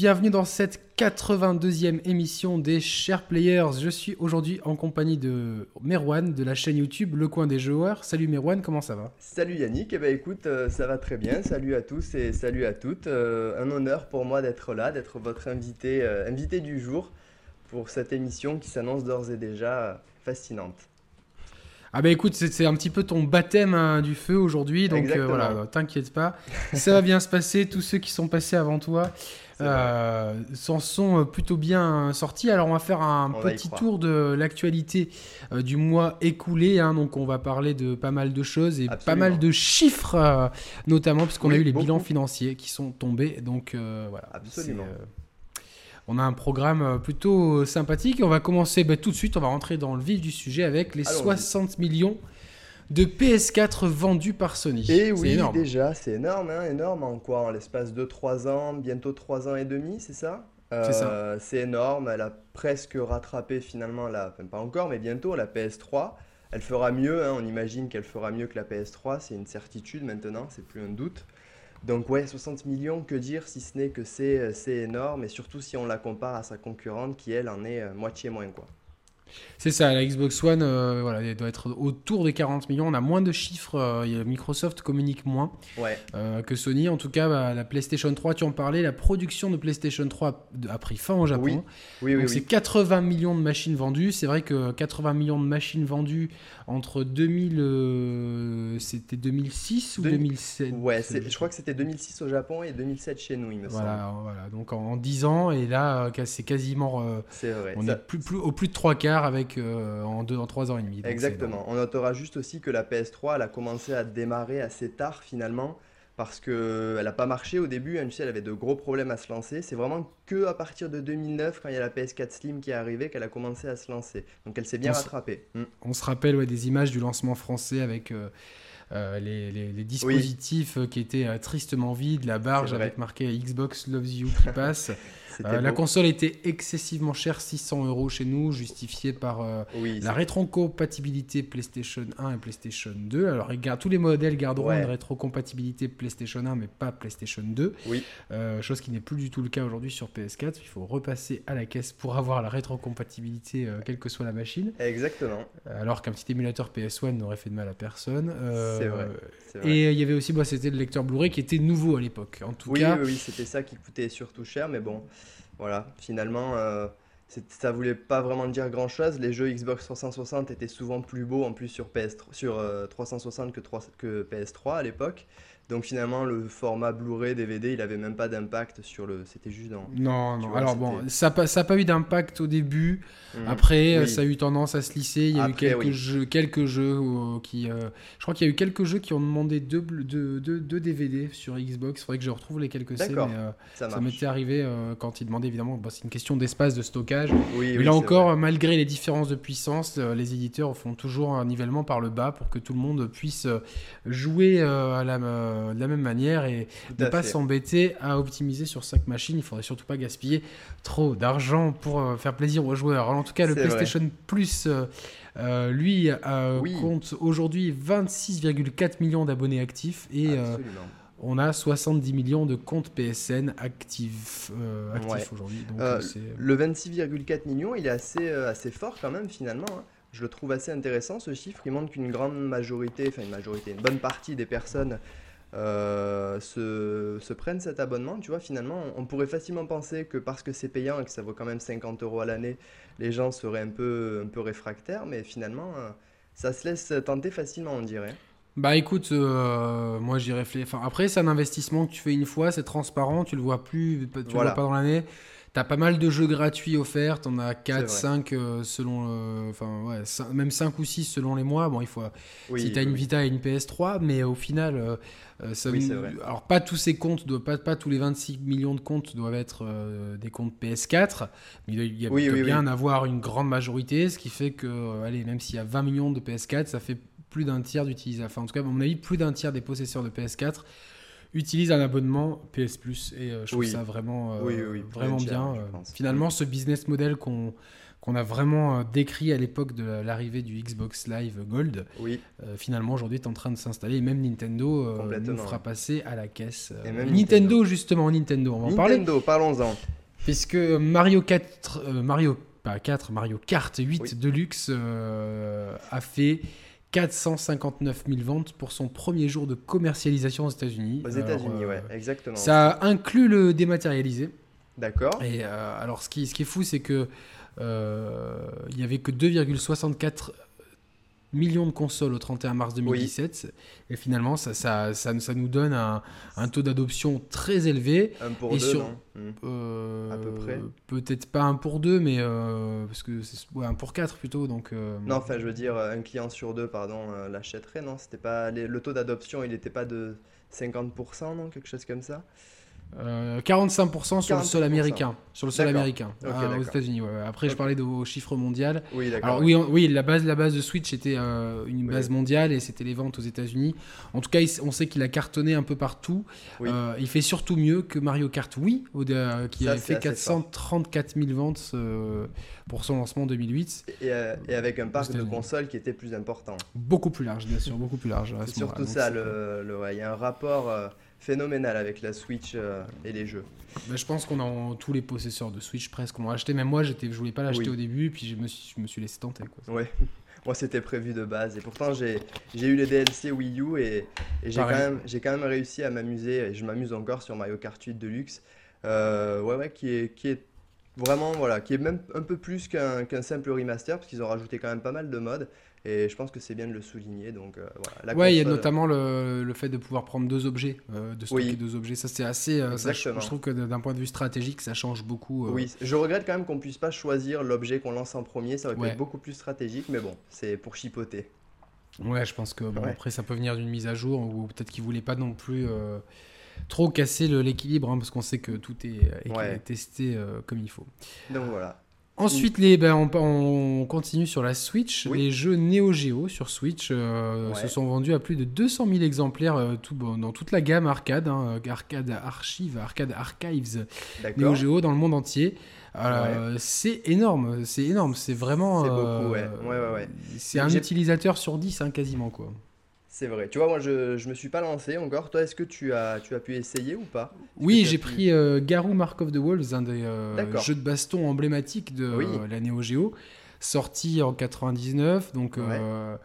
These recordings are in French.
bienvenue dans cette 82e émission des Chers Players. Je suis aujourd'hui en compagnie de Merwan de la chaîne YouTube Le Coin des Joueurs. Salut Merwan, comment ça va? Salut Yannick, eh ben écoute, euh, ça va très bien. Salut à tous et salut à toutes. Euh, un honneur pour moi d'être là, d'être votre invité, euh, invité du jour pour cette émission qui s'annonce d'ores et déjà fascinante. Ah bah écoute, c'est un petit peu ton baptême hein, du feu aujourd'hui, donc euh, voilà, t'inquiète pas, ça va bien se passer. Tous ceux qui sont passés avant toi euh, s'en sont euh, plutôt bien sortis. Alors on va faire un petit tour de l'actualité du mois écoulé. Hein. donc on va parler de pas mal de choses et pas mal de chiffres, notamment puisqu'on a eu les bilans financiers qui sont tombés. Donc voilà. Absolument on a un programme euh, plutôt euh, sympathique. on va commencer bah, tout de suite, on va rentrer dans le vif du sujet avec les 60 millions de PS4 vendus par Sony. Et eh oui, déjà, c'est énorme, hein, énorme. En quoi En l'espace de 3 ans, bientôt 3 ans et demi, c'est ça? C'est ça. Euh, c'est énorme. Elle a presque rattrapé finalement, la, enfin, pas encore, mais bientôt la PS3. Elle fera mieux, hein. on imagine qu'elle fera mieux que la PS3, c'est une certitude maintenant, c'est plus un doute. Donc ouais, 60 millions, que dire si ce n'est que c'est énorme, et surtout si on la compare à sa concurrente qui, elle, en est euh, moitié moins. quoi. C'est ça, la Xbox One, euh, voilà, elle doit être autour des 40 millions. On a moins de chiffres. Euh, Microsoft communique moins euh, que Sony. En tout cas, bah, la PlayStation 3, tu en parlais, la production de PlayStation 3 a pris fin au Japon. Oui. Donc c'est 80 millions de machines vendues. C'est vrai que 80 millions de machines vendues entre 2000, c'était 2006 ou 2007 Ouais, je crois que c'était 2006 au Japon et 2007 chez nous, il me voilà, semble. Voilà, donc en, 10 ans et là, c'est quasiment. c'est vrai. On est plus, plus, au plus de 3 quarts avec euh, en, deux, en trois ans et demi. Exactement. On notera juste aussi que la PS3, elle a commencé à démarrer assez tard finalement parce qu'elle n'a pas marché au début. Hein, tu sais, elle avait de gros problèmes à se lancer. C'est vraiment que à partir de 2009, quand il y a la PS4 Slim qui est arrivée, qu'elle a commencé à se lancer. Donc elle s'est bien rattrapée. Hmm. On se rappelle ouais, des images du lancement français avec euh, euh, les, les, dispositifs qui étaient tristement vides, la barge avec marqué Xbox Loves You qui passe. Euh, la console était excessivement chère, 600 euros chez nous, justifiée par euh, la rétrocompatibilité PlayStation 1 et PlayStation 2. Alors, tous les modèles garderont une rétrocompatibilité PlayStation 1, mais pas PlayStation 2. Oui. Euh, chose qui n'est plus du tout le cas aujourd'hui sur PS4. Il faut repasser à la caisse pour avoir la rétrocompatibilité, quelle que soit la machine. Exactement. Alors qu'un petit émulateur PS1 n'aurait fait de mal à personne. C'est vrai. Et il y avait aussi, bah, c'était le lecteur Blu-ray qui était nouveau à l'époque. En tout oui, cas. Oui, oui, c'était ça qui coûtait surtout cher, mais bon. Voilà, finalement, euh, ça voulait pas vraiment dire grand chose. Les jeux Xbox 360 étaient souvent plus beaux en plus sur, PS, sur 360 euh, que, 3, que PS3 à l'époque. Donc finalement, le format Blu-ray DVD, il avait même pas d'impact sur le. C'était juste dans. Non, non. Alors bon, ça n'a pas, pas eu d'impact au début. Mhm. Après, euh, ça a eu tendance à se lisser. Il y a eu quelques jeux, quelques jeux qui. Euh, je crois qu'il y a eu quelques jeux qui ont demandé deux, deux, deux, DVD sur Xbox. Il faudrait que je retrouve les quelques C, mais euh, ça, m'était arrivé quand ils demandaient évidemment. Bah, c'est une question d'espace, de stockage. Oui, mais là encore, malgré les différences de puissance, les éditeurs font toujours un nivellement par le bas pour que tout le monde puisse jouer à la euh, de la même manière et ne pas s'embêter à optimiser sur chaque machine. Il faudrait surtout pas gaspiller trop d'argent pour euh, faire plaisir aux joueurs. en tout cas, le PlayStation Plus, euh, lui, compte aujourd'hui 26,4 millions d'abonnés actifs et on a 70 millions de comptes PSN actifs, aujourd'hui. le 26,4 millions, il est assez, assez fort quand même finalement. Hein. Je le trouve assez intéressant ce chiffre. Il montre qu'une grande majorité, enfin une majorité, une bonne partie des personnes euh, se, prennent cet abonnement. Tu vois, finalement, on pourrait facilement penser que parce que c'est payant et que ça vaut quand même 50 euros à l'année, les gens seraient un peu, un peu réfractaires, mais finalement, euh, ça se laisse tenter facilement, on dirait. Bah écoute, euh, moi j'y réfléchis. Enfin, après, c'est un investissement que tu fais une fois, c'est transparent, tu le vois plus, tu le vois pas dans l'année. T'as pas mal de jeux gratuits offerts, t'en as 4, 5 euh, selon. Euh, enfin, ouais, même 5 ou 6 selon les mois. Bon, il faut. si t'as une Vita et une PS3, mais au final. Euh, ça, alors, pas tous ces comptes, doivent, pas, pas tous les 26 millions de comptes doivent être des comptes PS4, mais il, y a, bien avoir une grande majorité, ce qui fait que, allez, même s'il y a 20 millions de PS4, ça fait plus d'un tiers d'utilisateurs. Enfin, en tout cas, à mon avis, plus d'un tiers des possesseurs de PS4 utilise un abonnement PS Plus et euh, je trouve ça vraiment, euh, vraiment bien. Euh, finalement, ce business model qu'on qu'on a vraiment décrit à l'époque de l'arrivée du Xbox Live Gold, oui. finalement aujourd'hui est en train de s'installer et même Nintendo nous fera passer à la caisse. Nintendo, Nintendo, justement, Nintendo, on va en parler. Nintendo, parlons-en. Puisque Mario 4, Mario pas 4, Mario Kart 8 Deluxe a fait 459 000 ventes pour son premier jour de commercialisation aux États-Unis. Aux États-Unis, ouais, exactement. Ça inclut le dématérialisé. D'accord. Et alors, ce qui, ce qui est fou, c'est que euh, il y avait que 2,64 millions de consoles au 31 mars 2017. Et finalement, ça, ça, ça, ça, nous donne un, un taux d'adoption très élevé. Un pour et deux, sur, non euh, À peu près. Peut-être pas un pour deux, mais euh, parce que c'est ouais, un pour quatre plutôt. Donc, euh, Non, enfin, je veux dire, un client sur deux, pardon, l'achèterait, non? C'était pas les- le taux d'adoption, il n'était pas de 50%, non? Quelque chose comme ça? Euh, 45% sur le sol 45%. américain. Sur le sol américain. Ah, aux. États-Unis. ouais. Après, je parlais de, au chiffre mondial. Oui. Alors oui, on- oui, la base, la base de Switch était euh, une Oui. base mondiale et c'était les ventes aux États-Unis. En tout cas, il- on sait qu'il a cartonné un peu partout. Oui. Euh, il fait surtout mieux que Mario Kart Wii, euh, qui Ça, a fait assez fort. 434 000 ventes pour son lancement en 2008. Et, et avec un parc de consoles qui était plus important. Beaucoup plus large, bien sûr, beaucoup plus large. C'est surtout ça, le, ouais, il y a un rapport phénoménal avec la Switch euh, et les jeux. Bah, je pense qu'on a tous les possesseurs de Switch presque ont acheté. Même moi, j'étais, je voulais pas l'acheter Oui. au début, puis je me suis, je me suis laissé tenter. Quoi. Ouais, moi c'était prévu de base et pourtant j'ai eu les DLC Wii U et, et j'ai quand, même- quand même réussi à m'amuser et je m'amuse encore sur Mario Kart 8 Deluxe. Euh, ouais, ouais, qui est, qui est vraiment, voilà, qui est même un peu plus qu'un qu'un simple remaster parce qu'ils ont rajouté quand même pas mal de modes et je pense que c'est bien de le souligner. Donc euh, voilà, la ouais, il y a console- notamment le, le fait de pouvoir prendre deux objets, euh, de stocker Oui. deux objets. Ça, c'est assez. euh, ça, je, trouve que d'un point de vue stratégique, ça change beaucoup. euh, Oui, je regrette quand même qu'on puisse pas choisir l'objet qu'on lance en premier, ça aurait pu Ouais. être beaucoup plus stratégique, mais bon, c'est pour chipoter. Ouais, je pense que bon, Ouais. après ça peut venir d'une mise à jour ou peut-être qu'ils voulaient pas non plus euh, trop casser l'équilibre hein, parce qu'on sait que tout est, Ouais. testé euh, comme il faut. Donc voilà. Ensuite, les, ben, on, on continue sur la Switch. Oui. Les jeux Neo Geo sur Switch euh, Ouais. se sont vendus à plus de 200 000 exemplaires euh, tout, dans toute la gamme arcade, hein, arcade archive, arcade archives Neo. Geo dans le monde entier. Euh, C'est énorme, c'est énorme, c'est vraiment. C'est beaucoup, euh, ouais. Ouais, ouais, ouais. C'est un utilisateur sur 10 hein, quasiment quoi. C'est vrai. Tu vois, moi, je, je me suis pas lancé encore. Toi, est-ce que tu as, tu as pu essayer ou pas? Oui, j'ai pu- pris euh, Garou Mark of the Wolves, un des euh, jeux de baston emblématiques de Oui. euh, la Neo Geo, sorti en 99. Donc, euh,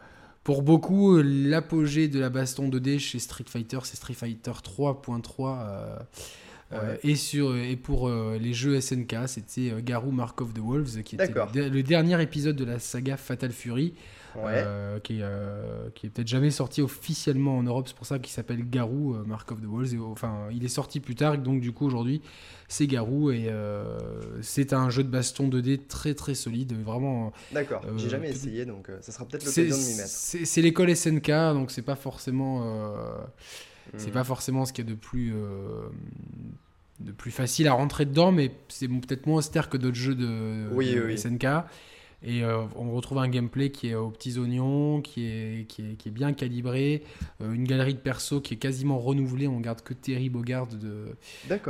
pour beaucoup, l'apogée de la baston 2D chez Street Fighter, c'est Street Fighter 3.3. euh, euh, Ouais. et, sur, et pour les jeux SNK, c'était Garou Mark of the Wolves, qui était le dernier épisode de la saga Fatal Fury, Ouais. euh, qui, euh, qui est peut-être jamais sorti officiellement en Europe. C'est pour ça qu'il s'appelle Garou, euh, Mark of the Wolves. Et, enfin, il est sorti plus tard, donc du coup aujourd'hui c'est Garou et c'est un jeu de baston 2D très très solide, vraiment. D'accord. J'ai jamais essayé, donc ça sera peut-être l'occasion de m'y mettre. c'est- l'école SNK, donc c'est pas forcément c'est Hmm. pas forcément ce qu'il y a de plus euh, de plus facile à rentrer dedans, mais c'est peut-être moins austère que d'autres jeux de, Oui, de oui, oui. SNK. Et euh, on retrouve un gameplay qui est aux petits oignons, qui est, qui est, qui est bien calibré, euh, une galerie de persos qui est quasiment renouvelée. On garde que Terry Bogard de,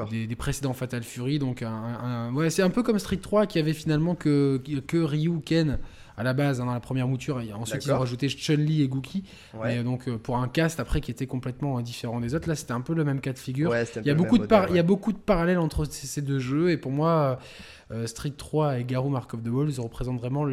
des, des précédents Fatal Fury. Donc, un, un- ouais, c'est un peu comme Street 3 qui avait finalement que, que Ryu, Ken à la base hein, dans la première mouture. Et ensuite, ils ont rajouté Chun-Li et Gookie. Ouais. Mais, donc, euh, pour un cast après qui était complètement euh, différent des autres, là, c'était un peu le même cas de figure. Ouais, Il y, a beaucoup de par- il y a beaucoup de parallèles entre ces, deux jeux et pour moi euh, Street 3 et Garou Mark of the Wolves représentent vraiment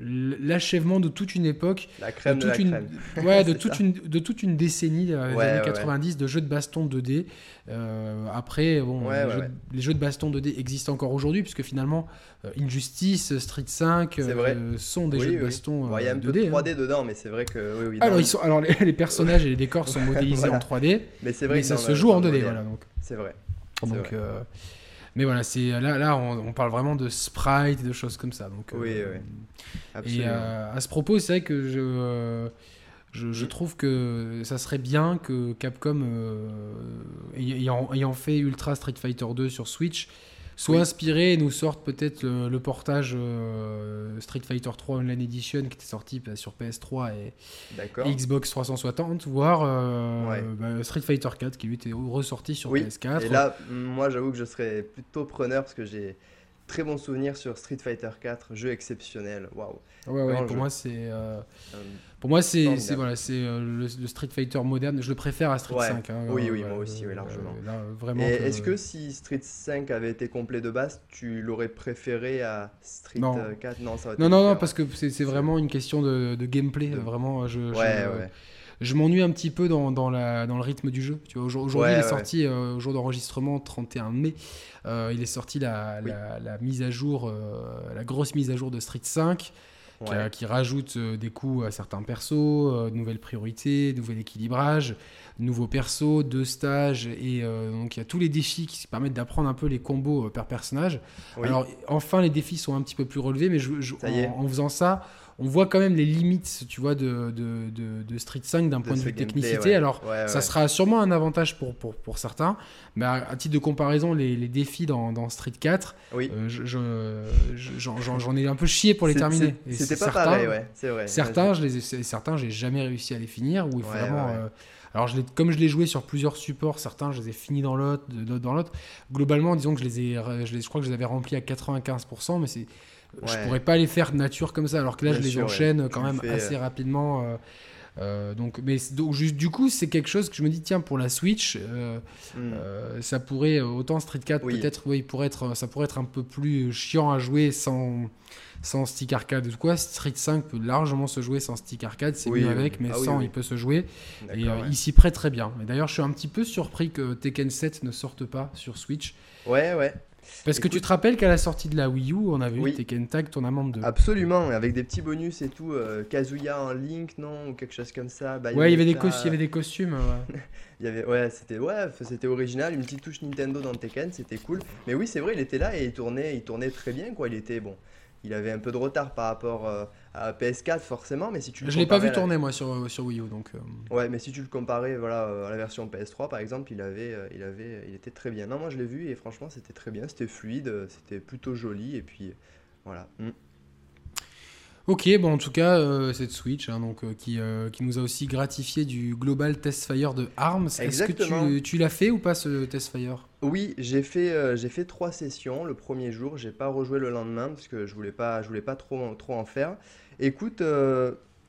l'achèvement de toute une époque La crème de, toute la une- crème. ouais, de, toute ça. une, de toute une décennie euh, des Ouais, années ouais, ouais. 90 de jeux de baston 2D Euh, après bon, les, jeux, ouais. les jeux de baston 2D existent encore aujourd'hui puisque finalement euh, Injustice Street 5 C'est vrai. euh, sont des Oui, jeux de baston Il y a euh, un peu 2D de hein. 3D dedans, mais c'est vrai que oui, alors, ils sont, alors les, les personnages et les décors sont modélisés Voilà. en 3D Mais c'est vrai mais que ça se joue en le 2D modèle. voilà donc C'est vrai. Donc, vrai. euh, mais voilà, c'est là, là on, on parle vraiment de sprite et de choses comme ça. Donc, Oui, euh, oui. Et euh, à ce propos, c'est vrai que je, je, je trouve que ça serait bien que Capcom, euh, ayant, ayant fait Ultra Street Fighter 2 sur Switch, soit Oui. inspiré et nous sorte peut-être le, le portage euh, Street Fighter 3 Online Edition qui était sorti bah, sur PS3 et, Xbox 360, voire euh, Ouais. bah, Street Fighter 4 qui lui était ressorti sur Oui, PS4. Et là, moi, j'avoue que je serais plutôt preneur parce que j'ai très bons souvenirs sur Street Fighter 4, jeu exceptionnel. Waouh. Ouais, ouais, pour moi, c'est. Euh, pour moi, c'est voilà, c'est euh, le, Street Fighter moderne. Je le préfère à Street 5. Hein, oui, oui, moi aussi, oui, largement. vraiment. Est-ce que si Street 5 avait été complet de base, tu l'aurais préféré à Street 4 Non, ça non, non, non, parce que c'est vraiment une question de, de gameplay. Vraiment, je, ouais, ouais je m'ennuie un petit peu dans, dans, la, dans, le rythme du jeu. Tu vois, aujourd'hui, il est sorti euh, au jour d'enregistrement, 31 mai. Euh, il est sorti la, la, mise à jour, euh, la grosse mise à jour de Street 5. Qui, rajoute des coups à certains persos, de nouvelles priorités, nouvel équilibrage, nouveaux persos, deux stages, et donc il y a tous les défis qui permettent d'apprendre un peu les combos par personnage. Alors enfin les défis sont un petit peu plus relevés, mais je, en, faisant ça, on voit quand même les limites, tu vois, de, de, Street 5 d'un point de vue technicité. Alors, ça sera sûrement un avantage pour, pour, pour certains, mais à, titre de comparaison, les, les défis dans, dans, Street 4, oui. Euh, j'en ai un peu chié pour les terminer. C'était pas certains, pareil, ouais, c'est vrai. Certains, je les certains, j'ai jamais réussi à les finir, faut vraiment... Euh, alors, je comme je l'ai joué sur plusieurs supports, certains, je les ai finis dans l'autre, dans l'autre. Globalement, disons que je les ai, je, les, je crois que je les avais remplis à 95%, mais c'est je pourrais pas les faire nature comme ça, alors que là, je les enchaîne quand même assez euh, rapidement. Euh, euh, donc, mais donc, juste, du coup, c'est quelque chose que je me dis, tiens, pour la Switch, hmm. ça pourrait, autant Street 4, peut-être, oui, pourrait être, ça pourrait être un peu plus chiant à jouer sans, sans stick arcade ou quoi. Street 5 peut largement se jouer sans stick arcade, c'est mieux avec, mais ah sans, il peut se jouer. Et il s'y prête très bien. D'ailleurs, je suis un petit peu surpris que Tekken 7 ne sorte pas sur Switch. Ouais, ouais. Parce que tu te rappelles qu'à la sortie de la Wii U, on avait eu Tekken Tag Tournament 2. Absolument, avec des petits bonus et tout. Euh, Kazuya en Link, non Ou quelque chose comme ça. ouais, il y, avait des il y avait des costumes. Ouais, il y avait... ouais c'était ouais, c'était original. Une petite touche Nintendo dans Tekken, c'était cool. Mais oui, c'est vrai, il était là et il tournait, il tournait très bien. quoi. Il était bon il avait un peu de retard par rapport euh, à PS4 forcément, mais si tu je l'ai pas vu tourner moi sur, sur Wii U donc. Euh. Ouais, mais si tu le comparais voilà à la version PS3 par exemple, il avait euh, il avait il était très bien. Non, moi je l'ai vu et franchement c'était très bien, c'était fluide, c'était plutôt joli et puis voilà. Mm. Ok, bon, en tout cas, euh, cette Switch hein, donc, euh, qui, euh, qui, nous a aussi gratifié du Global Test Fire de ARMS. Est-ce que tu, tu l'as fait ou pas ce Test Fire? Oui, j'ai fait, j'ai fait trois sessions. Le premier jour, j'ai pas rejoué le lendemain parce que je voulais pas, je voulais pas trop, trop en faire. Écoute,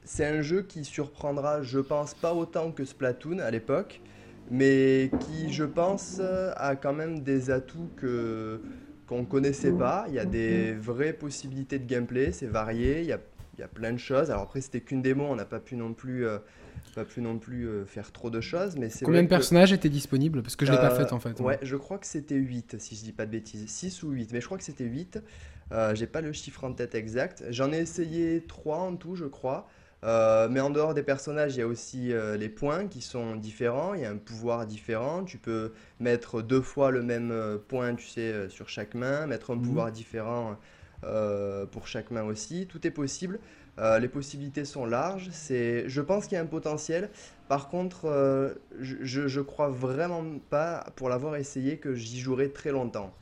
c'est un jeu qui surprendra, je pense, pas autant que Splatoon à l'époque, mais qui, je pense, a quand même des atouts que qu'on connaissait pas. Il y a des vraies possibilités de gameplay, c'est varié, il y a, il y a plein de choses. Alors après, c'était qu'une démo, on n'a pas pu non plus, euh, pas pu non plus euh, faire trop de choses. Mais Combien de personnages étaient disponibles? Parce que je ne l'ai pas euh, fait en fait. Ouais, je crois que c'était 8, si je dis pas de bêtises. 6 ou 8, mais je crois que c'était 8. J'ai pas le chiffre en tête exact. J'en ai essayé 3 en tout, je crois. Euh, mais en dehors des personnages, il y a aussi euh, les points qui sont différents. Il y a un pouvoir différent. Tu peux mettre deux fois le même euh, point, tu sais, sur chaque main, mettre un mhm. pouvoir différent pour chaque main aussi. Tout est possible. Les possibilités sont larges. C'est, je pense qu'il y a un potentiel. Par contre, je, je crois vraiment pas, pour l'avoir essayé, que j'y jouerai très longtemps.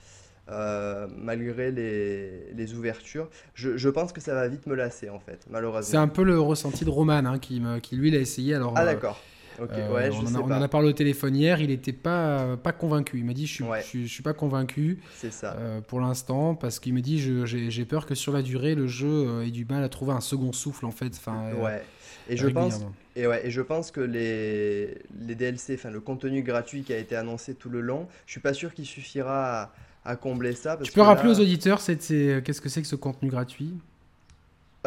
Euh, malgré les, les ouvertures. Je, je, pense que ça va vite me lasser, en fait, malheureusement. C'est un peu le ressenti de Roman, hein, qui, qui, lui l'a essayé. Alors, ah, d'accord. Euh, ouais, on, en a parlé au téléphone hier, il n'était pas, pas convaincu. Il m'a dit Je ne suis, pas convaincu ça. Euh, pour l'instant, parce qu'il me dit J'ai peur que sur la durée, le jeu ait du mal à trouver un second souffle, en fait. Enfin, ouais. Et je, pense, et, ouais, et je pense que les, les DLC, enfin le contenu gratuit qui a été annoncé tout le long, je suis pas sûr qu'il suffira à, à combler ça. tu peux rappeler aux auditeurs qu'est-ce que c'est que ce contenu gratuit?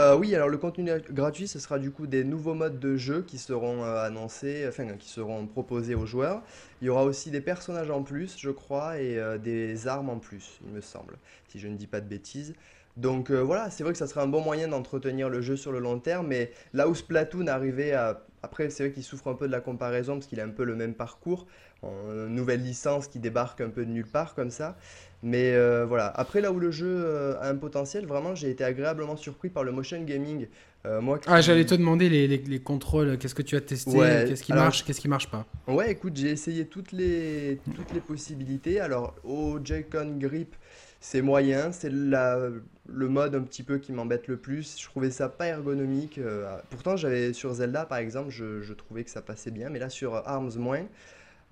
Euh, oui, alors le contenu gratuit, ce sera du coup des nouveaux modes de jeu qui seront euh, annoncés, enfin qui seront proposés aux joueurs. Il y aura aussi des personnages en plus, je crois, et euh, des armes en plus, il me semble, si je ne dis pas de bêtises. Donc voilà, c'est vrai que ça serait un bon moyen d'entretenir le jeu sur le long terme, mais là où Splatoon arrivait à... Après, c'est vrai qu'il souffre un peu de la comparaison parce qu'il a un peu le même parcours, en nouvelle licence qui débarque un peu de nulle part comme ça. Mais euh, voilà, après là où le jeu euh, a un potentiel, vraiment j'ai été agréablement surpris par le motion gaming. Euh, moi, Ah j'allais te demander les, les, contrôles, qu'est-ce que tu as testé, qu'est-ce qui marche, qu'est-ce qui marche pas? Ouais écoute, j'ai essayé toutes les, toutes les possibilités. Alors au Joy-Con Grip, c'est moyen, c'est le mode un petit peu qui m'embête le plus. Je trouvais ça pas ergonomique. pourtant j'avais sur Zelda par exemple, je, je, trouvais que ça passait bien, mais là sur Arms moins.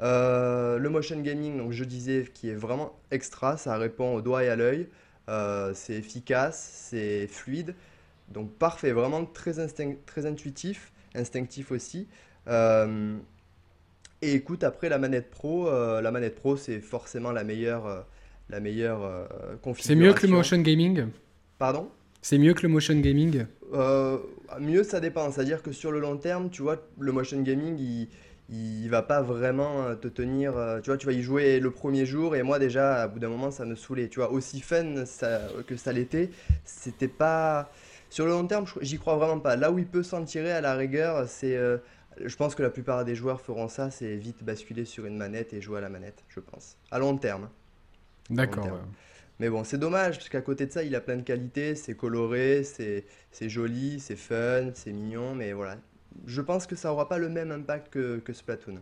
Euh, le motion gaming, donc je disais, qui est vraiment extra, ça répond au doigt et à l'œil. c'est efficace, c'est fluide. Donc parfait, vraiment très, très intuitif, instinctif aussi. et écoute, après la manette pro, la manette pro c'est forcément la meilleure, la meilleure configuration. C'est mieux que le motion gaming? Pardon? C'est mieux que le motion gaming? Mieux, ça dépend. C'est-à-dire que sur le long terme, tu vois, le motion gaming, il il va pas vraiment euh, te tenir. Euh, tu vois, tu vas y jouer le premier jour et moi déjà, à bout d'un moment, ça me saoulait. Tu vois, aussi fun que ça l'était, c'était pas. Sur le long terme, j'y crois vraiment pas. Là où il peut s'en tirer à la rigueur, c'est. Euh, je pense que la plupart des joueurs feront ça, c'est vite basculer sur une manette et jouer à la manette, je pense. À long terme. D'accord. Mais bon, c'est dommage, parce qu'à côté de ça, il a plein de qualités, c'est coloré, c'est joli, c'est fun, c'est mignon, mais voilà, je pense que ça n'aura pas le même impact que, que Splatoon.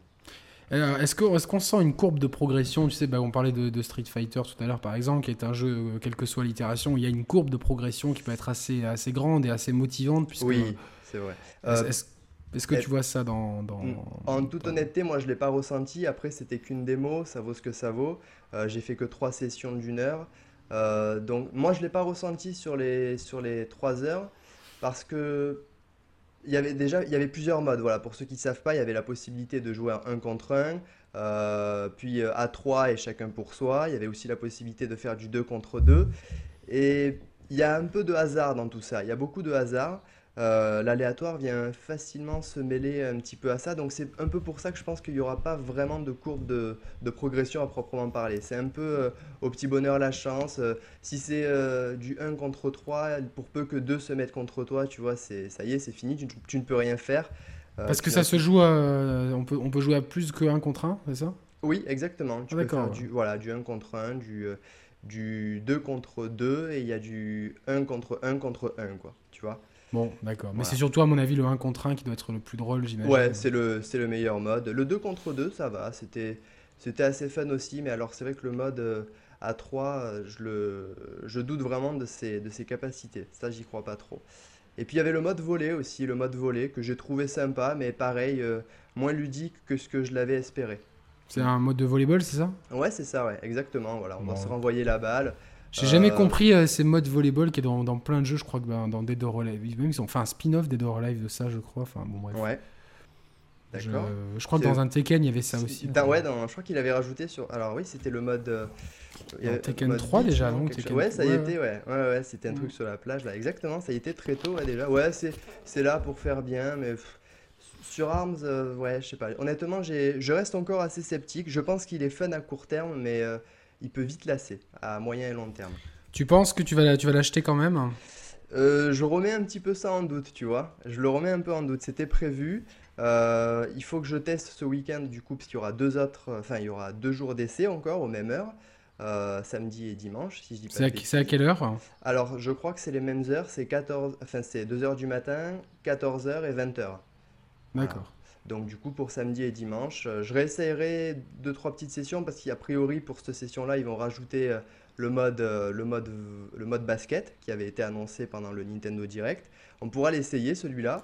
Est-ce qu'on est qu'on sent une courbe de progression Tu sais, bah, on parlait de, Street Fighter tout à l'heure, par exemple, qui est un jeu, euh, quelle que soit l'itération, il y a une courbe de progression qui peut être assez, assez grande et assez motivante. Puisque, oui, c'est vrai. Est-ce que tu vois ça dans... en toute honnêteté, moi, je ne l'ai pas ressenti. Après, c'était qu'une démo, ça vaut ce que ça vaut. Euh, J'ai fait que trois sessions d'une heure. Euh, donc, moi, je ne l'ai pas ressenti sur les, sur les trois heures parce que il y avait déjà il y avait plusieurs modes. Voilà, pour ceux qui ne savent pas, il y avait la possibilité de jouer un contre un, euh, puis euh, à 3 et chacun pour soi. Il y avait aussi la possibilité de faire du 2 contre 2. Et il y a un peu de hasard dans tout ça. Il y a beaucoup de hasard. Euh, l'aléatoire vient facilement se mêler un petit peu à ça. Donc c'est un peu pour ça que je pense qu'il n'y aura pas vraiment de courbe de, progression à proprement parler. C'est un peu euh, au petit bonheur la chance. Euh, si c'est du 1 contre 3, pour peu que 2 se mettent contre toi, tu vois, c'est ça y est, c'est fini, tu, ne peux rien faire. Parce que ça se joue à, on, peut, on peut jouer à plus que 1 contre 1, c'est ça? Oui, exactement. Tu ah, peux faire du, voilà, du 1 contre 1, du, du 2 contre 2, et il y a du 1 contre 1 contre 1, quoi, tu vois? Bon, d'accord. Mais c'est surtout, à mon avis, le 1 contre 1 qui doit être le plus drôle, j'imagine. Ouais, c'est le, le meilleur mode. Le 2 contre 2, ça va. C'était, c'était assez fun aussi. Mais alors, c'est vrai que le mode euh, à 3, euh, je, le, je doute vraiment de ses, de ses capacités. Ça, j'y crois pas trop. Et puis, il y avait le mode volet aussi. Le mode volet que j'ai trouvé sympa, mais pareil, euh, moins ludique que ce que je l'avais espéré. C'est un mode de volleyball, c'est ça? Ouais, c'est ça, ouais, exactement. Voilà, on va se renvoyer la balle. J'ai jamais euh, compris euh, ces modes volleyball qui est dans, dans, plein de jeux, je crois que ben, dans Dead or Alive. Même ils ont fait un spin-off Dead or Alive de ça, je crois. Enfin, bon, bref. Ouais. D'accord. Je, crois que dans un Tekken, il y avait ça aussi. ouais, dans, je crois qu'il avait rajouté sur. Alors oui, c'était le mode. Euh, Tekken 3 déjà, non Ouais, ça y était, ouais. Ouais, ouais, c'était un truc sur la plage, là. Exactement, ça y était très tôt, ouais, déjà. Ouais, c'est là pour faire bien, mais. sur Arms, ouais, je sais pas. Honnêtement, je reste encore assez sceptique. Je pense qu'il est fun à court terme, mais il peut vite lasser à moyen et long terme. Tu penses que tu vas l'acheter quand même? Euh, Je remets un petit peu ça en doute, tu vois. Je le remets un peu en doute. C'était prévu. Euh, il faut que je teste ce week-end du coup, parce qu'il y aura deux autres, enfin il y aura deux jours d'essai encore aux mêmes heures. Euh, samedi et dimanche, si je dis pas C'est à, quelle heure? Alors, je crois que c'est les mêmes heures, c'est 14, enfin c'est 2h du matin, 14h et 20h. D'accord. Donc du coup pour samedi et dimanche, euh, je réessayerai deux trois petites sessions parce qu'a priori pour cette session-là ils vont rajouter euh, le mode, euh, le, mode, le mode basket qui avait été annoncé pendant le Nintendo Direct. On pourra l'essayer celui-là.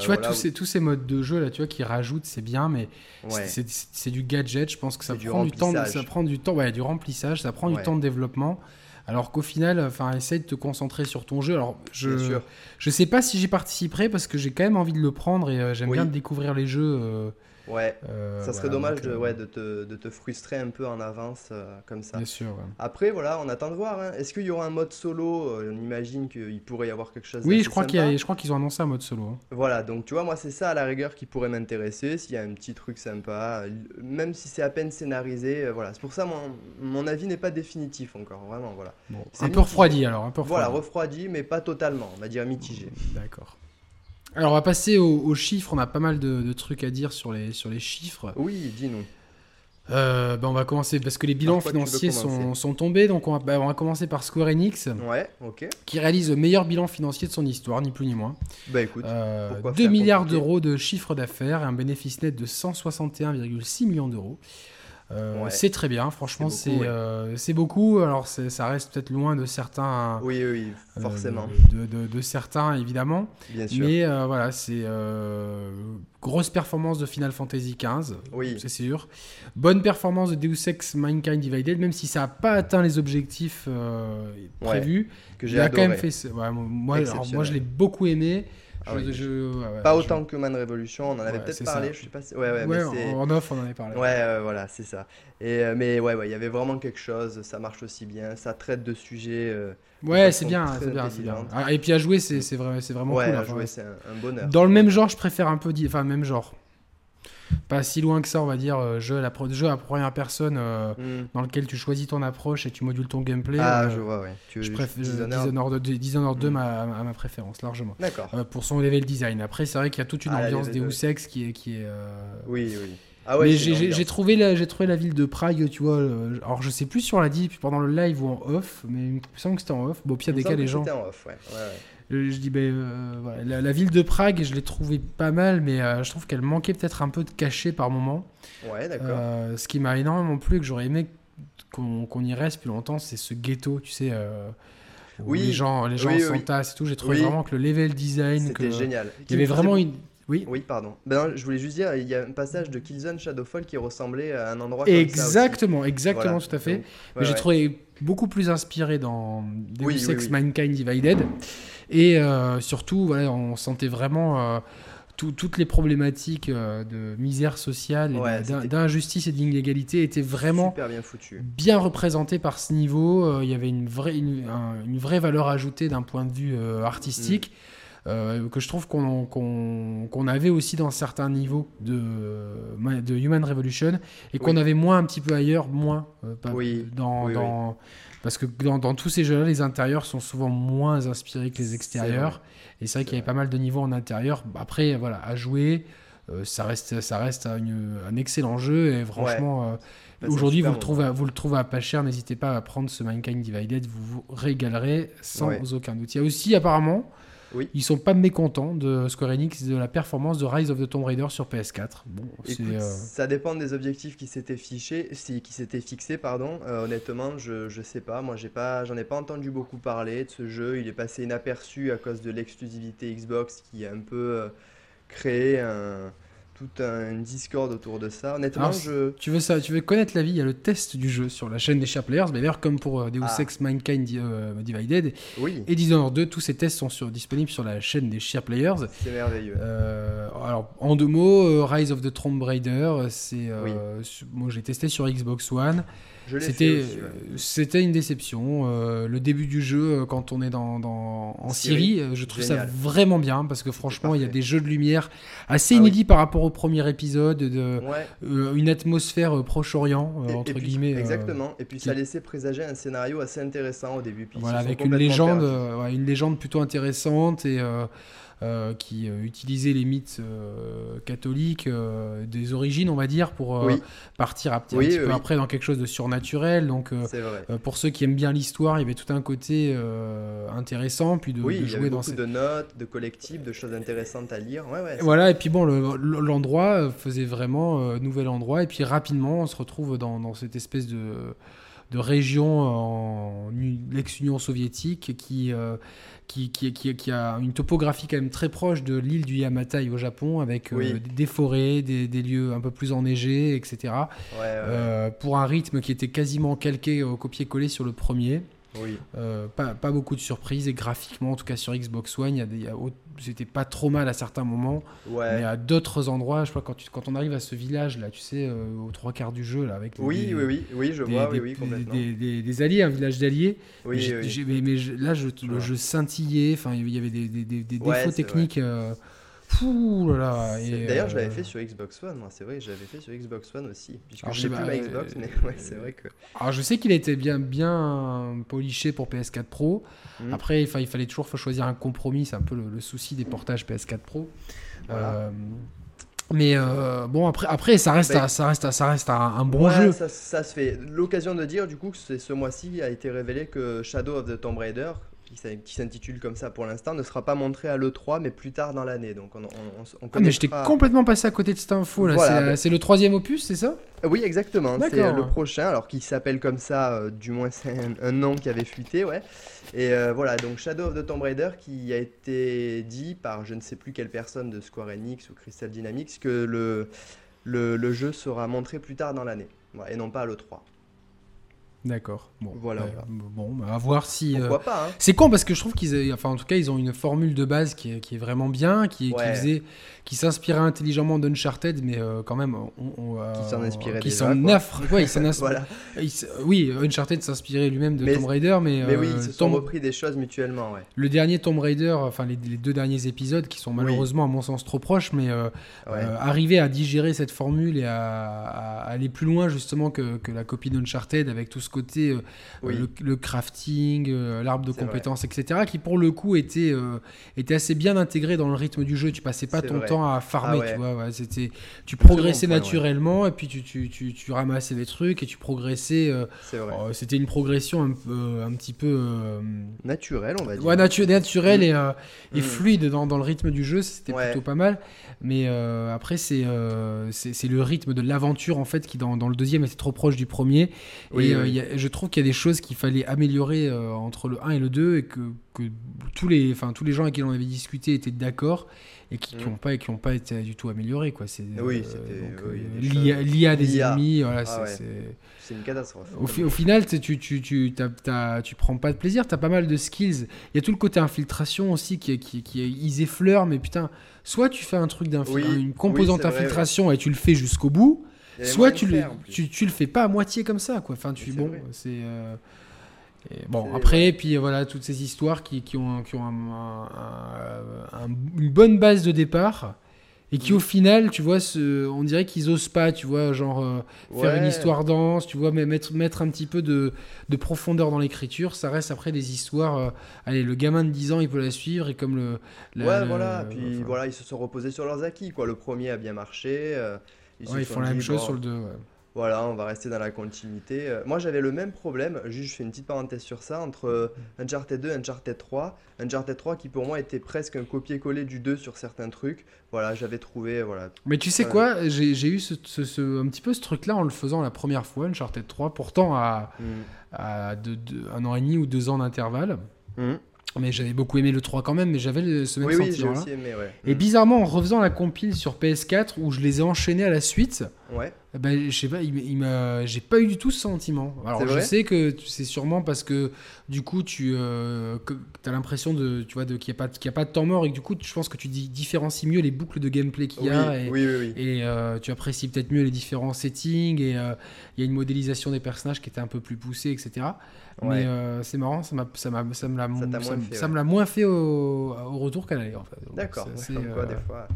tu vois, tous, ces, tous ces modes de jeu là, tu vois, qui rajoutent, c'est bien, mais c'est du gadget. Je pense que ça prend du, temps, ça prend du temps, ouais, du remplissage, ça prend du temps de développement. Alors qu'au final, enfin, essaye de te concentrer sur ton jeu. Alors, je je sais pas si j'y participerai parce que j'ai quand même envie de le prendre et euh, j'aime bien découvrir les jeux. Ouais, euh, ça serait dommage de, euh, ouais, de, te, de, te, frustrer un peu en avance euh, comme ça. Bien sûr. Après, voilà, on attend de voir. Hein. Est-ce qu'il y aura un mode solo On imagine qu'il pourrait y avoir quelque chose. Oui, je crois, qu'il je crois qu'ils ont annoncé un mode solo. Hein. Voilà, donc tu vois, moi, c'est ça à la rigueur qui pourrait m'intéresser. S'il y a un petit truc sympa, même si c'est à peine scénarisé, voilà. C'est pour ça, mon, mon avis n'est pas définitif encore, vraiment. Voilà. un peu refroidi alors. Un peu refroidi. Voilà, refroidi, mais pas totalement, on va dire mitigé. D'accord. Alors, on va passer aux, chiffres. On a pas mal de, trucs à dire sur les, sur les chiffres. Oui, dis-nous. Euh, ben, on va commencer parce que les bilans financiers sont, sont, tombés. Donc, on va, ben, on va, commencer par Square Enix. Ouais, ok. Qui réalise le meilleur bilan financier de son histoire, ni plus ni moins. Bah écoute. 2 euh, milliards d'euros de chiffre d'affaires et un bénéfice net de 161,6 millions d'euros. Euh, c'est très bien, franchement, c'est euh, beaucoup, Alors, ça reste peut-être loin de certains. Oui, oui, euh, forcément. de, certains, évidemment. Bien sûr. Mais voilà, c'est grosse performance de Final Fantasy XV, oui. c'est sûr. Bonne performance de Deus Ex Mankind Divided, même si ça n'a pas atteint les objectifs prévus. que j'ai quand même fait. moi, moi, je l'ai beaucoup aimé. Ah pas autant que Man Revolution, on en avait peut-être parlé, je sais pas Ouais, ouais, mais en off, on en avait parlé. Ouais, voilà, c'est ça. Et, euh, mais ouais, ouais, il y avait vraiment quelque chose, ça marche aussi bien, ça traite de sujets. Euh, ouais, c'est bien, c'est bien, bien. Ah, et puis à jouer, c'est vrai, vraiment cool. À jouer, c'est un, un, bonheur. Dans le même genre, je préfère un peu. Enfin, même genre pas si loin que ça, on va dire, euh, jeu à, la jeu à première personne euh, hmm. dans lequel tu choisis ton approche et tu modules ton gameplay. Ah, euh, je vois. Tu je préfère Dishonored, 2, Dishonored 2 à ma préférence, largement. D'accord. pour son level design. Après, c'est vrai qu'il y a toute une ah, ambiance des Ex qui est. Qui est Oui, oui. Ah ouais, mais j'ai trouvé, la, trouvé la ville de Prague, tu vois. alors je sais plus si on l'a dit pendant le live ou en off, mais il me semble que c'était en off. Bon, puis il y a des cas, les gens. C'était en off, ouais. ouais, ouais. Euh, je dis, ben, euh, la, ville de Prague, je l'ai trouvée pas mal, mais euh, je trouve qu'elle manquait peut-être un peu de cachet par moment. Ouais, d'accord. ce qui m'a énormément plu, que j'aurais aimé qu'on y reste plus longtemps, c'est ce ghetto, tu sais. oui. Les gens, les gens s'entassent et tout. J'ai trouvé vraiment que le level design. C'était génial. Il y avait vraiment une. Oui. Oui, pardon. Ben, je voulais juste dire, il y a un passage de Killzone Shadowfall qui ressemblait à un endroit exactement, ça Exactement, tout à fait. mais j'ai trouvé beaucoup plus inspiré dans Deus Ex Mankind Divided. Et euh, surtout, voilà, on sentait vraiment euh, toutes les problématiques euh, de misère sociale, d'injustice et d'inégalité étaient vraiment bien, représentées par ce niveau. Il y avait une vraie, une, vraie valeur ajoutée d'un point de vue artistique. Mm. Que je trouve qu'on avait aussi dans certains niveaux de, de Human Revolution et qu'on avait moins un petit peu ailleurs, moins oui. dans, dans, parce que dans, tous ces jeux-là, les intérieurs sont souvent moins inspirés que les extérieurs. Et c'est vrai qu'il y avait pas mal de niveaux en intérieur. Après, voilà, à jouer, euh, ça reste, ça reste un excellent jeu. Et franchement, euh, bah, aujourd'hui, vous, le trouvez, vous le trouvez à pas cher. N'hésitez pas à prendre ce Mankind Divided. Vous vous régalerez sans aucun doute. Il y a aussi, apparemment, oui. Ils sont pas mécontents de Square Enix de la performance de Rise of the Tomb Raider sur PS4. Bon, euh, ça dépend des objectifs qui s'étaient fichés, qui s'étaient fixés, pardon. Euh, honnêtement, je je sais pas. Moi, j'ai pas, j'en ai pas entendu beaucoup parler de ce jeu. Il est passé inaperçu à cause de l'exclusivité Xbox qui a un peu euh, créé un tout un Discord autour de ça. Honnêtement, je... tu veux ça, tu veux connaître la vie, il y a le test du jeu sur la chaîne des Share Players, mais d'ailleurs comme pour euh, Deus ah. Ex Mankind euh, Divided oui. et Dishonored 2, tous ces tests sont sur, disponibles sur la chaîne des Share Players. C'est merveilleux. Euh, alors en deux mots, Rise of the Tomb Raider, c'est moi j'ai testé sur Xbox One. C'était c'était une déception. Euh, le début du jeu, euh, quand on est dans, dans en Syrie, euh, je trouve ça vraiment bien parce que franchement, il y a des jeux de lumière assez ah inédits par rapport au premier épisode, de une atmosphère Proche-Orient entre guillemets. Exactement. et puis ça laissait présager un scénario assez intéressant au début. voilà, avec une légende, une légende plutôt intéressante et euh, qui euh, utilisait les mythes euh, catholiques des origines, on va dire, pour partir un, petit peu après dans quelque chose de surnaturel. Donc, pour ceux qui aiment bien l'histoire, il y avait tout un côté intéressant, puis de, oui, de jouer il y avait beaucoup de notes, de collectifs, de choses intéressantes à lire. voilà, et puis bon, l'endroit faisait vraiment nouvel endroit, et puis rapidement, on se retrouve dans, dans cette espèce de de région en l'ex-Union soviétique qui, qui, qui, qui, a une topographie quand même très proche de l'île du Yamatai au Japon, avec euh, des forêts, des, des, lieux un peu plus enneigés, etc. Euh, pour un rythme qui était quasiment calqué au copier-coller sur le premier. Oui. Euh, pas, pas, beaucoup de surprises et graphiquement, en tout cas sur Xbox One, c'était pas trop mal à certains moments, mais à d'autres endroits, je crois quand, tu, quand on arrive à ce village là, tu sais, euh, aux trois quarts du jeu là, avec oui, des, oui, oui, oui, je vois, oui, oui. Des, alliés, un village d'alliés. Oui, mais, mais, là, je, le jeu scintillait, enfin, il y avait des, défauts techniques. Euh, D'ailleurs, je l'avais euh, fait sur Xbox One, moi, c'est vrai, je l'avais fait sur Xbox One aussi. Puisque je sais plus ma Xbox, mais ouais, c'est vrai que. Alors, je sais qu'il a été bien, bien poliché pour PS4 Pro. Hmm. Après, il, fallait toujours choisir un compromis, c'est un peu le, souci des portages PS4 Pro. Euh, mais euh, bon, après, après ça, reste, ça, reste, ça reste un, bon jeu. Ça, ça, se fait. L'occasion de dire, du coup, que ce mois-ci a été révélé que Shadow of the Tomb Raider qui s'intitule comme ça pour l'instant, ne sera pas montré à l'E3, mais plus tard dans l'année. Donc on, on, ah, mais j'étais complètement passé à côté de cette info. là. c'est le troisième opus, c'est ça? Oui, exactement. C'est le prochain, alors qui s'appelle comme ça, euh, du moins c'est un, nom qui avait fuité, ouais. Et euh, voilà, donc Shadow of the Tomb Raider qui a été dit par je ne sais plus quelle personne de Square Enix ou Crystal Dynamics que le, le, le jeu sera montré plus tard dans l'année, et non pas à l'E3. D'accord. Bon, voilà. Euh, bon, bah, à voir si. Euh, Pourquoi pas hein. C'est con parce que je trouve qu'ils, enfin en tout cas, ils ont une formule de base qui est, qui est vraiment bien, qui, qui faisait, qui s'inspirait intelligemment d'Uncharted, mais euh, quand même, on, qui s'en inspirait qui s'en ouais, voilà. Oui, Uncharted s'inspirait lui-même de Tomb Raider, mais. Mais oui, ils se sont repris des choses mutuellement, ouais. Le dernier Tomb Raider, enfin les, deux derniers épisodes, qui sont malheureusement à mon sens trop proches, mais arriver à digérer cette formule et à, à, aller plus loin justement que, que la copie d'Uncharted avec tout ce côté euh, le, crafting, euh, l'arbre de compétences, etc., qui pour le coup était, euh, était assez bien intégré dans le rythme du jeu. Tu passais pas ton temps à farmer, ah tu vois. c'était, tu progressais naturellement et puis tu, tu, tu, tu, ramassais des trucs et tu progressais. c'était une progression un, peu, un petit peu. naturelle, on va dire. Ouais, natu naturelle mm. et, et mm. fluide dans, dans, le rythme du jeu. C'était plutôt pas mal. Mais après, c'est, c'est, le rythme de l'aventure en fait qui dans, dans, le deuxième était trop proche du premier. et je trouve qu'il y a des choses qu'il fallait améliorer euh, entre le 1 et le 2 et que, que tous, les, enfin, tous les gens avec qui on avait discuté étaient d'accord et qui n'ont mm. pas, qui pas été du tout améliorés. Quoi. C'est, oui, euh, l'IA, des ennemis, voilà, ah c'est, une catastrophe. Au, au final, tu, tu, tu, tu prends pas de plaisir, tu as pas mal de skills. Il y a tout le côté infiltration aussi qui, qui, qui ils effleurent, mais putain, soit tu fais un truc d'infiltration, une composante d'infiltration et tu le fais jusqu'au bout Soit tu le, tu, tu, le fais pas à moitié comme ça, quoi. Enfin, tu, bon, c'est. Euh, bon, après, puis voilà, toutes ces histoires qui, qui ont, qui ont une bonne base de départ et qui, au mm. final, tu vois, ce, on dirait qu'ils osent pas, tu vois, genre euh, faire une histoire dense, tu vois, mais mettre, mettre un petit peu de, de profondeur dans l'écriture. Ça reste après des histoires. Euh, allez, le gamin de 10 ans, il peut la suivre et comme le. ouais, voilà, puis voilà, ils se sont reposés sur leurs acquis, quoi. Le premier a bien marché. Ils, font la même chose sur le 2. Voilà, on va rester dans la continuité. Euh, moi, j'avais le même problème, juste je fais une petite parenthèse sur ça, entre euh, Uncharted 2 et Uncharted 3. Uncharted 3 qui pour moi était presque un copier-coller du 2 sur certains trucs. Voilà, j'avais trouvé. Voilà. Mais tu sais quoi, j'ai eu ce, un petit peu ce truc-là en le faisant la première fois, Uncharted 3, pourtant à, hmm. à un an et demi ou deux ans d'intervalle. Hmm. Mais j'avais beaucoup aimé le 3 quand même, mais j'avais ce même oui, sentiment. Oui, aimé, ouais. Et bizarrement, en refaisant la compile sur PS4, où je les ai enchaînés à la suite, ouais. Eh ben, je sais pas, il, il j'ai pas eu du tout ce sentiment. Alors je sais que c'est sûrement parce que du coup tu euh, as l'impression de, tu vois, de qu'il n'y a pas, qu'il a pas de temps mort et que du coup je pense que tu différencies mieux les boucles de gameplay qu'il y a et, et euh, tu apprécies peut-être mieux les différents settings et euh, il y a une modélisation des personnages qui était un peu plus poussée, etc. Mais c'est marrant, ça m'a, ça m'a, ça me l'a, ça, me l'a moins fait au, au retour qu'à l'aller en fait. D'accord. C'est, quoi, des fois,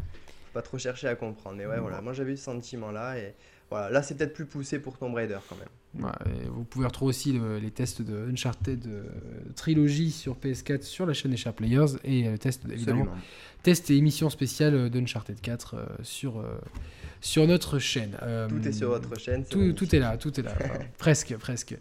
pas trop chercher à comprendre. Mais ouais, voilà, moi j'avais eu ce sentiment là et voilà, là c'est peut-être plus poussé pour Tomb Raider quand même. vous pouvez retrouver aussi les tests de Uncharted de, Trilogy sur PS4 sur la chaîne Echar Players et le test évidemment test et émission spéciale d'Uncharted 4 euh, sur, euh, sur notre chaîne. tout est sur votre chaîne. Tout, tout, est là, tout est là. presque, presque.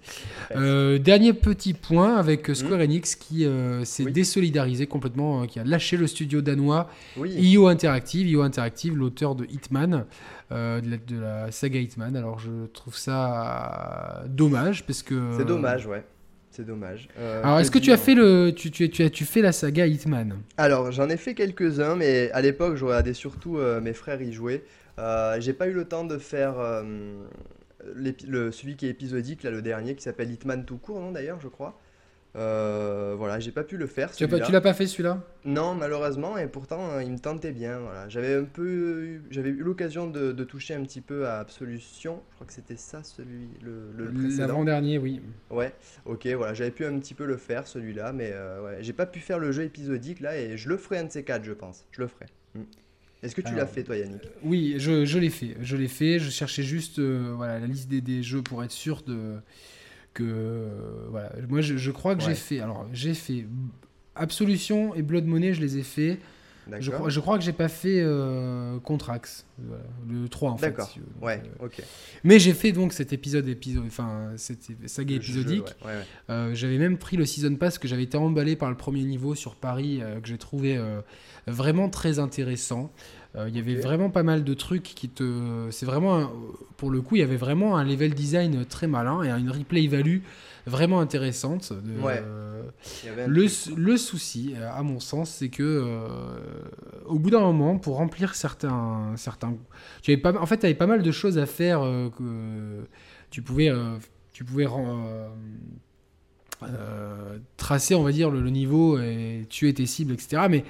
Euh, dernier petit point avec Square hmm. Enix qui s'est désolidarisé complètement, qui a lâché le studio danois IO Interactive. IO Interactive, l'auteur de Hitman. Euh, de, la, saga Hitman. Alors je trouve ça dommage parce que. C'est dommage, ouais. C'est dommage. Euh, Alors est-ce que tu as fait le, tu, tu, tu, as, tu fais la saga Hitman? Alors j'en ai fait quelques-uns, mais à l'époque je regardais surtout euh, mes frères y jouer. J'ai pas eu le temps de faire le, celui qui est épisodique, là, le dernier, qui s'appelle Hitman tout court, non d'ailleurs, je crois. Euh, voilà, j'ai pas pu le faire. Tu, l'as pas fait celui-là? Non, malheureusement, et pourtant euh, il me tentait bien. Voilà. J'avais un peu, j'avais eu l'occasion de, toucher un petit peu à Absolution. Je crois que c'était ça, celui, le, le l'avant-dernier, oui. Ouais, ok, voilà, j'avais pu un petit peu le faire celui-là, mais euh, ouais, j'ai pas pu faire le jeu épisodique là, et je le ferai un de ces quatre, je pense. Je le ferai. Hmm. Est-ce que tu l'as fait toi Yannick? Oui, je, je l'ai fait. Je l'ai fait. Je cherchais juste voilà, la liste des, des, jeux pour être sûr de, voilà, moi je, crois que j'ai fait. Alors j'ai fait Absolution et Blood Money, je les ai fait. Je crois, je crois que j'ai pas fait euh, Contrax, le 3 en fait. D'accord. ouais, euh, ok. Mais j'ai fait donc cet épisode, épisode enfin cette saga épisodique. Euh, j'avais même pris le season pass que j'avais été emballé par le premier niveau sur Paris que j'ai trouvé vraiment très intéressant. Il y avait vraiment pas mal de trucs qui te. C'est vraiment. Pour le coup, il y avait vraiment un level design très malin et une replay value vraiment intéressante. le, le, souci, à mon sens, c'est que euh, au bout d'un moment, pour remplir certains, certains, tu avais pas, en fait, tu avais pas mal de choses à faire euh, que tu pouvais, euh, tu pouvais tracer, on va dire, le, le, niveau et tuer tes cibles, etc. Mais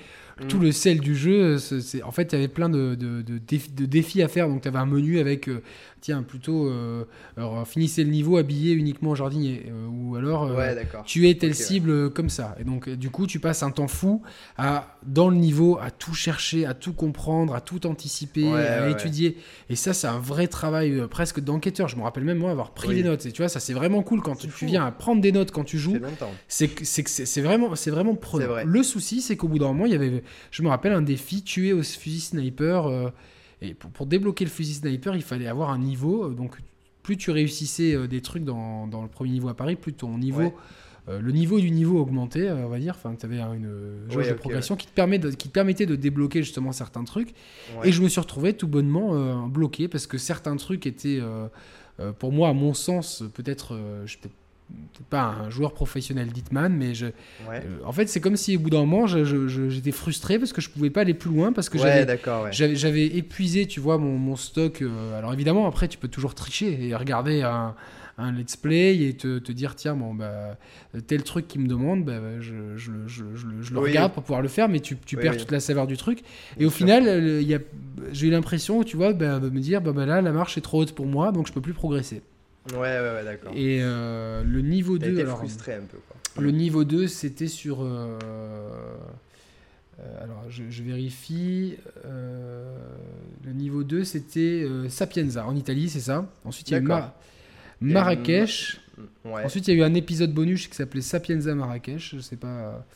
tout mm. le sel du jeu, c'est en fait, il y avait plein de, de, de, défis à faire. Donc, tu avais un menu avec, euh, tiens, plutôt, euh, alors, finissez le niveau habillé uniquement jardinier. Euh, ou alors, tuer telle cible comme ça. Et donc, du coup, tu passes un temps fou à, dans le niveau, à tout chercher, à tout comprendre, à tout anticiper, à étudier. Et ça, c'est un vrai travail presque d'enquêteur. Je me rappelle même, moi, avoir pris des notes. Et tu vois, ça, c'est vraiment cool quand tu, viens à prendre des notes quand tu joues. C'est c'est vraiment, vraiment prenant. Le souci, c'est qu'au bout d'un moment, il y avait je me rappelle un défi, tuer au fusil sniper. Euh, et pour, débloquer le fusil sniper, il fallait avoir un niveau. Euh, donc, plus tu réussissais euh, des trucs dans, le premier niveau à Paris, plus ton niveau. le niveau du niveau augmentait, on va dire. Enfin, tu avais une jauge de progression qui, te permet qui permettait de débloquer justement certains trucs. Et je me suis retrouvé tout bonnement bloqué parce que certains trucs étaient, pour moi, à mon sens, peut-être, je peut pas un joueur professionnel d'Hitman, mais je, euh, en fait, c'est comme si au bout d'un moment, j'étais frustré parce que je pouvais pas aller plus loin parce que j'avais épuisé, tu vois, mon, mon stock. Euh, alors évidemment, après, tu peux toujours tricher et regarder un, un let's play et te, te, dire tiens bon bah tel truc qui me demande bah, je, je, je, je, le regarde pour pouvoir le faire mais tu, tu perds toute la saveur du truc. Et au final j'ai eu l'impression tu vois bah, de me dire bah, bah, là la marche est trop haute pour moi donc je peux plus progresser Ouais, ouais, ouais, d'accord. Et euh, le niveau 2. alors, frustré un peu, quoi. Le niveau 2, c'était sur. Euh, euh, alors, je, vérifie. le niveau 2, c'était Sapienza, en Italie, c'est ça? Ensuite, il y a eu Marrakech. Ensuite, il y a eu un épisode bonus qui s'appelait Sapienza Marrakech. Je sais pas.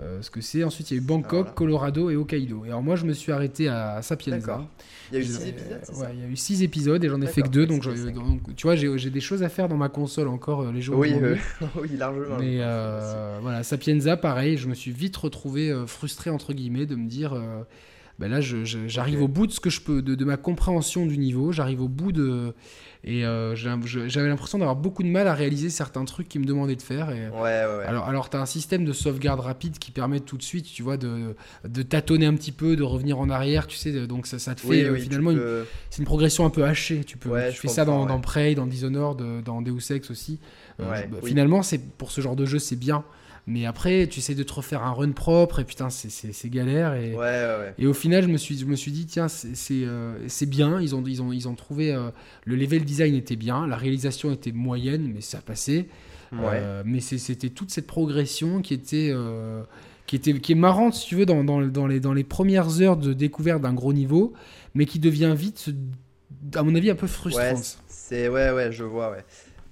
Euh, ce que c'est. Ensuite, il y a eu Bangkok, Colorado et Hokkaido. Et alors, moi, je me suis arrêté à Sapienza. Il y a eu 6 épisodes Ouais, il y a eu 6 épisodes et j'en ai fait que 2. Donc, tu vois, j'ai des choses à faire dans ma console encore euh, les jours Oui, euh, oui largement. Mais voilà, Sapienza, pareil, je me suis vite retrouvé frustré, entre guillemets, de me dire. ben là, j'arrive au bout de ce que je peux, de, de ma compréhension du niveau, j'arrive au bout de, et euh, j'avais l'impression d'avoir beaucoup de mal à réaliser certains trucs qui me demandaient de faire. Et, ouais, ouais, ouais. Alors, alors tu as un système de sauvegarde rapide qui permet tout de suite, tu vois, de, de tâtonner un petit peu, de revenir en arrière, tu sais. Donc ça, ça te fait euh, finalement. C'est une progression un peu hachée. Tu, peux, tu fais ça dans, dans, Prey, dans Dishonored, dans Deus Ex aussi. Euh, bah, finalement, c'est pour ce genre de jeu, c'est bien. Mais après, tu essaies de te refaire un run propre et putain, c'est galère. Et, et au final, je me suis, je me suis dit, tiens, c'est euh, bien. Ils ont, ils ont, ils ont trouvé. Euh, le level design était bien, la réalisation était moyenne, mais ça passait. Euh, mais c'était toute cette progression qui était. qui, était, qui est marrante, si tu veux, dans, dans, dans, les, dans les premières heures de découverte d'un gros niveau, mais qui devient vite, à mon avis, un peu frustrante. c'est ouais, ouais, je vois, ouais.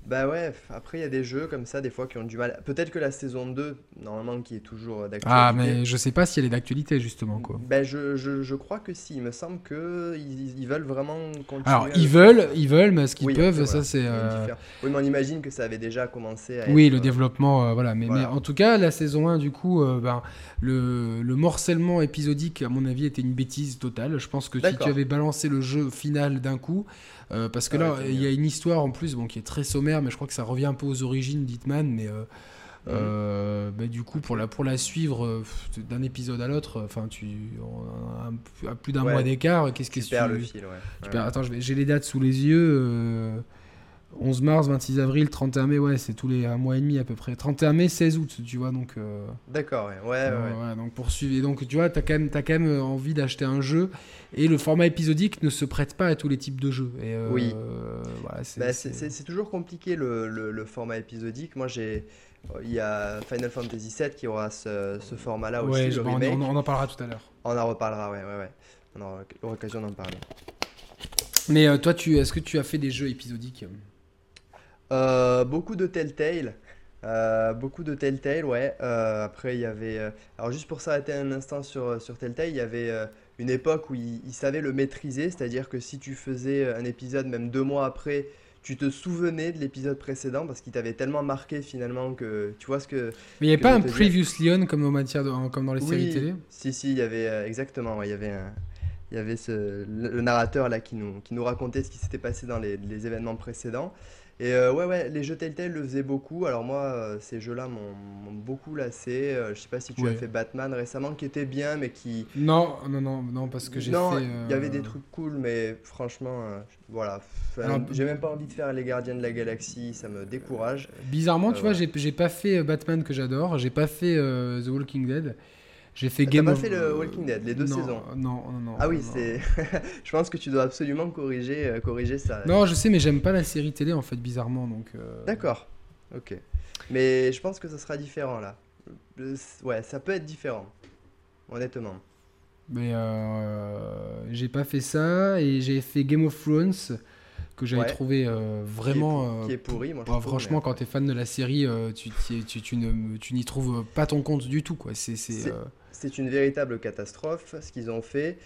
Bah ouais, après il y a des jeux comme ça des fois qui ont du mal. Peut-être que la saison 2, normalement qui est toujours d'actualité. Ah mais je sais pas si elle est d'actualité justement quoi. Bah je, je, je, crois que si, il me semble que ils, ils veulent vraiment continuer. Alors ils veulent, ils veulent, mais ce qu'ils peuvent, ça c'est. Euh, oui mais on imagine que ça avait déjà commencé à. Oui le euh, développement, euh, voilà. Mais, mais, en tout cas la saison 1 du coup, ben, le, le, morcellement épisodique à mon avis était une bêtise totale. Je pense que si tu avais balancé le jeu final d'un coup. Euh, parce que là, il y a une histoire en plus bon, qui est très sommaire, mais je crois que ça revient un peu aux origines d'Hitman. Mais euh, mhm. euh, bah, du coup, pour la, pour la suivre d'un épisode à l'autre, enfin, tu à plus d'un mois d'écart, qu'est-ce que tu perds le fil ouais. Attends, j'ai les dates sous les yeux. 11 mars, 26 avril, 31 mai, ouais, c'est tous les un mois et demi à peu près. 31 mai, 16 août, tu vois, donc. D'accord, ouais, ouais, ouais. donc poursuivre. Et donc, tu vois, t'as quand même, as quand même envie d'acheter un jeu et le format épisodique ne se prête pas à tous les types de jeux. Et euh, oui. Bah, c'est toujours compliqué le, le, format épisodique. Moi, j'ai. Il y a Final Fantasy VII qui aura ce, ce format-là aussi. le remake. On, en parlera tout à l'heure. On en reparlera, ouais, ouais, ouais. On aura l'occasion d'en parler. Mais euh, toi, tu, est-ce que tu as fait des jeux épisodiques? Euh, Beaucoup de Telltale. beaucoup de Telltale, ouais. après, il y avait. alors, juste pour s'arrêter un instant sur, sur Telltale, il y avait une époque où ils il savaient le maîtriser, c'est-à-dire que si tu faisais un épisode, même deux mois après, tu te souvenais de l'épisode précédent parce qu'il t'avait tellement marqué finalement que tu vois ce que. Mais il n'y avait pas un Previously On comme, matière comme dans les séries télé? Si, si, il y avait euh, exactement, il y avait il y avait ce, le, narrateur là qui nous, qui nous racontait ce qui s'était passé dans les, les, événements précédents. Et euh, ouais, ouais, les jeux Telltale le faisaient beaucoup. Alors moi, euh, ces jeux-là m'ont beaucoup lassé. Euh, je sais pas si tu as fait Batman récemment, qui était bien, mais qui... Non, non, non, non, parce que j'ai fait... Non, il y avait des trucs cool, mais franchement, voilà. J'ai même pas envie de faire Les Gardiens de la Galaxie, ça me décourage. Bizarrement, tu vois, j'ai pas fait Batman que j'adore, j'ai pas fait The Walking Dead. J'ai fait Game pas fait le Walking Dead, les deux saisons? Non, non, non. Ah oui, c'est. je pense que tu dois absolument corriger, euh, corriger ça. Non, je sais, mais j'aime pas la série télé en fait, bizarrement. donc. Euh. D'accord. Ok. Mais je pense que ça sera différent là. Ouais, ça peut être différent. Honnêtement. Mais euh, j'ai pas fait ça et j'ai fait Game of Thrones que j'avais trouvé euh, vraiment. Qui est, pourri, moi. Bah, franchement, quand tu es fan de la série, tu, tu, tu, tu n'y trouves pas ton compte du tout. quoi. C'est c'est une véritable catastrophe ce qu'ils ont fait.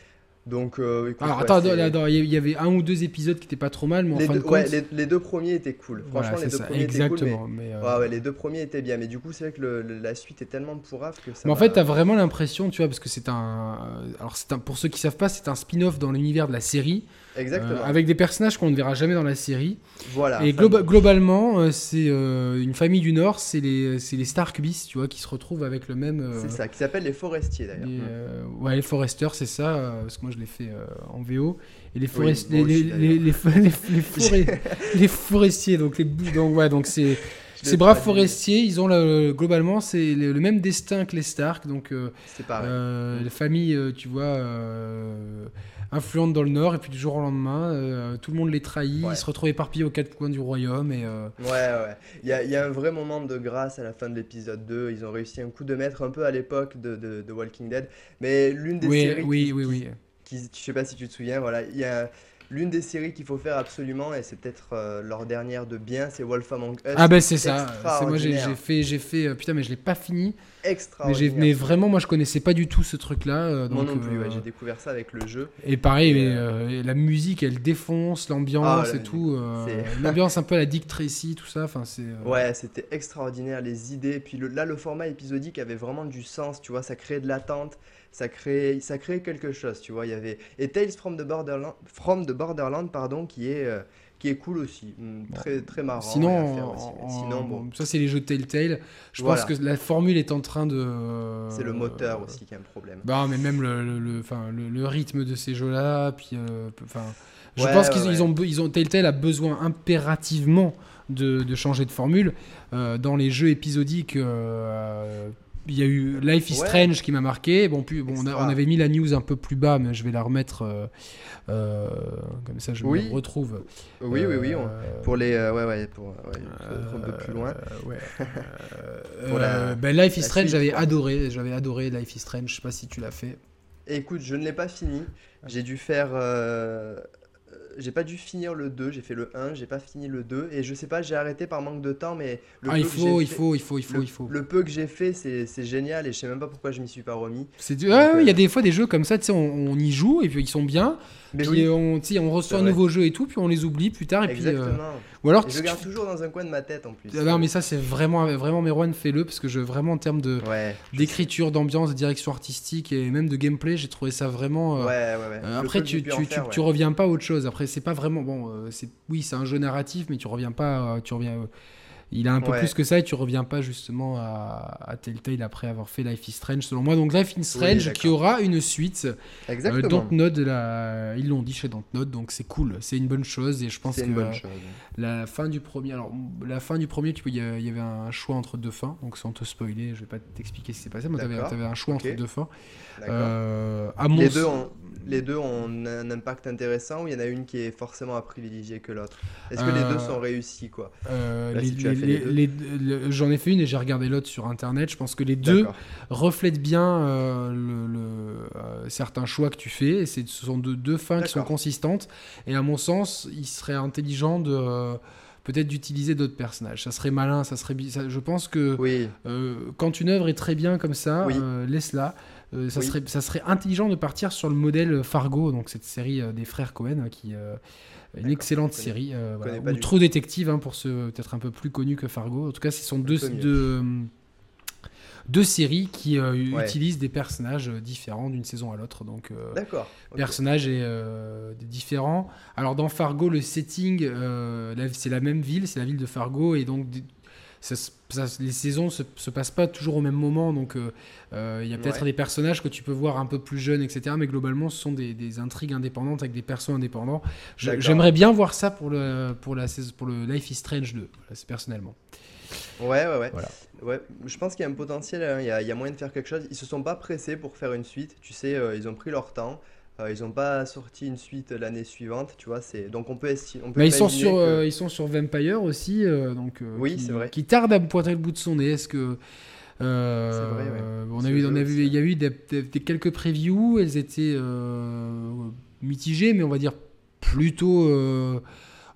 Donc, euh, Alors, attends, il y avait un ou deux épisodes qui étaient pas trop mal, mais en les fin deux, de compte... les, deux premiers étaient cool. Franchement, les deux premiers exactement, étaient cool. Mais, euh, ouais, les deux premiers étaient bien. Mais du coup, c'est vrai que la suite est tellement pourrave que ça. Mais en fait, tu as vraiment l'impression, tu vois, parce que c'est un. Alors, un... pour ceux qui savent pas, c'est un spin-off dans l'univers de la série. Exactement. Euh, avec des personnages qu'on ne verra jamais dans la série. Voilà. Et globalement, euh, c'est euh, une famille du Nord, c'est les, les Stark Beasts, tu vois, qui se retrouvent avec le même. c'est ça, qui s'appelle les Forestiers d'ailleurs. ouais, les Foresters, c'est ça, parce que moi je l'ai fait en VO. Et les, forestiers les, les, les, forestiers, donc les donc, ouais, donc c'est. Ces braves forestiers, ils ont le, globalement c'est le, même destin que les Stark, donc c'est pareil. les familles, tu vois, influente dans le nord, et puis du jour au lendemain, euh, tout le monde les trahit, ils se retrouvent éparpillés aux quatre coins du royaume. Et, euh, Ouais, ouais. Il y a, y a, un vrai moment de grâce à la fin de l'épisode 2. Ils ont réussi un coup de maître un peu à l'époque de, de, Walking Dead. Mais l'une des oui, séries. Oui, oui, oui. Qui, je sais pas si tu te souviens, voilà. Il y a l'une des séries qu'il faut faire absolument, et c'est peut-être euh, leur dernière de bien, c'est Wolf Among Us. Ah bah c'est ça. C'est moi j'ai fait, j'ai fait, euh, putain mais je l'ai pas fini. Extraordinaire. Mais, mais, vraiment moi je connaissais pas du tout ce truc là. Euh, moi non plus, j'ai découvert ça avec le jeu. Et pareil, la musique elle défonce, l'ambiance ah, et tout. l'ambiance un peu à la Dick Tracy, tout ça. Enfin c'est. Ouais, c'était extraordinaire les idées. Puis là le format épisodique avait vraiment du sens, tu vois, ça créait de l'attente ça crée, ça crée quelque chose, tu vois. Il y avait et Tales from the Borderland, from the Borderland, pardon, qui est euh, qui est cool aussi, hmm, très très marrant. Sinon, Sinon bon. ça c'est les jeux Telltale. Je pense que la formule est en train de. C'est le moteur aussi qui a un problème. Bah mais même le le, le, le, rythme de ces jeux-là, puis euh, enfin. je pense qu'ils ont, ils ont Telltale a besoin impérativement de, de changer de formule. Euh, dans les jeux épisodiques, il y a eu Life is Strange qui m'a marqué. Bon, puis, bon on, avait mis la news un peu plus bas, mais je vais la remettre euh, euh, comme ça, je me retrouve. Oui, oui, oui. Euh, pour les, ouais, ouais, pour un peu plus loin. Ben, Life is Strange, j'avais adoré, j'avais adoré Life is Strange. Je sais pas si tu l'as fait. Écoute, je ne l'ai pas fini. J'ai dû faire j'ai pas dû finir le 2, j'ai fait le 1, j'ai pas fini le 2 et je sais pas, j'ai arrêté par manque de temps mais le ah, il faut, il faut, il faut, il faut, le, il faut. Le peu que j'ai fait, c'est génial et je sais même pas pourquoi je m'y suis pas remis. C'est il y a euh, des fois des jeux comme ça, tu sais, on, y joue et puis ils sont bien. Mais puis on, on reçoit un nouveau jeu et tout, puis on les oublie plus tard et puis. Euh, ou alors. je garde toujours dans un coin de ma tête en plus. Ah non mais ça c'est vraiment, vraiment Merwan fais-le parce que je vraiment en termes d'écriture, d'ambiance, de direction artistique et même de gameplay, j'ai trouvé ça vraiment. Euh, ouais, ouais, ouais. après tu, tu, tu, reviens pas à autre chose. Après c'est pas vraiment bon. c'est oui c'est un jeu narratif mais tu reviens pas, tu reviens il a un peu plus que ça et tu reviens pas justement à, à, Telltale après avoir fait Life is Strange selon moi. Donc Life is Strange qui aura une suite. Euh, Exactement. Dontnod, la... ils l'ont dit chez Dontnod, donc c'est cool, c'est une bonne chose et je pense que la fin du premier, alors la fin du premier, tu il y, avait un choix entre deux fins, donc sans te spoiler, je vais pas t'expliquer ce qui s'est passé, mais tu avais, un choix entre deux fins. Euh, les, deux ont, les deux ont un impact intéressant ou il y en a une qui est forcément à privilégier que l'autre? Est-ce que les deux euh, sont réussis quoi? J'en ai fait une et j'ai regardé l'autre sur internet. Je pense que les deux reflètent bien euh, le, certains choix que tu fais. Et ce sont deux, deux fins qui sont consistantes. Et à mon sens, il serait intelligent de peut-être d'utiliser d'autres personnages. Ça serait malin, ça serait. je pense que oui. quand une œuvre est très bien comme ça, laisse-la. ça, serait, ça serait intelligent de partir sur le modèle Fargo, donc cette série des frères Cohen qui une excellente série. ou Trop Détective, hein, pour ceux peut-être un peu plus connus que Fargo. En tout cas, ce sont deux, deux, deux séries qui euh, utilisent des personnages euh, différents d'une saison à l'autre. Donc, euh, D'accord. Personnage est différent. Alors, dans Fargo, le setting, c'est la même ville, c'est la ville de Fargo, et donc les saisons se, se passent pas toujours au même moment, donc il y a peut-être des personnages que tu peux voir un peu plus jeunes, etc. Mais globalement, ce sont des, intrigues indépendantes avec des persos indépendants. J'aimerais bien voir ça pour le, pour, la, pour le Life is Strange 2, personnellement. Ouais, ouais, ouais. Voilà. Ouais, je pense qu'il y a un potentiel, hein. il, y a, il y, a, moyen de faire quelque chose. Ils se sont pas pressés pour faire une suite, tu sais, euh, ils ont pris leur temps. Euh, ils n'ont pas sorti une suite l'année suivante, tu vois. C'est donc on peut estimer. Mais ils sont sur, euh, ils sont sur Vampire aussi, donc. oui, c'est vrai. Qui tarde à pointer le bout de son nez. Est-ce que vrai, ouais. on a vu, on a vu, il y a eu des, quelques previews. Elles étaient mitigées, mais on va dire plutôt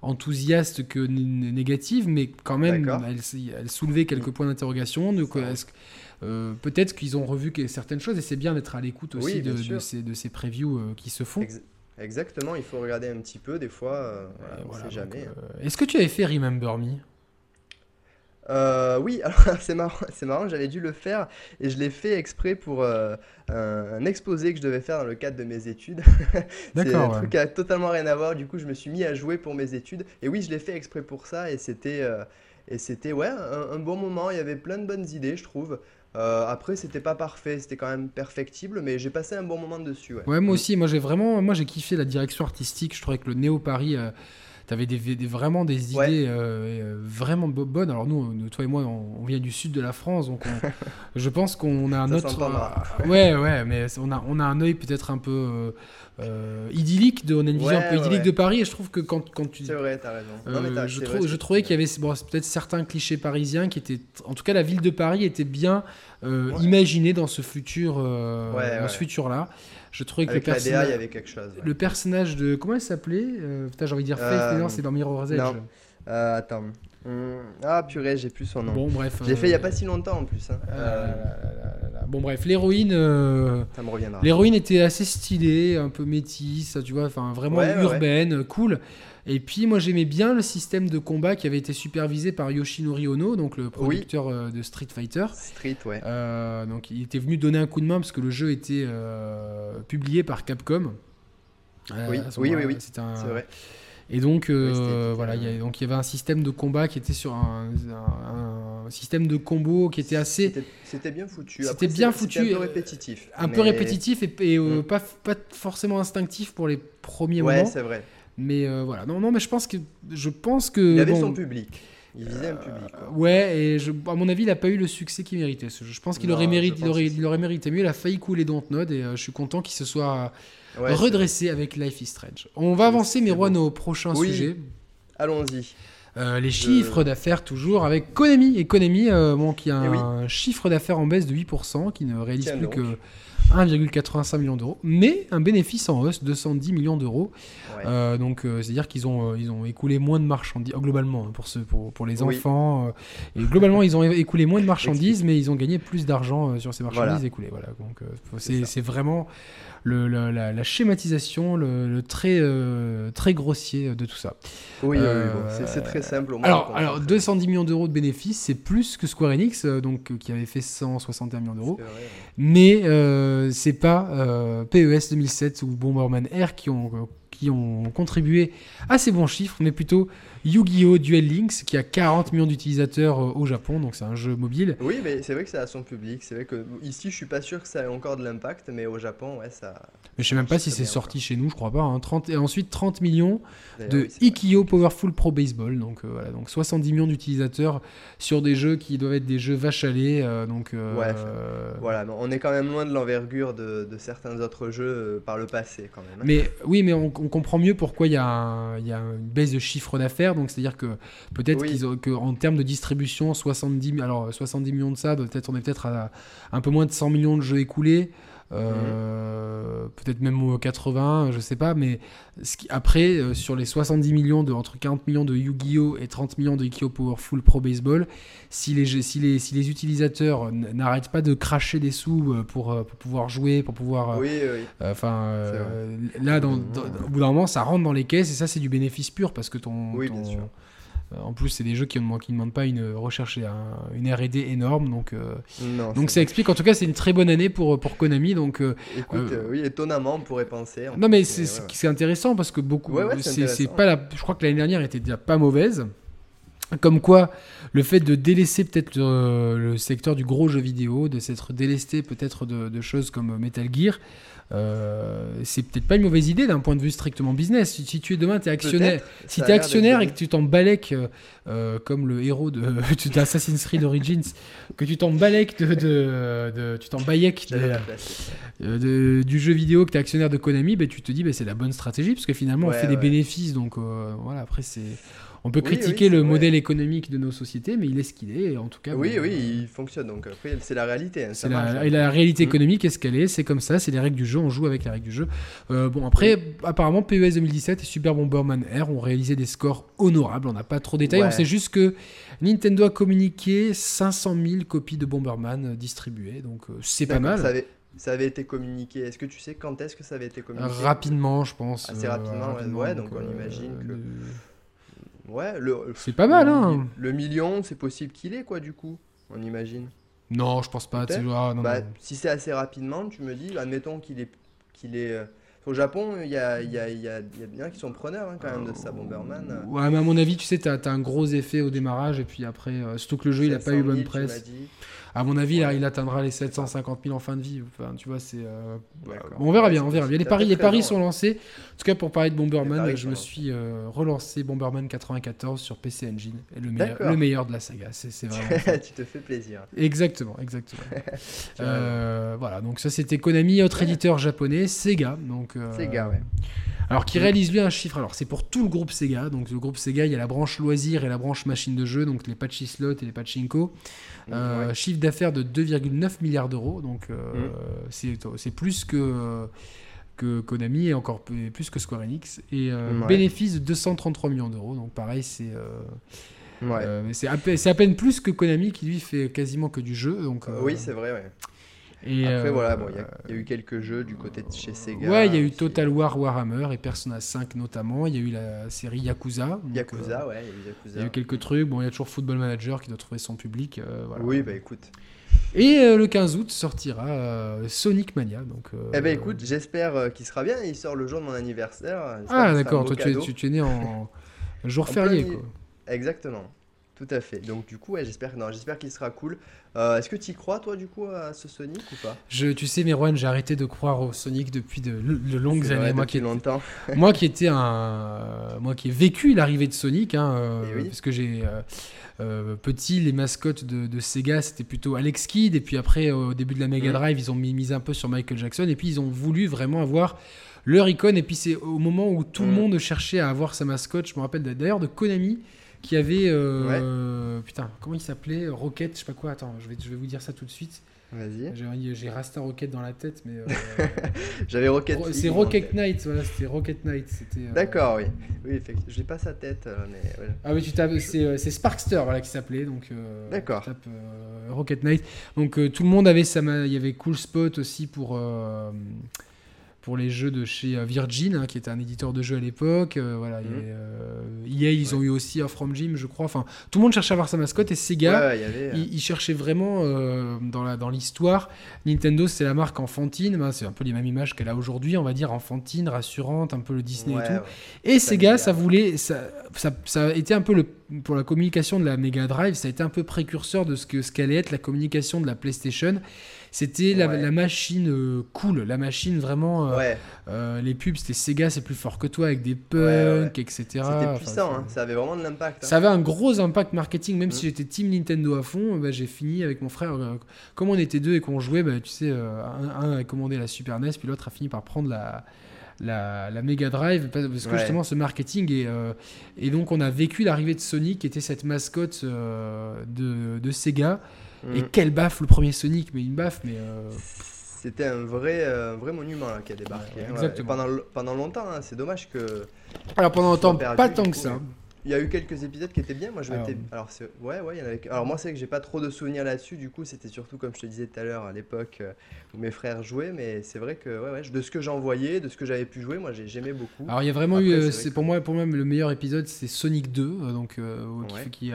enthousiaste que négative, mais quand même, elle, elle, soulevait quelques points d'interrogation. Euh, peut-être qu'ils ont revu certaines choses et c'est bien d'être à l'écoute aussi de, ces, de, ces, previews euh, qui se font. exactement, il faut regarder un petit peu des fois, euh, voilà, jamais. Est-ce que tu avais fait Remember Me? Euh, oui, alors c'est marrant, c'est marrant, j'avais dû le faire et je l'ai fait exprès pour euh, un, exposé que je devais faire dans le cadre de mes études. c'est un truc qui a totalement rien à voir. Du coup, je me suis mis à jouer pour mes études et oui, je l'ai fait exprès pour ça et c'était euh, et c'était ouais un, bon moment. Il y avait plein de bonnes idées, je trouve. après, c'était pas parfait, c'était quand même perfectible, mais j'ai passé un bon moment dessus. Ouais, ouais moi aussi, moi j'ai vraiment, moi j'ai kiffé la direction artistique. Je trouvais que le Néo Paris avais des, vraiment des idées euh, vraiment bonnes. Alors nous, toi et moi, on, vient du sud de la France, donc je pense qu'on a un autre. Euh, ouais, ouais, mais on a, on a un œil peut-être un peu euh, idyllique, de, on a une vision un peu idyllique de Paris, et je trouve que quand, quand tu. C'est vrai, t'as raison. je, je trouvais qu'il y avait bon, peut-être certains clichés parisiens qui étaient. En tout cas, la ville de Paris était bien imaginée dans ce futur, dans ce futur-là. Je trouvais que le personnage. il y avait quelque chose. Le personnage de. Comment elle s'appelait euh, Putain, j'ai envie de dire Faith, euh, non, c'est dans Mirror's Edge. Euh, attends. Hmm. Ah purée, j'ai plus son nom. Bon bref. J'ai fait il y a pas si longtemps en plus. Hein. bon bref, l'héroïne. Ça me reviendra. L'héroïne était assez stylée, un peu métisse, tu vois, enfin vraiment urbaine, cool. Et puis moi j'aimais bien le système de combat qui avait été supervisé par Yoshinori Ono, donc le producteur euh, de Street Fighter. Street, ouais. Euh, donc il était venu donner un coup de main parce que le jeu était euh, publié par Capcom. oui, oui, oui, oui, c'est vrai. Et donc, voilà, il y, donc il y avait un système de combat qui était sur un, système de combo qui était assez. C'était bien foutu. C'était bien foutu. Un peu répétitif. Un peu répétitif et, mm. pas, pas, forcément instinctif pour les premiers moments. Ouais, c'est vrai. Mais euh, voilà, non, non, mais je pense que. Je pense que il avait son public. Il visait un public. ouais, et je, à mon avis, il n'a pas eu le succès qu'il méritait. Je pense qu'il aurait, mérité, il aurait, il aurait mérité mieux. Il a failli couler Dontnod et euh, je suis content qu'il se soit redressé avec Life is Strange. On va avancer, mais Rouen, au prochain sujet. Allons-y. Euh, les chiffres d'affaires toujours avec Konami. Et Konami, bon, qui a eh un chiffre d'affaires en baisse de 8%, qui ne réalise plus que 1,85 million d'euros, mais un bénéfice en hausse de 110 millions d'euros. Euh, donc, euh, c'est-à-dire qu'ils ont, euh, ils ont écoulé moins de marchandises, oh, globalement, hein, pour, ceux, pour, pour les enfants. et globalement, ils ont écoulé moins de marchandises, mais ils ont gagné plus d'argent sur ces marchandises écoulées. Voilà, donc c'est vraiment le, la, schématisation, le, très, très grossier de tout ça. Oui, c'est très simple. Au alors, alors 210 millions d'euros de bénéfices, c'est plus que Square Enix, donc, qui avait fait 161 millions d'euros. Mais c'est pas PES 2007 ou Bomberman Air qui ont qui ont contribué à ces bons chiffres, mais plutôt Yu-Gi-Oh! Duel Links, qui a 40 millions d'utilisateurs euh, au Japon, donc c'est un jeu mobile. Oui, mais c'est vrai que ça a son public. C'est vrai que ici, je suis pas sûr que ça ait encore de l'impact, mais au Japon, ouais, ça. Mais je sais même pas si c'est sorti chez nous, je crois pas. Hein. 30... Et ensuite, 30 millions de Ikio Powerful Pro Baseball, donc euh, voilà, donc 70 millions d'utilisateurs sur des jeux qui doivent être des jeux à lait, euh, donc. Ouais, voilà, on est quand même loin de l'envergure de, certains autres jeux par le passé, quand même. Hein. Mais oui, mais on, comprend mieux pourquoi il y, a y a une baisse de chiffre d'affaires donc c'est-à-dire que peut-être qu'en termes de distribution, 70, alors 70 millions de ça, peut-être on est peut-être à un peu moins de 100 millions de jeux écoulés. Euh, peut-être même au 80, je sais pas, mais ce qui, après, euh, sur les 70 millions de, entre 40 millions de Yu-Gi-Oh! et 30 millions de Yu-Gi-Oh! Powerful Pro Baseball, si les, si les, si les utilisateurs n'arrêtent pas de cracher des sous euh, pour, pour pouvoir jouer, pour pouvoir. Oui, oui. Enfin, là, dans, au bout d'un moment, ça rentre dans les caisses et ça, c'est du bénéfice pur parce que ton. Oui, bien sûr en plus, c'est des jeux qui ne demandent pas une recherche, une R&D énorme, donc euh, donc ça explique. En tout cas, c'est une très bonne année pour pour Konami. Donc, euh, écoute, oui, étonnamment, on pourrait penser. Non, mais c'est intéressant parce que beaucoup, c'est pas la. Je crois que l'année dernière était déjà pas mauvaise. Comme quoi, le fait de délaisser peut-être le, secteur du gros jeu vidéo, de s'être délesté peut-être de, choses comme Metal Gear, euh, c'est peut-être pas une mauvaise idée d'un point de vue strictement business. Si, tu es demain, tu es actionnaire, si tu es actionnaire et que tu t'en euh, euh, comme le héros de, d'Assassin's Creed Origins, que tu t'en de, de, tu t'en de, du jeu vidéo, que tu es actionnaire de Konami, ben, tu te dis ben, c'est la bonne stratégie parce que finalement on fait des bénéfices. Donc voilà, après c'est on peut critiquer le modèle économique de nos sociétés, mais il est ce qu'il est. En tout cas, oui, oui, il fonctionne. Donc après, c'est la réalité. Hein, c'est la, et la réalité mm. économique, est ce qu'elle est. C'est comme ça, c'est les règles du jeu. On joue avec les règles du jeu. Euh, bon, après, apparemment, PES 2017 et Super Bomberman R ont réalisé des scores honorables. On n'a pas trop de détails. On sait juste que Nintendo a communiqué 500 000 copies de Bomberman euh, distribuées. Donc euh, c'est pas mal. Ça avait, ça avait été communiqué. Est-ce que tu sais quand est-ce que ça avait été communiqué? Rapidement, je pense. Assez rapidement, ouais. donc, on imagine que. Ouais, le, c'est pas mal, hein. Le million, c'est possible qu'il ait, quoi, du coup, on imagine. Non, je pense pas. Ah, bah, si c'est assez rapidement, tu me dis, admettons qu'il est. Qu'il est euh, au Japon, il y a, y, a, y, a, y a bien qui sont preneurs hein, quand même de ça, Bomberman. Ouais, mais à mon avis, tu sais, tu as, un gros effet au démarrage, et puis après, euh, surtout que le jeu, il a pas eu bonne presse. À mon avis, il atteindra les 750 000 en fin de vie. Enfin, tu vois, c'est. Euh, on verra bien, on verra bien. Les paris, les paris sont lancés. En tout cas, pour parler de Bomberman, je me suis euh, relancé Bomberman 94 sur PC Engine, le meilleur, le meilleur de la saga. C'est vraiment. tu te fais plaisir. Exactement, exactement. Euh, voilà, donc ça c'était Konami, autre éditeur japonais, Sega. Donc. Sega, ouais. Alors, qui réalise lui un chiffre. Alors, c'est pour tout le groupe Sega. Donc, le groupe Sega, il y a la branche loisirs et la branche machine de jeu, donc les patchy slot et les pachinko. Euh, chiffre d'affaires de 2,9 milliards d'euros. Donc, euh, mm. c'est plus que, que Konami et encore plus que Square Enix. Et euh, bénéfice de 233 millions d'euros. Donc, pareil, c'est. c'est à, à, peine plus que Konami qui lui fait quasiment que du jeu. Donc, oui, c'est vrai, ouais. Et Après, voilà, bon, il y, a eu quelques jeux du côté de chez Sega. Ouais, il y a eu Total War Warhammer et Persona 5 notamment. Il y a eu la série Yakuza. Yakuza, euh, ouais, il y a eu Yakuza. Il y a eu quelques trucs. Bon, il y a toujours Football Manager qui doit trouver son public. Euh, oui, bah écoute. Et euh, le 15 août sortira Sonic Mania. Donc, eh ben écoute, j'espère qu'il sera bien. Il sort le jour de mon anniversaire. Ah d'accord, toi tu es, tu, es, né en jour férié. Quoi. Exactement. Tout à fait. Donc du coup, ouais, j'espère, j'espère qu'il sera cool. Euh, est-ce que tu y crois toi du coup à ce Sonic ou pas? Je, tu sais, Merwan, j'ai arrêté de croire au Sonic depuis de, longues années. moi qui longtemps. moi qui étais un, moi qui ai vécu l'arrivée de Sonic, hein, euh, parce que j'ai euh, petit, les mascottes de, Sega, c'était plutôt Alex Kidd, et puis après, au début de la Mega Drive, ils ont mis, mis un peu sur Michael Jackson, et puis ils ont voulu vraiment avoir leur icône. Et puis c'est au moment où tout le monde cherchait à avoir sa mascotte. Je me rappelle d'ailleurs de Konami qui avait. Euh, putain, comment il s'appelait Rocket, je sais pas quoi. Attends, je vais, je vais vous dire ça tout de suite. Vas-y. J'ai Rasta Rocket dans la tête, mais. Euh, J'avais Rocket. c'est Rocket Knight, voilà, c'était Rocket Knight. Euh, D'accord, oui. Oui, effectivement. Je n'ai pas sa tête, mais. Ah oui, tu tapes. C'est Sparkster, voilà, qui s'appelait, donc. D'accord. Rocket Knight. Donc tout le monde avait sa. Il y avait Cool Spot aussi pour pour les jeux de chez euh, Virgin, hein, qui était un éditeur de jeux à l'époque. Euh, voilà, mhm. EA, ils ont eu aussi un From Jim, je crois. Enfin, tout le monde cherchait à avoir sa mascotte et Sega, ils, cherchaient vraiment euh, dans, dans l'histoire. Nintendo, c'est la marque enfantine, ben, c'est un peu les mêmes images qu'elle a aujourd'hui, on va dire enfantine, rassurante, un peu le Disney et tout. Et Sega, ça voulait, ça, ça, ça, a été un peu le pour la communication de la Mega Drive, ça a été un peu précurseur de ce que ce qu'allait être la communication de la PlayStation. C'était la, machine euh, cool, la machine vraiment. Euh, euh, les pubs, c'était Sega, c'est plus fort que toi avec des punks, etc. C'était puissant, hein. ça avait vraiment de l'impact. Hein. Ça avait un gros impact marketing, même mm. si j'étais team Nintendo à fond. Bah, j'ai fini avec mon frère. comme on était deux et qu'on jouait, bah, tu sais, un, a commandé la Super NES, puis l'autre a fini par prendre la. La, Mega Drive parce que justement ce marketing et, et donc on a vécu l'arrivée de Sonic qui était cette mascotte de, de Sega et mm. quelle baffe le premier Sonic, mais une baffe, mais. Euh, c'était un vrai, un vrai monument qui a débarqué. Hein, exactement. Pendant, pendant longtemps, hein, c'est dommage que. Alors pendant longtemps, pas tant que ça. Il y a eu quelques épisodes qui étaient bien. Moi, je alors, alors ouais, ouais, il y en avait... Alors moi, c'est que j'ai pas trop de souvenirs là-dessus. Du coup, c'était surtout comme je te disais tout à l'heure à l'époque euh, où mes frères jouaient. Mais c'est vrai que ouais, ouais, de ce que j'en voyais, de ce que j'avais pu jouer, moi, j'aimais beaucoup. Alors il y a vraiment eu, euh, c'est pour moi, pour moi, le meilleur épisode, c'est Sonic 2, euh, donc qui, qui,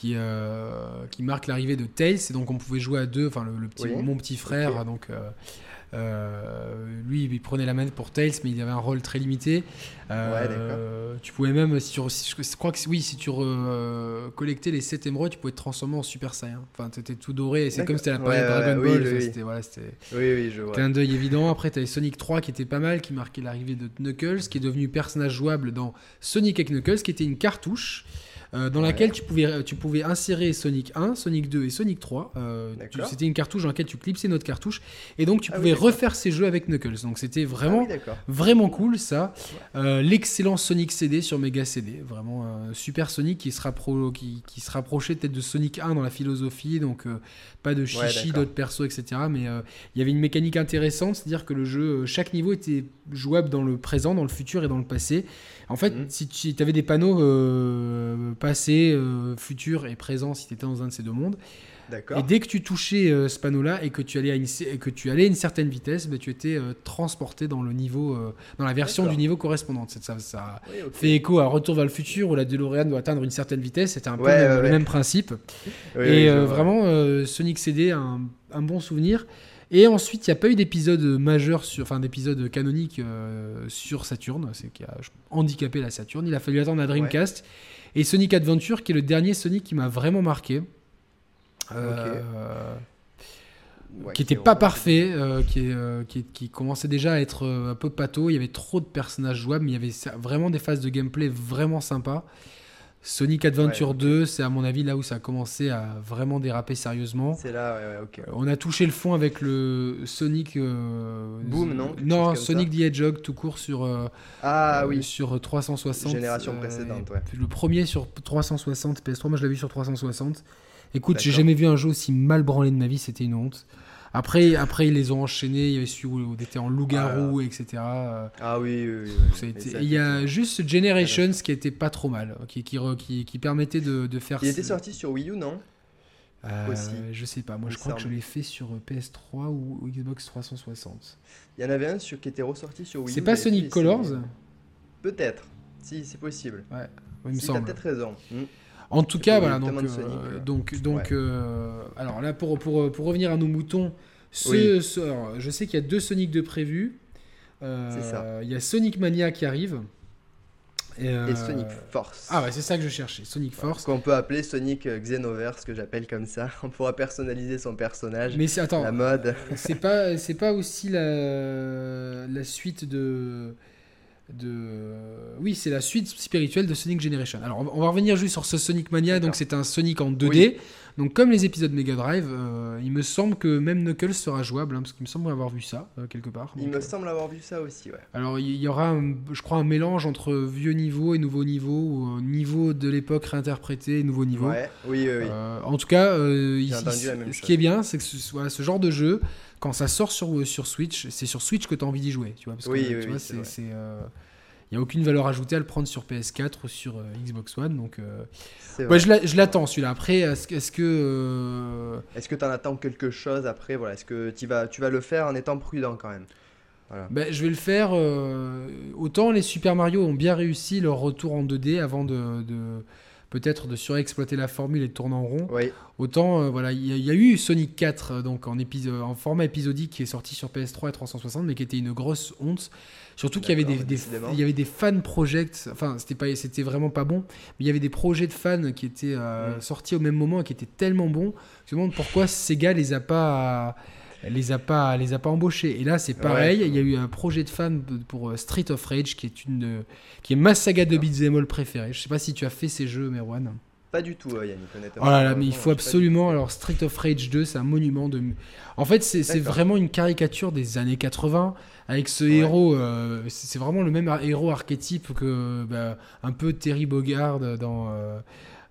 qui, marque l'arrivée de Tails. Et donc on pouvait jouer à deux. Enfin, le, petit, mon petit frère, donc. Euh, lui, il prenait la manette pour Tails, mais il avait un rôle très limité. Euh, tu pouvais même, si tu, je crois que oui, si tu collectais les 7 émeraudes, tu pouvais te transformer en Super Saiyan. Enfin, tu étais tout doré. C'est comme c'était la période Dragon Ball. C'était voilà, oui, oui, je vois. clin d'œil évident. Après, tu avais Sonic 3 qui était pas mal, qui marquait l'arrivée de Knuckles, qui est devenu personnage jouable dans Sonic et Knuckles, qui était une cartouche. Euh, dans laquelle tu pouvais, tu pouvais insérer Sonic 1, Sonic 2 et Sonic 3. Euh, c'était une cartouche dans laquelle tu clipsais notre cartouche. Et donc tu ah pouvais refaire ces jeux avec Knuckles. Donc c'était vraiment, ah vraiment cool ça. Euh, l'excellent Sonic CD sur Mega CD. Vraiment super Sonic qui se, rappro qui, qui se rapprochait peut-être de Sonic 1 dans la philosophie. Donc pas de chichi, d'autres persos, etc. Mais il y avait une mécanique intéressante, c'est-à-dire que le jeu, chaque niveau était jouable dans le présent, dans le futur et dans le passé. En fait, mhm. si tu avais des panneaux euh, passé, euh, futur et présent, si tu étais dans un de ces deux mondes, et dès que tu touchais euh, ce panneau-là et que tu allais à une, que tu allais à une certaine vitesse, bah, tu étais transporté dans le niveau, dans la version du niveau correspondante. Ça, ça fait écho à Retour vers le futur où la DeLorean doit atteindre une certaine vitesse. C'était un peu le, même, principe. et vraiment, Sonic CD, un, un bon souvenir. Et ensuite, il n'y a pas eu d'épisode majeur, sur, enfin d'épisode canonique euh, sur Saturn, c'est qui a handicapé la Saturn. Il a fallu attendre la Dreamcast. Et Sonic Adventure, qui est le dernier Sonic qui m'a vraiment marqué. Euh, qui n'était pas parfait, euh, qui, qui, qui, commençait déjà à être un peu pâteau. Il y avait trop de personnages jouables, mais il y avait vraiment des phases de gameplay vraiment sympas. Sonic Adventure 2, c'est à mon avis là où ça a commencé à vraiment déraper sérieusement. C'est là, ouais, ouais, ok. On a touché le fond avec le Sonic. Euh, Boom, non Non, Sonic the Hedgehog tout court sur. Euh, ah oui. Sur 360. Génération précédente, ouais. Le premier sur 360 PS3, moi je l'ai vu sur 360. Écoute, j'ai jamais vu un jeu aussi mal branlé de ma vie, c'était une honte. Après, après, ils les ont enchaînés. Il y avait celui où on était en loup-garou, etc. Ah oui, oui, oui. il y a juste Generations qui était pas trop mal, qui, qui, qui, permettait de, de, faire. Il était sorti sur Wii U, non? Euh, Je sais pas. Moi, je crois que je l'ai fait sur PS3 ou Xbox 360. Il y en avait un sur, qui était ressorti sur Wii U. C'est pas Sonic Colors? Peut-être. Si, c'est possible. Ouais, il me semble. peut-être raison. Hmm. En tout cas, voilà. Donc, euh, donc, donc euh, alors là, pour, pour, pour, revenir à nos moutons, ce, je sais qu'il y a deux Sonic de prévus. Euh, il y a Sonic Mania qui arrive. Et, Sonic Force. Ah ouais, c'est ça que je cherchais, Sonic Force. Qu'on peut appeler Sonic Xenoverse, que j'appelle comme ça. On pourra personnaliser son personnage. Mais c'est attends, la mode. c'est pas, c'est pas aussi la, la suite de de... Oui, c'est la suite spirituelle de Sonic Generation. Alors, on va revenir juste sur ce Sonic Mania. Donc, c'est un Sonic en 2D. Donc, comme les épisodes Mega Drive, euh, il me semble que même Knuckles sera jouable, hein, parce qu'il me semble avoir vu ça euh, quelque part. il me semble avoir vu ça aussi, ouais. Alors, il y aura, je crois, un mélange entre vieux niveau et nouveau niveau, ou niveau de l'époque réinterprété et nouveau niveau. Ouais, oui, oui. Euh, en tout cas, ce qui est bien, c'est que ce, ce genre de jeu, quand ça sort sur, sur Switch, c'est sur Switch que tu as envie d'y jouer. Tu vois, parce oui, que, oui, tu vois, c'est. Il n'y a aucune valeur ajoutée à le prendre sur PS4 ou sur euh, Xbox One. Donc, euh, ouais, je l'attends celui-là. Après, est-ce que. Est-ce que euh, est-ce que tu en attends quelque chose après? Voilà, Est-ce que tu vas, tu vas le faire en étant prudent quand même? Voilà. ben, je vais le faire. autant les Super Mario ont bien réussi leur retour en 2D avant de, de peut-être de surexploiter la formule et de tourner en rond. Oui. Autant, voilà, il y, a eu Sonic 4 donc en, en format épisodique qui est sorti sur PS3 et 360, mais qui était une grosse honte. Surtout qu'il y avait des, il y avait des fan projects, enfin c'était pas c'était vraiment pas bon, mais il y avait des projets de fans qui étaient euh, mm. sortis au même moment et qui étaient tellement bons. Je me demande pourquoi Sega les a pas les a pas les a pas embauchés. Et là c'est pareil, il y a eu un projet de fans pour euh, Street of Rage qui est une qui est ma saga de beat'em all préférée. Je sais pas si tu as fait ces jeux Merwan. Pas du tout, Yannick, honnêtement. Oh là là, mais il faut absolument. Alors, Street of Rage 2, c'est un monument de. En fait, c'est vraiment une caricature des années 80 avec ce héros. Euh, c'est vraiment le même héros archétype que bah, un peu Terry Bogard dans. Euh,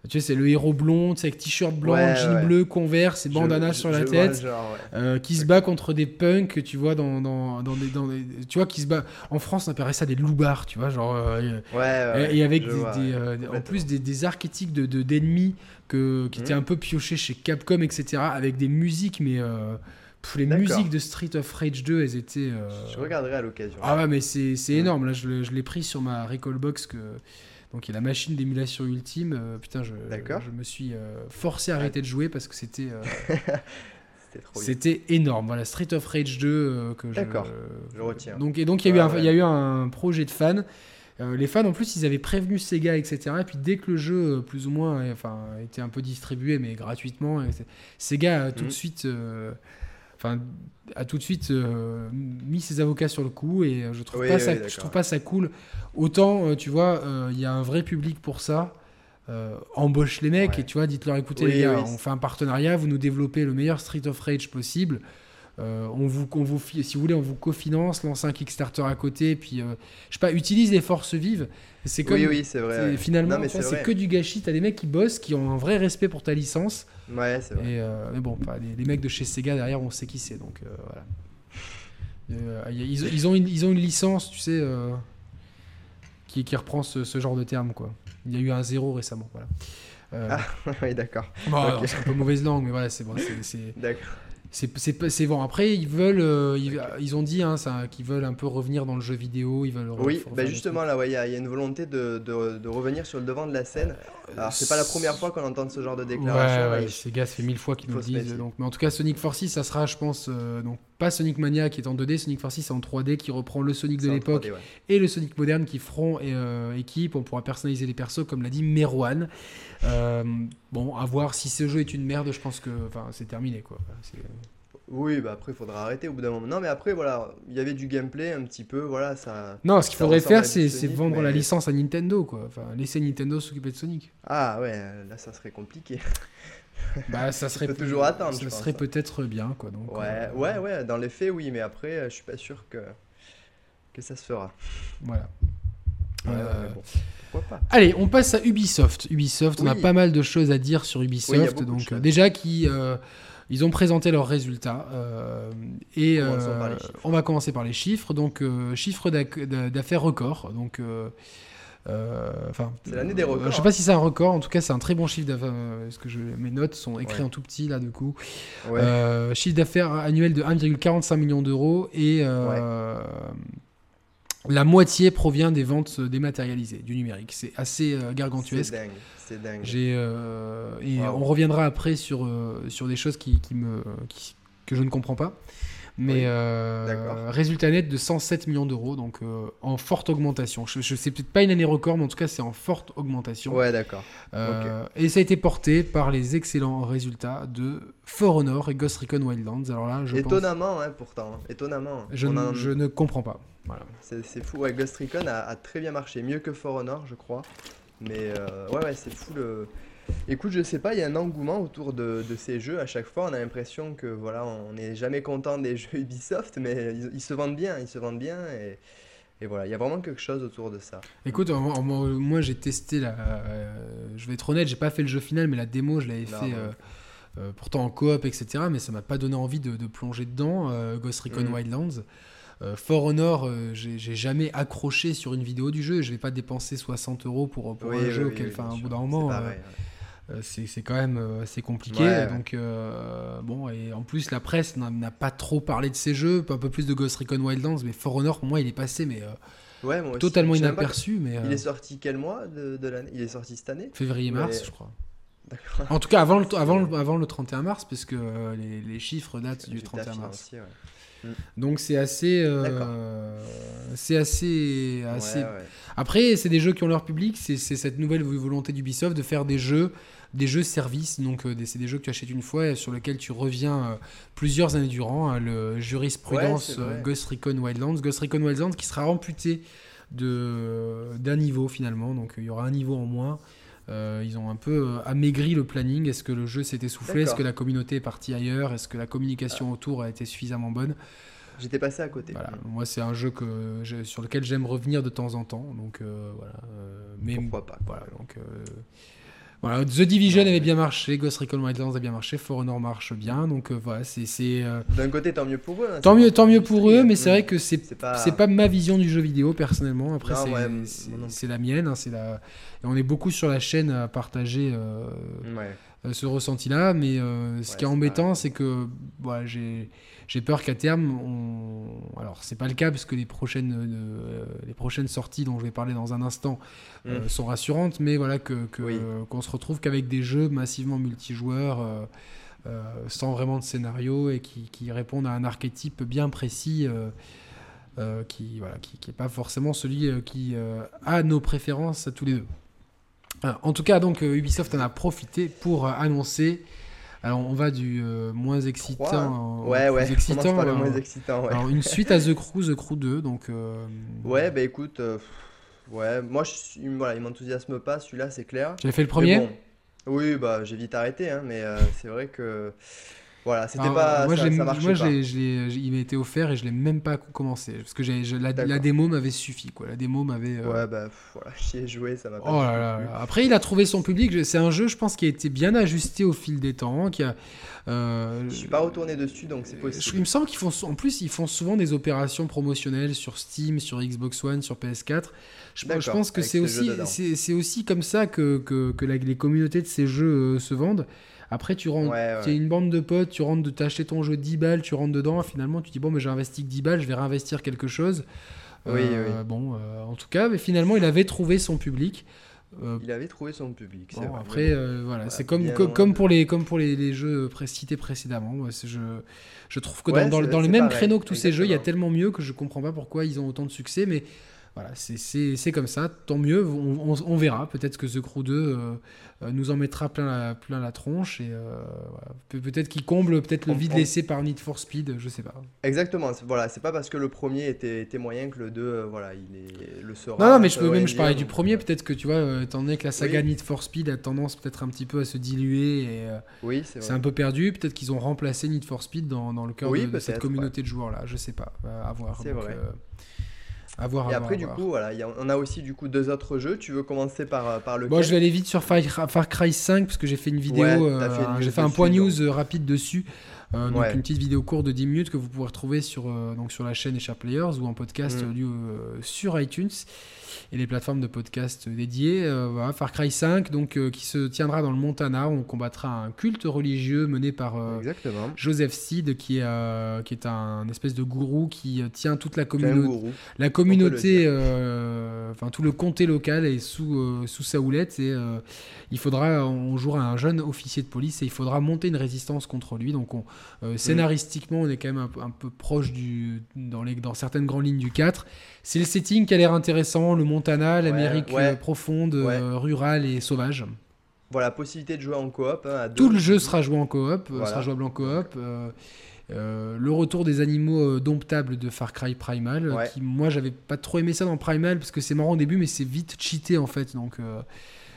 tu sais, c'est le héros blond, avec t-shirt blanc, jean bleu, converse et bandana sur la tête, euh, qui se bat contre des punks, tu vois, dans, dans, dans, des, dans des, Tu vois, qui se bat. En France, on appellerait ça des loupards, tu vois, genre. Euh, ouais, et, avec des, euh, en plus des, des archétypes d'ennemis de, d'ennemis que, qui étaient mmh. un peu piochés chez Capcom, etc., avec des musiques, mais. les musiques de Street of Rage 2, elles étaient. Je regarderai à l'occasion. Ah ouais, mais c'est mmh. énorme. Là, je, je l'ai pris sur ma Recall Box que donc il y a la machine d'émulation ultime. Euh, putain, je, je me suis euh, forcé à arrêter de jouer parce que c'était. Euh, c'était énorme. Voilà, Street of Rage 2 que D'accord, je, retiens. Donc, et donc il y, a eu un, y a eu un projet de fans. les fans, en plus, ils avaient prévenu Sega, etc. Et puis dès que le jeu, plus ou moins, enfin, était un peu distribué, mais gratuitement, Sega a tout de mhm. suite enfin, a tout de suite euh, mis ses avocats sur le coup et euh, je trouve pas ça, je trouve pas ça cool. Autant, euh, tu vois, il y a un vrai public pour ça. embauche les mecs et tu vois, dites-leur écoutez les gars, on fait un partenariat, vous nous développez le meilleur Street of Rage possible. On vous, on vous, si vous voulez, on vous cofinance, lance un Kickstarter à côté, puis je sais pas, utilise les forces vives. C'est comme, oui, oui, c'est vrai. Finalement, c'est que du gâchis. T'as des mecs qui bossent, qui ont un vrai respect pour ta licence. Ouais, c'est vrai. Euh, mais bon, les, mecs de chez Sega derrière, on sait qui c'est, donc euh, voilà. Euh, ils, ont une, ils ont une licence, tu sais, qui, qui reprend ce, ce, genre de terme, quoi. Il y a eu un zéro récemment, voilà. ah, oui, d'accord. C'est un peu mauvaise langue, mais voilà, c'est bon. D'accord. C'est bon. Après, ils veulent, euh, ils, ont dit hein, qu'ils veulent un peu revenir dans le jeu vidéo. Ils veulent. Oui, bah justement là, il y, a une volonté de, de, revenir sur le devant de la scène. Alors, c'est pas la première fois qu'on entend ce genre de déclaration. Ouais, ouais, ces gars, ça fait mille fois qu'ils nous le disent. Donc, mais en tout cas, Sonic Forces, ça sera, je pense, euh, donc pas Sonic Mania qui est en 2D, Sonic Forces c'est en 3D qui reprend le Sonic de l'époque et le Sonic moderne qui feront euh, équipe. On pourra personnaliser les persos, comme l'a dit Merwan. Euh, bon, à voir si ce jeu est une merde, je pense que c'est terminé. quoi. Oui, bah après, il faudra arrêter au bout d'un moment. Non, mais après, voilà, il y avait du gameplay un petit peu, voilà, ça... Non, ce qu'il faudrait faire, c'est vendre la licence à Nintendo, quoi. Enfin, laisser Nintendo s'occuper de Sonic. Ah ouais, là, ça serait compliqué. bah, ça serait... toujours attendre, Ça serait peut-être bien, quoi. Donc, ouais, euh, ouais, ouais, dans les faits, oui, mais après, je suis pas sûr que, que ça se fera. Voilà. Euh, pas. Allez, on passe à Ubisoft. Ubisoft, on a pas mal de choses à dire sur Ubisoft. donc, déjà, qui... Euh, ils ont présenté leurs résultats. Euh, et on, euh, on, va commencer par les chiffres. Donc, euh, chiffre d'affaires record. Donc, enfin, c'est l'année des records. Je sais pas si c'est un record. En tout cas, c'est un très bon chiffre d'affaires. Parce que je, mes notes sont écrites en tout petit là, du coup. chiffre d'affaires annuel de 1,45 million d'euros et la moitié provient des ventes dématérialisées, du numérique. C'est assez gargantuesque. C'est dingue. J'ai euh, et on reviendra après sur euh, sur des choses qui, qui me que je ne comprends pas. Mais euh, résultat net de 107 millions d'euros, donc en forte augmentation. Je, je sais peut-être pas une année record, mais en tout cas c'est en forte augmentation. Ouais, d'accord. Et ça a été porté par les excellents résultats de For Honor et Ghost Recon Wildlands. Alors là, je étonnamment, hein, pourtant, étonnamment. Je, je, ne comprends pas. Voilà. C'est fou. Ouais, Ghost Recon a, a, très bien marché, mieux que For Honor, je crois. Mais euh, ouais, ouais, c'est fou le. Écoute, je sais pas, il y a un engouement autour de, de, ces jeux. À chaque fois, on a l'impression que voilà, on n'est jamais content des jeux Ubisoft, mais ils, se vendent bien, ils se vendent bien et, et voilà, il y a vraiment quelque chose autour de ça. Écoute, moi, j'ai testé la. Euh, je vais être honnête, j'ai pas fait le jeu final, mais la démo je l'avais fait. Euh, pourtant en coop, etc. Mais ça m'a pas donné envie de, de plonger dedans. Ghost Recon mm. Wildlands. Euh, For Honor, euh, j'ai jamais accroché sur une vidéo du jeu. Je vais pas dépenser 60 euros pour, pour un jeu auquel, enfin, au bout d'un moment. Euh, c'est quand même assez compliqué. Donc, bon, et en plus, la presse n'a pas trop parlé de ces jeux, un peu plus de Ghost Recon Wildlands, mais For Honor, pour moi, il est passé, mais totalement inaperçu. Mais, Il est sorti quel mois de, de l'année? Il est sorti cette année? Février-mars, je crois. En tout cas, avant le, avant, avant le 31 mars, puisque les, les chiffres datent du 31 mars. Mm. Donc c'est assez, euh, c'est assez, assez. Après, c'est des jeux qui ont leur public. C'est cette nouvelle volonté d'Ubisoft de faire des jeux, des jeux services. Donc euh, c'est des jeux que tu achètes une fois et sur lesquels tu reviens euh, plusieurs années durant. Hein, le jurisprudence Ghost Recon Wildlands, Ghost Recon Wildlands qui sera amputé de d'un niveau finalement. Donc il y aura un niveau en moins. Euh, ils ont un peu euh, amaigri le planning. Est-ce que le jeu s'est essoufflé? Est-ce que la communauté est partie ailleurs? Est-ce que la communication autour a été suffisamment bonne? J'étais passé à côté. Moi, c'est un jeu que sur lequel j'aime revenir de temps en temps. Donc euh, voilà. mais Pourquoi pas Voilà. Donc Voilà, The Division avait bien marché, Ghost Recon Wildlands a bien marché, For Honor marche bien, donc euh, voilà, c'est. Euh, D'un côté, tant mieux pour eux. Hein, tant mieux, tant mieux pour eux, mais c'est vrai que c'est pas... pas ma vision du jeu vidéo personnellement. Après, c'est la mienne, hein, c'est la. Et on est beaucoup sur la chaîne à partager euh, ce ressenti-là, mais ce qui est embêtant, c'est que voilà, j'ai j'ai peur qu'à terme, on... alors c'est pas le cas parce que les prochaines, euh, les prochaines sorties dont je vais parler dans un instant euh, mm. sont rassurantes, mais voilà que qu'on se retrouve qu'avec des jeux massivement multijoueurs. Euh, sans vraiment de scénario et qui, qui, répondent à un archétype bien précis qui voilà qui n'est pas forcément celui qui a nos préférences à tous les deux. en tout cas, donc Ubisoft en a profité pour annoncer alors on va du euh, moins excitant ouais, ouais, excitant. Par le moins excitant ouais. Alors une suite à The Crew, The Crew 2, donc. Euh, ouais, bah écoute, euh, ouais, moi je, voilà, il m'enthousiasme pas, celui-là c'est clair. J'avais fait le premier. Oui, bah j'ai vite arrêté, hein, mais c'est vrai que voilà, c'était pas. Moi, ça, ça moi pas. il m'a été offert et je l'ai même pas commencé. Parce que la, la, démo m'avait suffi, quoi. La démo m'avait. Euh, ouais, bah voilà, j'y ai joué, ça m'a pas. Oh là là. Après, il a trouvé son public. C'est un jeu, je pense, qui a été bien ajusté au fil des temps. Qui a, euh... Je suis pas retourné dessus, donc c'est possible. Il me semble qu'ils font. En plus, ils font souvent des opérations promotionnelles sur Steam, sur Xbox One, sur PS4. Je, je pense que c'est aussi, c'est aussi comme ça que, que, que les communautés de ces jeux euh, se vendent. Après, tu rentres, tu es une bande de potes, tu rentres de t'acheter ton jeu 10 balles, tu rentres dedans, finalement, tu dis bon, mais j'ai investi que 10 balles, je vais réinvestir quelque chose. Oui, euh, Bon, euh, en tout cas, mais finalement, il avait trouvé son public. Euh, il avait trouvé son public. Bon, après, voilà, c'est comme, comme, pour les, comme pour les, les jeux cités précédemment. je, je trouve que dans, dans, les mêmes créneaux que tous ces jeux, il y a tellement mieux que je comprends pas pourquoi ils ont autant de succès. Mais voilà, c'est comme ça, tant mieux, on, on, verra. Peut-être que The Crew 2 euh, euh, nous en mettra plein la, plein la tronche et euh, peut-être qu'il comble peut-être le vide laissé par Need for Speed, je sais pas. Exactement, voilà, c'est pas parce que le premier était, était moyen que le 2 voilà, il est, le sera. Non, non mais je peux même, je parlais du premier, peut-être que tu vois, étant donné que la saga Need for Speed a tendance peut-être un petit peu à se diluer et oui, c'est un peu perdu, peut-être qu'ils ont remplacé Need for Speed dans, dans le cœur de, cette communauté de joueurs là, je sais pas, à voir. C'est vrai et après, du coup, voilà, on a aussi du coup deux autres jeux. Tu veux commencer par, euh, par lequel? Bon, je vais aller vite sur Far, Cry 5 parce que j'ai fait une vidéo, euh, j'ai fait un point news euh, rapide dessus. donc une petite vidéo courte de 10 minutes que vous pourrez retrouver sur, donc sur la chaîne Echar Players ou en podcast mm. sur iTunes et les plateformes de podcast dédiées. voilà, Far Cry 5, donc, qui se tiendra dans le Montana. On combattra un culte religieux mené par Joseph Seed, qui est, qui est un espèce de gourou qui tient toute la communauté. La communauté, euh, enfin tout le comté local est sous, euh, sous sa houlette et euh, il faudra, on jouera un jeune officier de police et il faudra monter une résistance contre lui. Donc on, scénaristiquement, on est quand même un, peu proche du, dans, les, dans certaines grandes lignes du 4. C'est le setting qui a l'air intéressant, le Montana, l'Amérique profonde, rurale et sauvage. Voilà, possibilité de jouer en coop. Hein, Tout le jeu sera joué en coop, sera jouable en coop. Euh, le retour des animaux euh, domptables de Far Cry Primal, qui moi j'avais pas trop aimé ça dans Primal parce que c'est marrant au début, mais c'est vite cheaté en fait. Donc euh,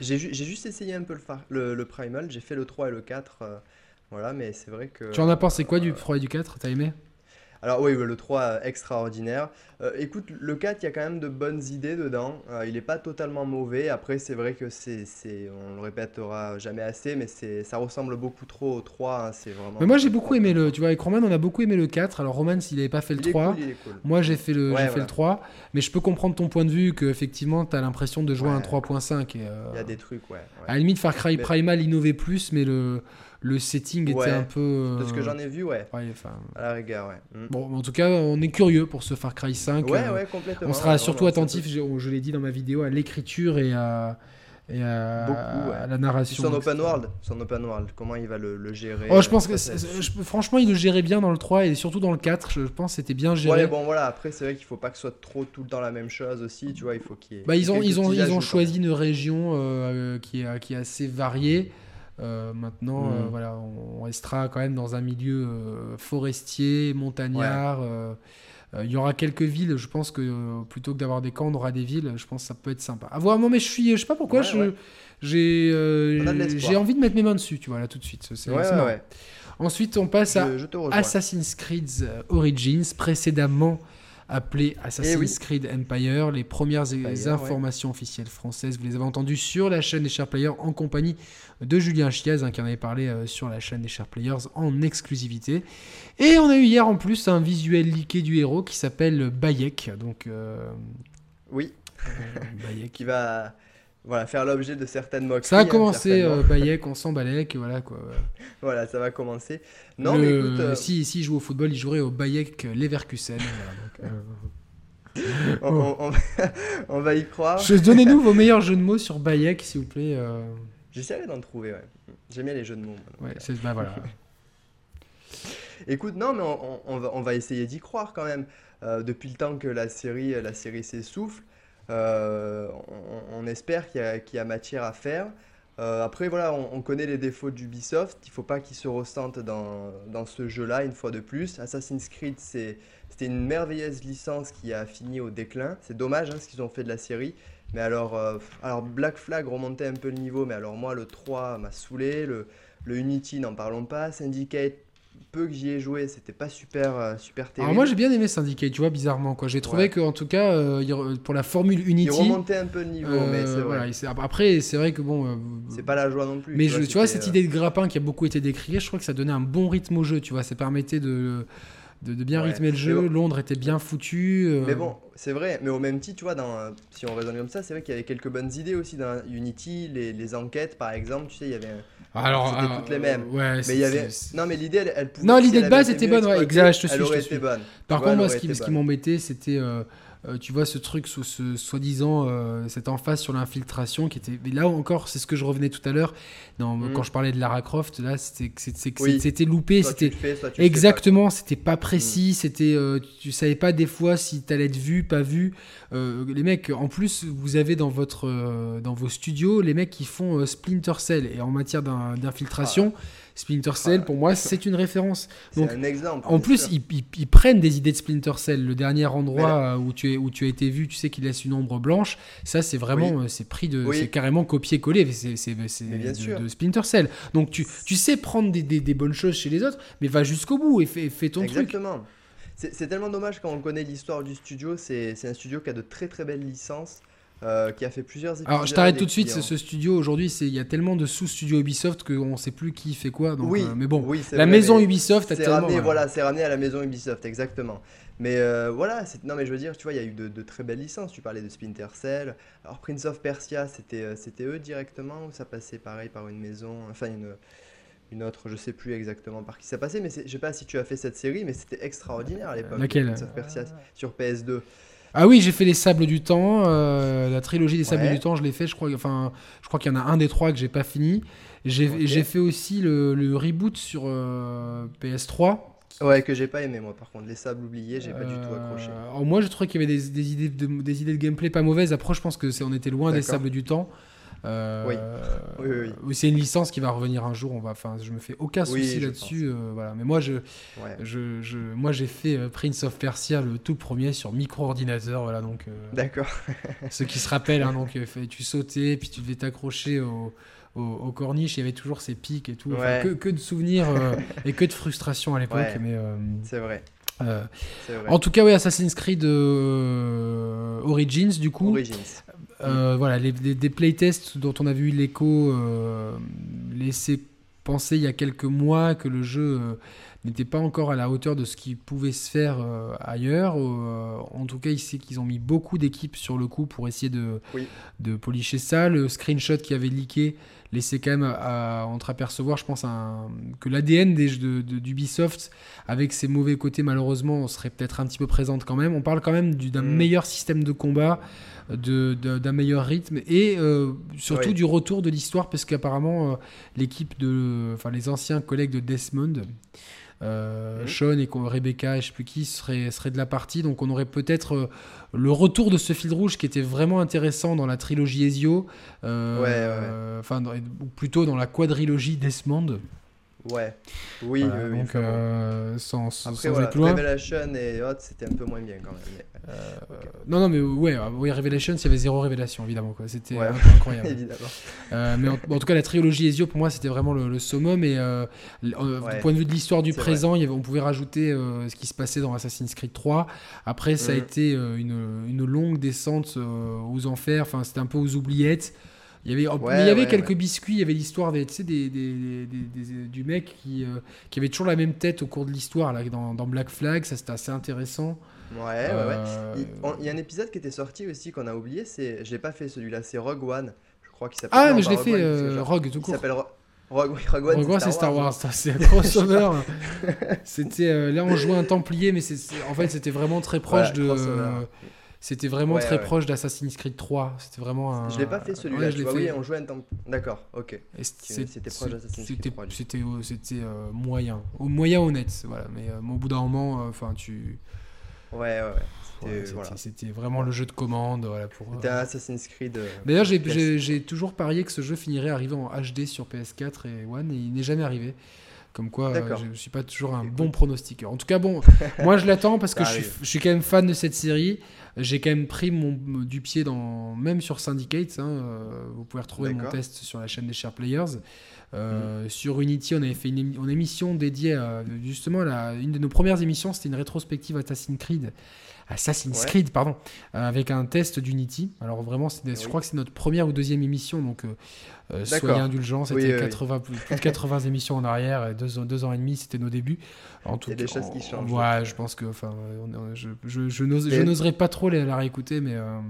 j'ai juste essayé un peu le, le, Primal, j'ai fait le 3 et le 4, voilà, mais c'est vrai que. Tu en as pensé quoi du 3 et du 4 T'as aimé? Alors oui, le 3 extraordinaire. Euh, écoute, le 4, il y a quand même de bonnes idées dedans. Euh, il n'est pas totalement mauvais. Après, c'est vrai que c'est, on le répétera jamais assez, mais c'est, ça ressemble beaucoup trop au 3. Hein. c'est vraiment. Mais moi, j'ai beaucoup aimé le. Tu vois, avec Roman, on a beaucoup aimé le 4. Alors Roman, s'il n'avait pas fait le 3, moi j'ai fait le, fait le 3. Mais je peux comprendre ton point de vue que effectivement, tu as l'impression de jouer un 3.5. Euh, il y a des trucs, ouais. À la limite, Far Cry Primal innovait plus, mais le le setting était un peu. De ce que j'en ai vu, ouais. à la rigueur, ouais. Mm. Bon, en tout cas, on est curieux pour ce Far Cry 5. Ouais, ouais, complètement. On sera surtout attentif, je, l'ai dit dans ma vidéo, à l'écriture et à. Et à, la narration. Son open world, son open world, comment il va le, gérer Oh, je pense que franchement, il le gérait bien dans le 3 et surtout dans le 4. Je pense que c'était bien géré. Ouais, bon voilà. Après, c'est vrai qu'il faut pas que ce soit trop tout le temps la même chose aussi. Tu vois, il faut qu'il. Bah, ils ont ils ont ils ont choisi une région euh, qui est qui est assez variée. Euh, maintenant, euh, mm. voilà, on restera quand même dans un milieu euh, forestier, montagnard. Il y aura quelques villes, je pense que plutôt que d'avoir des camps, on aura des villes. Je pense que ça peut être sympa. À voir, moi, mais je suis, je sais pas pourquoi, j'ai j'ai envie de mettre mes mains dessus, tu vois, là tout de suite. C'est Ensuite, on passe à Assassin's Creed Origins, précédemment appelé Assassin's eh Creed Empire. Les premières informations officielles françaises, vous les avez entendues sur la chaîne des Sharp Players en compagnie de Julien Chiaz, hein, qui en avait parlé euh, sur la chaîne des Sharp Players en exclusivité. Et on a eu hier en plus un visuel leaké du héros qui s'appelle Bayek. Donc, euh, oui. Bayek. qui va voilà, faire l'objet de certaines moqueries. Ça a hein, commencé, euh, Bayek, on sent Bayek, voilà quoi. voilà, ça va commencer. Non, mais écoute. Euh, si, si il joue au football, il jouerait au Bayek Leverkusen. Euh, on, va y croire. Donnez-nous vos meilleurs jeux de mots sur Bayek, s'il vous plaît. J'essaierai d'en trouver, ouais. J'aime bien les jeux de mots. ouais, c'est bah, voilà. Écoute, non, mais on, va, on va essayer d'y croire quand même. depuis le temps que la série, la série s'essouffle, euh, on, espère qu'il y, a matière à faire. Euh, après, voilà, on, connaît les défauts d'Ubisoft. Il ne faut pas qu'ils se ressentent dans, ce jeu-là, une fois de plus. Assassin's Creed, c'était une merveilleuse licence qui a fini au déclin. C'est dommage hein, ce qu'ils ont fait de la série. Mais alors, euh, alors, Black Flag remontait un peu le niveau. Mais alors, moi, le 3 m'a saoulé. Le, le Unity, n'en parlons pas. Syndicate, peu que j'y ai joué, c'était pas super, euh, super terrible. Alors moi j'ai bien aimé Syndicate, tu vois, bizarrement. quoi. J'ai trouvé que en tout cas, euh, pour la formule Unity. Il remontait un peu le niveau, mais c'est vrai. après, c'est vrai que bon. Euh, c'est pas la joie non plus. Mais tu vois, tu vois cette idée de grappin qui a beaucoup été décriée, je crois que ça donnait un bon rythme au jeu, tu vois. Ça permettait de. De, bien rythmer le jeu. Londres était bien foutu. Mais bon, c'est vrai. Mais au même titre, tu vois, dans, si on raisonne comme ça, c'est vrai qu'il y avait quelques bonnes idées aussi dans Unity. Les, les enquêtes, par exemple, tu sais, il y avait un, alors, c'était toutes les mêmes. Ouais, mais il y avait. Non, mais l'idée, elle, elle pouvait. Non, l'idée de base était bonne. Ouais, exact. Je te suis. Elle aurait été bonne. Par contre, moi, ce qui, ce qui m'embêtait, c'était euh, euh, tu vois ce truc, ce, ce soi-disant, euh, cette emphase sur l'infiltration qui était. Mais là encore, c'est ce que je revenais tout à l'heure. Mm. Quand je parlais de Lara Croft, là, c'était c'était loupé. C'était exactement, c'était pas précis. Mm. C'était, euh, tu savais pas des fois si t'allais être vu, pas vu. les mecs, en plus, vous avez dans votre, dans vos studios, les mecs qui font Splinter Cell et en matière d'infiltration. Ah. Splinter Cell, pour moi, c'est une référence. Donc, un exemple. En plus, ils, prennent des idées de Splinter Cell. Le dernier endroit où, tu es, où tu as été vu, tu sais qu'il laisse une ombre blanche. Ça, c'est vraiment, euh, c'est pris de, c'est carrément copié-collé. C'est de, de, Splinter Cell. Donc, tu, tu sais prendre des, des, bonnes choses chez les autres, mais va jusqu'au bout et fais, fais ton truc. Exactement. C'est tellement dommage quand on connaît l'histoire du studio. C'est un studio qui a de très très belles licences. Euh, qui a fait plusieurs épisodes. Alors je t'arrête tout de suite, ce studio aujourd'hui, il y a tellement de sous-studios Ubisoft qu'on ne sait plus qui fait quoi. Donc, oui, euh, mais bon, oui, la maison Ubisoft a tellement. Ramené, voilà, c'est ramené à la maison Ubisoft, exactement. Mais euh, voilà, non mais je veux dire, tu vois, il y a eu de, très belles licences. Tu parlais de Splinter Cell. Alors Prince of Persia, c'était c'était eux directement ou ça passait pareil par une maison, enfin une une autre, je sais plus exactement par qui ça passait, mais je sais pas si tu as fait cette série, mais c'était extraordinaire à l'époque. Laquelle? Prince of Persia sur PS2. Ah oui, j'ai fait les Sables du Temps, euh, la trilogie des Sables du Temps, je l'ai fait. Je crois, enfin, je crois qu'il y en a un des trois que j'ai pas fini. J'ai fait aussi le, reboot sur euh, PS3. Ouais, que j'ai pas aimé moi par contre. Les sables oubliés, j'ai pas du tout accroché. Euh, moi, je trouvais qu'il y avait des, idées de, des idées de gameplay pas mauvaises. Après, je pense que on était loin des sables du temps. Euh, oui. Oui, oui, C'est une licence qui va revenir un jour. On va, enfin, je me fais aucun souci là-dessus. Euh, voilà. Mais moi, je, je, je, moi, j'ai fait euh, Prince of Persia le tout premier sur micro-ordinateur. Voilà, donc. D'accord. ceux qui se rappellent, hein, donc, tu sautais, puis tu devais t'accrocher au, au, corniche, il y avait toujours ces pics et tout. que, que, de souvenirs et que de frustration à l'époque. mais c'est vrai. En tout cas, oui, Assassin's Creed Origins, du coup. Origins. Euh, voilà, les, des playtests dont on a vu l'écho euh, laisser penser il y a quelques mois que le jeu euh, n'était pas encore à la hauteur de ce qui pouvait se faire ailleurs. en tout cas, il sait qu'ils ont mis beaucoup d'équipes sur le coup pour essayer de, de policher ça. Le screenshot qui avait leaké laissait quand même à, entreapercevoir, je pense, que l'ADN d'Ubisoft, avec ses mauvais côtés, malheureusement, serait peut-être un petit peu présente quand même. On parle quand même d'un mm. meilleur système de combat d'un meilleur rythme et euh, surtout du retour de l'histoire parce qu'apparemment euh, l'équipe de enfin les anciens collègues de Desmond euh, Sean et Rebecca je sais plus qui seraient, serait de la partie. Donc on aurait peut-être le retour de ce fil rouge qui était vraiment intéressant dans la trilogie Ezio enfin ou plutôt dans la quadrilogie Desmond Ouais, oui, oui, donc, euh, sans, Après, voilà, Revelation et Hot, c'était un peu moins bien quand même. Euh, non, non, mais ouais, oui, Revelation, il y avait zéro révélation, évidemment. Quoi. C'était incroyable. évidemment. Euh, mais en, tout cas, la trilogie Ezio, pour moi, c'était vraiment le, le, summum. Et du point de vue de l'histoire du présent, il y avait, on pouvait rajouter ce qui se passait dans Assassin's Creed 3. Après, ça a mm. été une, une, longue descente aux enfers. Enfin, c'était un peu aux oubliettes. Il y avait, il y avait quelques biscuits, il y avait l'histoire des, des, des, du mec qui, euh, qui avait toujours la même tête au cours de l'histoire dans, dans Black Flag, ça c'était assez intéressant. Ouais, ouais, ouais. Euh, il, y a un épisode qui était sorti aussi qu'on a oublié, c'est, je l'ai pas fait celui-là, c'est Rogue One, je crois qu'il s'appelle. Ah, mais je l'ai fait, euh, Rogue tout court. Il s'appelle Rogue, Rogue, One. Rogue One, c'est Star Wars, c'est un crossover. c'était, là on jouait un Templier, mais c'est, en fait c'était vraiment très proche de. C'était vraiment très proche d'Assassin's Creed 3. C'était vraiment un... Je l'ai pas fait celui-là. je l'ai fait. Oui, on jouait un temps. D'accord, ok. C'était proche d'Assassin's Creed 3. C'était euh, moyen, au moyen honnête, voilà. Mais euh, au bout d'un moment, euh, enfin tu. Ouais, ouais. C'était vraiment le jeu de commande. Voilà, pour, C'était Assassin's Creed. D'ailleurs, j'ai toujours parié que ce jeu finirait arriver en HD sur PS4 et One et il n'est jamais arrivé. Comme quoi, je ne suis pas toujours un bon pronostiqueur. En tout cas, bon, moi je l'attends parce que je suis, je suis, quand même fan de cette série. J'ai quand même pris mon, du pied dans, même sur Syndicate. Hein, euh, vous pouvez retrouver mon test sur la chaîne des Share Players. Euh, mm. Sur Unity, on avait fait une, émission dédiée à, justement, à une de nos premières émissions, c'était une rétrospective Assassin's Creed. Assassin's Creed, pardon, euh, avec un test d'Unity. Alors vraiment, je crois que c'est notre première ou deuxième émission, donc soyez indulgents. C'était 80, plus de 80 émissions en arrière, et deux, deux ans et demi, c'était nos débuts. En tout Il y a des choses qui changent. Ouais, je pense que, enfin, je, je, je n'oserais pas trop la, réécouter, mais euh,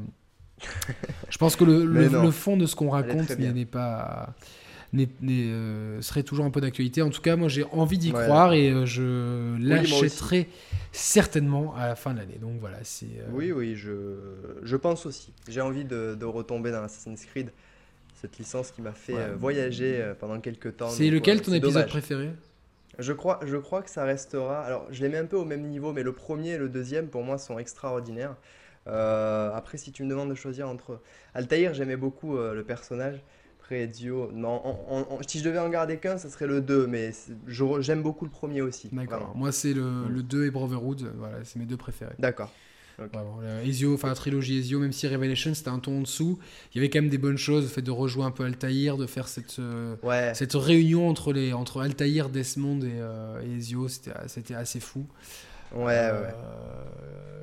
je pense que le, le, fond de ce qu'on raconte n'est pas. Euh, serait toujours un peu d'actualité. En tout cas, moi j'ai envie d'y croire et euh, je l'achèterai certainement à la fin de l'année. Donc voilà, c'est. Oui, oui, je, je pense aussi. J'ai envie de, de, retomber dans Assassin's Creed, cette licence qui m'a fait voyager pendant quelques temps. C'est lequel ton épisode préféré? Je crois, je crois que ça restera. Alors, je les mets un peu au même niveau, mais le premier et le deuxième, pour moi, sont extraordinaires. Euh, après, si tu me demandes de choisir entre. Altaïr, j'aimais beaucoup euh, le personnage. Après, Dio. Non, si je devais en garder qu'un, ça serait le 2, mais j'aime beaucoup le premier aussi. D'accord. Moi, c'est le, mm. le 2 et Brotherhood. Voilà, c'est mes deux préférés. D'accord. Ezio, enfin la trilogie Ezio, même si Revelation c'était un ton en dessous, il y avait quand même des bonnes choses, le fait de rejouer un peu Altaïr, de faire cette, euh, cette réunion entre, les, entre Altaïr, Desmond et, euh, Ezio, c'était assez fou. Ouais, euh,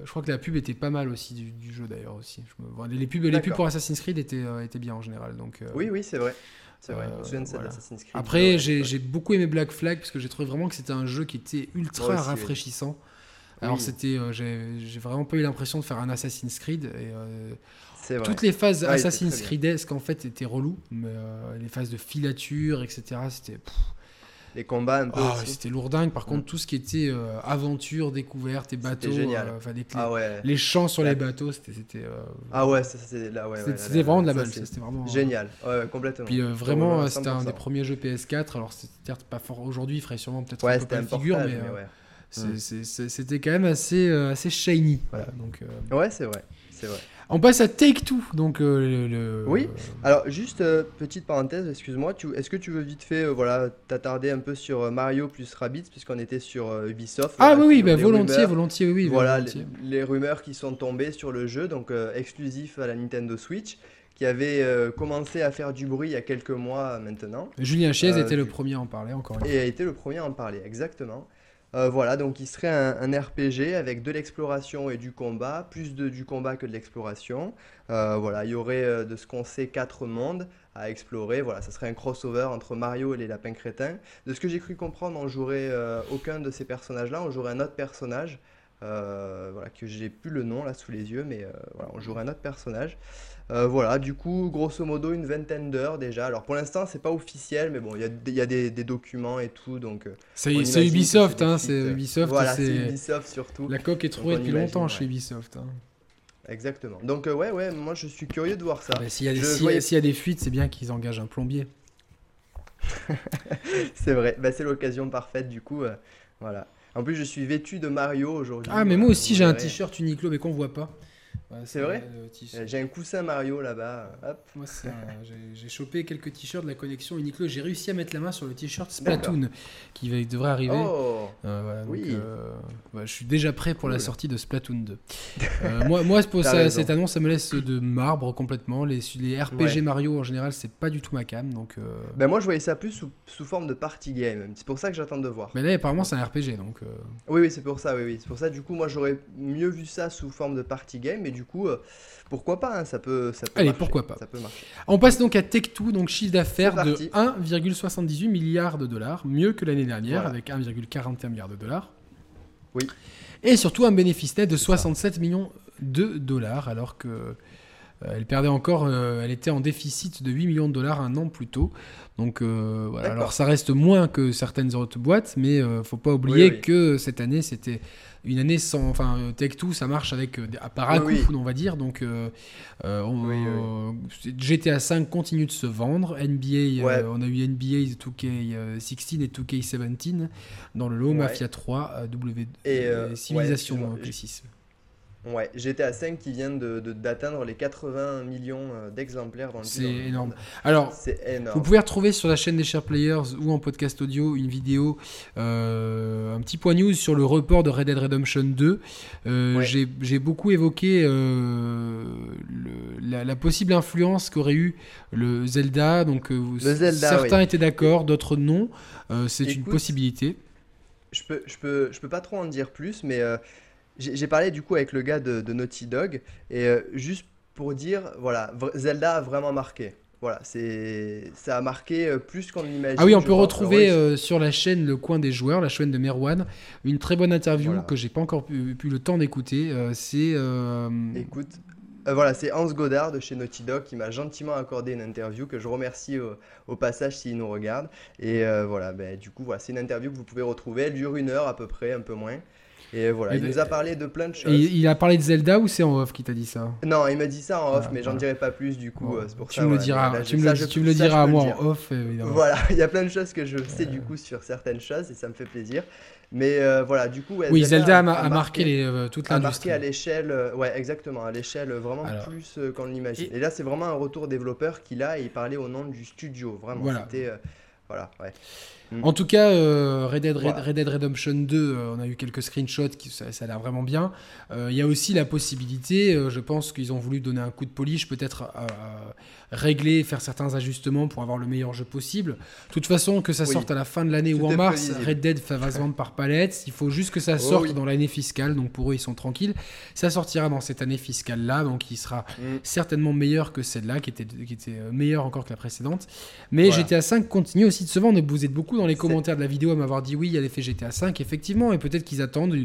Je crois que la pub était pas mal aussi du, jeu d'ailleurs aussi. les, pubs, les pubs pour Assassin's Creed étaient, étaient bien en général. Donc, oui, oui, c'est vrai. C'est vrai, Après, j'ai beaucoup aimé Black Flag parce que j'ai trouvé vraiment que c'était un jeu qui était ultra rafraîchissant. Alors c'était, euh, j'ai vraiment pas eu l'impression de faire un Assassin's Creed. Et, euh, toutes les phases Assassin's Creedesque en fait étaient relou, mais euh, les phases de filature, etc. C'était les combats un peu. Ah, c'était lourdingue. Par contre, tout ce qui était aventure, découverte et bateaux, génial. les, ah les, champs sur les bateaux, c'était. ah ouais, c'était là, ouais, C'était vraiment de la balle. C'était vraiment génial. Ouais, complètement. Puis vraiment, c'était un des premiers jeux PS4. Alors, c'était pas fort aujourd'hui, il ferait sûrement peut-être un peu pas figure, mais. mais Mm. C'était quand même assez, euh, assez shiny. Voilà, donc, euh, Ouais, c'est vrai. C'est vrai. On passe à Take Two. Donc, euh, le, Oui, alors juste petite parenthèse, excuse-moi, est-ce que tu veux vite fait voilà, t'attarder un peu sur Mario plus Rabbids, puisqu'on était sur Ubisoft Ah oui, oui, bah, volontiers, volontiers, oui. Voilà, Les, rumeurs qui sont tombées sur le jeu, donc exclusif à la Nintendo Switch, qui avait commencé à faire du bruit il y a quelques mois maintenant. Julien Chiez était le premier à en parler, encore une fois. Et a été le premier à en parler, exactement. Euh, voilà, donc il serait un, RPG avec de l'exploration et du combat, plus de, du combat que de l'exploration. Euh, voilà, il y aurait euh, de ce qu'on sait quatre mondes à explorer. Voilà, ça serait un crossover entre Mario et les lapins crétins. De ce que j'ai cru comprendre, on jouerait aucun de ces personnages-là, on jouerait un autre personnage. voilà, que j'ai plus le nom là sous les yeux, mais voilà, on jouerait un autre personnage. Euh, voilà, du coup, grosso modo, une vingtaine d'heures déjà. Alors pour l'instant, c'est pas officiel, mais bon, il y a, des, documents et tout. donc. Euh, c'est Ubisoft, hein, c'est Ubisoft. Voilà, c'est Ubisoft surtout. La coque est trouvée depuis longtemps chez Ubisoft. Hein. Exactement. Donc euh, ouais, ouais, moi je suis curieux de voir ça. Ah, s'il y, a des fuites, c'est bien qu'ils engagent un plombier. c'est vrai, bah, c'est l'occasion parfaite du coup. voilà. En plus, je suis vêtu de Mario aujourd'hui. Ah, mais moi aussi j'ai un t-shirt Uniqlo, mais qu'on voit pas. C'est vrai J'ai un coussin Mario là-bas. Moi, j'ai chopé quelques t-shirts de la collection Uniqlo. J'ai réussi à mettre la main sur le t-shirt Splatoon qui devrait arriver. Oh euh, oui. Euh, je suis déjà prêt pour la sortie de Splatoon 2. Euh, moi, moi pour cette annonce, ça me laisse de marbre complètement. Les, les RPG Mario en général, c'est pas du tout ma cam. Donc, ben moi, je voyais ça plus sous, sous forme de party game. C'est pour ça que j'attends de voir. Mais là, apparemment, c'est un RPG. Donc, Oui, oui, c'est pour ça. Oui, oui. C'est pour ça, du coup, moi, j'aurais mieux vu ça sous forme de party game. Mais du coup, pourquoi pas hein, Ça peut, ça peut Allez, pourquoi pas. Ça peut marcher. On passe donc à Tech2, donc chiffre d'affaires de 1,78 milliard de dollars, mieux que l'année dernière, avec 1,41 milliard de dollars. Oui. Et surtout un bénéfice net de 67 millions de dollars, alors que euh, elle perdait encore, euh, elle était en déficit de 8 millions de dollars un an plus tôt. Donc euh, voilà. Alors ça reste moins que certaines autres boîtes, mais faut pas oublier que cette année c'était une année sans. Enfin, Tech2, ça marche avec par à on va dire. Donc, GTA 5 continue de se vendre. NBA, on a eu NBA 2K16 et 2K17 dans le lot. Mafia 3, W, et, Civilisation Crisis. Ouais, GTA 5 qui vient d'atteindre de, d'atteindre les 80 millions euh, d'exemplaires dans le C'est énorme. Alors, vous pouvez retrouver sur la chaîne des Share Players ou en podcast audio une vidéo, euh, un petit point news sur le report de Red Dead Redemption 2. Euh, j'ai beaucoup évoqué la, possible influence qu'aurait eu le Zelda. Donc, certains étaient d'accord, d'autres non. C'est une possibilité. Je peux, je, peux, je peux pas trop en dire plus, mais j'ai parlé du coup avec le gars de, Naughty Dog et euh, juste pour dire, voilà, Zelda a vraiment marqué. Voilà, c'est ça a marqué euh, plus qu'on l'imagine. Ah oui, on peut retrouver euh, sur la chaîne Le Coin des Joueurs, la chaîne de Merwan, une très bonne interview que j'ai pas encore pu, le temps d'écouter. c'est. Écoute, voilà, c'est Hans Godard de chez Naughty Dog qui m'a gentiment accordé une interview que je remercie au, passage s'il nous regarde. Et voilà, ben, du coup, voilà, c'est une interview que vous pouvez retrouver. Elle dure une heure à peu près, un peu moins. Et voilà, il nous a parlé de plein de choses. il a parlé de Zelda ou c'est en off qui t'a dit ça? Non, il m'a dit ça en off, ah, mais j'en dirai pas plus du coup. Euh, c'est pour tu Me le diras, tu, me le, tu me le diras à moi en off, évidemment. Voilà, il y a plein de choses que je sais du coup sur certaines choses et ça me fait plaisir. Mais euh, voilà, du coup, oui, Zelda, a, marqué, les, euh, toute l'industrie. A marqué à l'échelle, ouais, exactement, à l'échelle vraiment plus qu'on l'imagine. Et... là, c'est vraiment un retour développeur qu'il a et il parlait au nom du studio, vraiment. Voilà. C'était, voilà, ouais. Mm. En tout cas, euh, Red, Dead, Redemption 2, euh, on a eu quelques screenshots, qui, ça, a l'air vraiment bien. Euh, il y a aussi la possibilité, je pense qu'ils ont voulu donner un coup de polish, peut-être régler, faire certains ajustements pour avoir le meilleur jeu possible. De toute façon, que ça sorte à la fin de l'année ou en mars, Red Dead va se vendre par palette. Il faut juste que ça oh sorte dans l'année fiscale, donc pour eux, ils sont tranquilles. Ça sortira dans cette année fiscale-là, donc il sera mm. certainement meilleur que celle-là, qui était, qui était meilleure encore que la précédente. Mais GTA 5 continue aussi de se vendre, et vous êtes beaucoup dans les commentaires de la vidéo à m'avoir dit oui, il y a l'effet GTA 5, effectivement, et peut-être qu'ils attendent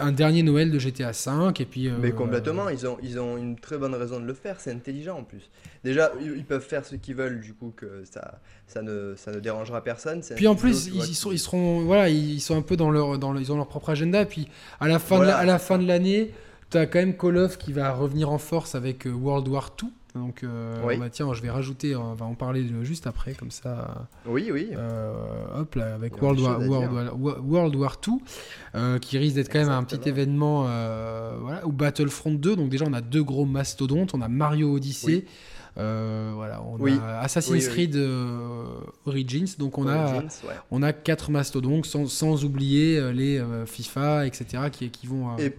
un dernier Noël de GTA 5. Et puis, Mais euh, complètement, ils ont, ils ont une très bonne raison de le faire, c'est intelligent en plus. Déjà, ils peuvent faire ce qu'ils veulent, du coup, que ça, ça, ne, ça ne dérangera personne. Puis en plus, ils, sont, ils, seront, voilà, ils sont un peu dans leur, dans ils ont leur propre agenda. Puis à la fin de, à la fin de l'année, tu as quand même Call of qui va revenir en force avec euh, World War 2. Donc, euh, bah, tiens, je vais rajouter, on va en parler juste après, comme ça. Oui, oui. Euh, hop, là, avec World War, World, War, 2, euh, qui risque d'être quand même un petit événement, voilà, ou Battlefront 2. Donc, déjà, on a deux gros mastodontes. On a Mario Odyssey. voilà, on a Assassin's Creed Origins, donc on a on a quatre mastodontes sans, sans oublier les FIFA, etc. qui, qui vont et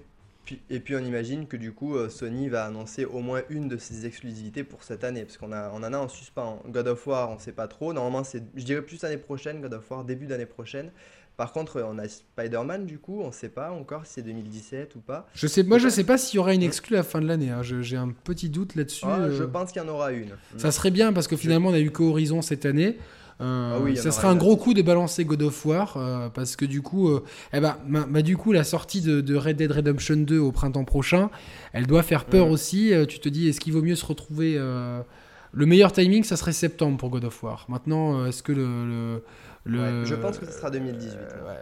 puis on imagine que du coup euh, Sony va annoncer au moins une de ses exclusivités pour cette année, parce qu'on a, on en a en suspens. God of War, on sait pas trop. Normalement, c'est, je dirais plus l'année prochaine, God of War, début d'année prochaine. Par contre, on a Spider-Man, du coup, on ne sait pas encore si c'est 2017 ou pas. Je sais, moi, je ne sais pas s'il y aura une exclue à la fin de l'année. Hein. j'ai un petit doute là-dessus. Ah, je euh. pense qu'il y en aura une. Ça serait bien parce que finalement, on a eu qu'Horizon cette année. Euh, ah oui, ça serait un gros coup de balancer God of War euh, parce que du coup, euh, eh ben, bah, du coup, la sortie de, Red Dead Redemption 2 au printemps prochain, elle doit faire peur mm. aussi. tu te dis, est-ce qu'il vaut mieux se retrouver Le meilleur timing, ça serait septembre pour God of War. Maintenant, est-ce que le, le, je pense que ce sera 2018. Ouais,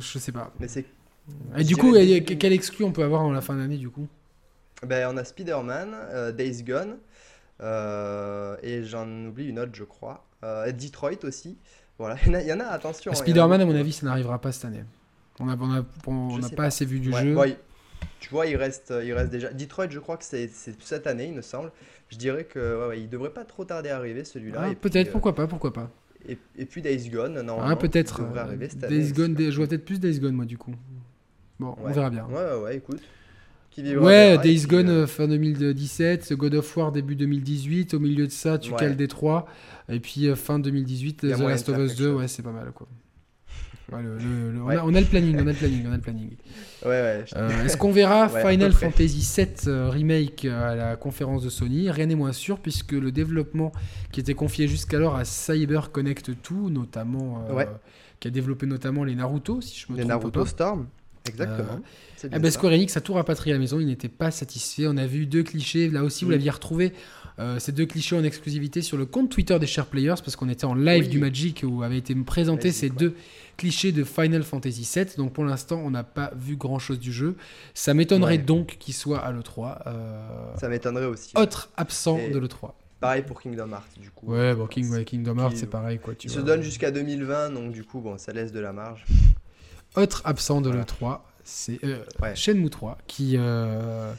je sais pas. Mais c'est. Et du coup, quel exclu on peut avoir en la fin d'année du coup? Ben, on a Spider-Man, Days Gone, et j'en oublie une autre, je crois. Euh, Detroit aussi. Voilà, il y, en a, attention. Spider-Man, à mon avis, ça n'arrivera pas cette année. On n'a on a, on pas assez vu du jeu. tu vois, il reste, il reste déjà. Detroit, je crois que c'est cette année, il me semble. Je dirais que ouais, il devrait pas trop tarder à arriver celui-là. Ah, peut-être, pourquoi pas, pourquoi pas. Et, et, puis Days Gone, non Ah, peut-être. Days Gone, je vois peut-être plus Days Gone, moi, du coup. Bon, on verra bien. Ouais, ouais, écoute. Ouais, Days Gone euh, fin 2017, God of War début 2018. Au milieu de ça, tu cales Détroit. Et puis euh, fin 2018, The Last of Us 2, ouais, c'est pas mal quoi. on, a, le planning, on a le planning, on a le planning. Ouais, euh, Est-ce qu'on verra Final Fantasy VII Remake à la conférence de Sony? Rien n'est moins sûr puisque le développement qui était confié jusqu'alors à Cyber Connect 2, notamment, qui a développé notamment les Naruto, si je me les trompe Naruto Storm. Exactement. Euh, eh ben, Square Enix a tout rapatrié à la maison, il n'était pas satisfait. On a vu deux clichés, là aussi vous l'aviez retrouvé, euh, ces deux clichés en exclusivité sur le compte Twitter des Share Players, parce qu'on était en live du Magic où avaient été présentés ces deux clichés de Final Fantasy VII. Donc pour l'instant, on n'a pas vu grand chose du jeu. Ça m'étonnerait donc qu'il soit à l'E3. Euh, Ça m'étonnerait aussi. Autre absent de l'E3. Pareil pour Kingdom Hearts, du coup. Ouais, bon, King, Kingdom Hearts, c'est pareil. Quoi, tu il se donne jusqu'à 2020, donc du coup, bon, ça laisse de la marge. Autre absent de l'E3, c'est euh, Shenmue 3 qui, euh,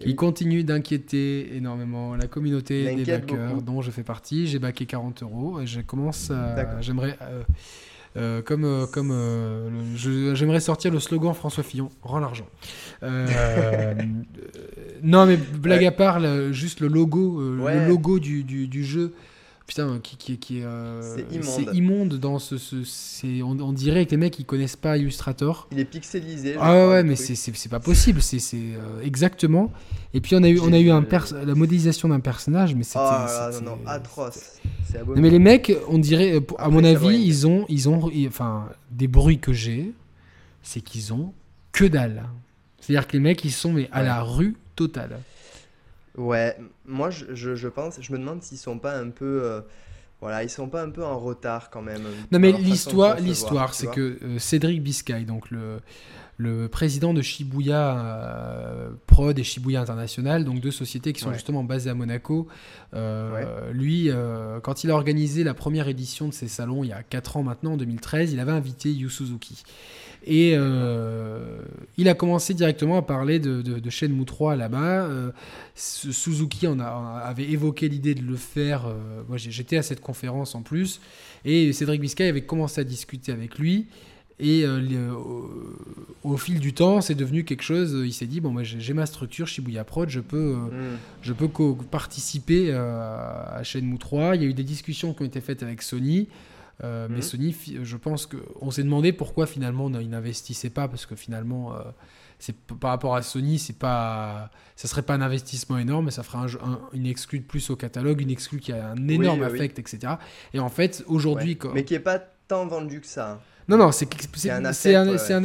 qui continue d'inquiéter énormément la communauté des backers dont je fais partie. J'ai backé 40 euros et je commence J'aimerais. Euh, comme euh, comme j'aimerais sortir le slogan François Fillon rend l'argent. Non mais blague à part juste le logo le logo du, du, du jeu putain, qui, qui, qui euh, c'est immonde. dans ce, c'est, on, dirait que les mecs ils connaissent pas Illustrator. Il est pixelisé. Ah ouais, mais c'est, pas possible, c'est, c'est euh, exactement. Et puis on a eu, on a eu un la modélisation d'un personnage, mais c'était, oh non, non, atroce. mais les mecs, on dirait, euh, à mon avis, ils ont, ils ont, enfin, des bruits que j'ai, c'est qu'ils ont que dalle. C'est-à-dire que les mecs, ils sont mais à la rue totale. Ouais, moi je, je, pense, je me demande s'ils sont pas un peu, euh, voilà, ils sont pas un peu en retard quand même. Non mais l'histoire, l'histoire, c'est que euh, Cédric Biscay, donc le, le président de Shibuya euh, Prod et Shibuya International, donc deux sociétés qui sont justement basées à Monaco. Lui, quand il a organisé la première édition de ces salons il y a 4 ans maintenant, en 2013, il avait invité Yu Suzuki. Et euh, il a commencé directement à parler de, de, de Shenmue 3 là-bas. Euh, Suzuki en avait évoqué l'idée de le faire. Euh, moi, j'étais à cette conférence en plus. Et Cédric Biscay avait commencé à discuter avec lui. Et au, fil du temps, c'est devenu quelque chose. Il s'est dit bon, moi, j'ai ma structure Shibuya Prod, je peux, mm. je peux participer à Shenmue 3. Il y a eu des discussions qui ont été faites avec Sony. Euh, mais mhm. Sony, je pense qu'on s'est demandé pourquoi finalement ils n'investissaient pas, parce que finalement, euh, c'est par rapport à Sony, c'est pas, ça serait pas un investissement énorme, mais ça ferait un, une exclue de plus au catalogue, une exclue qui a un énorme affect, etc. Et en fait, aujourd'hui, mais qui est pas tant vendu que ça. Non, non, c'est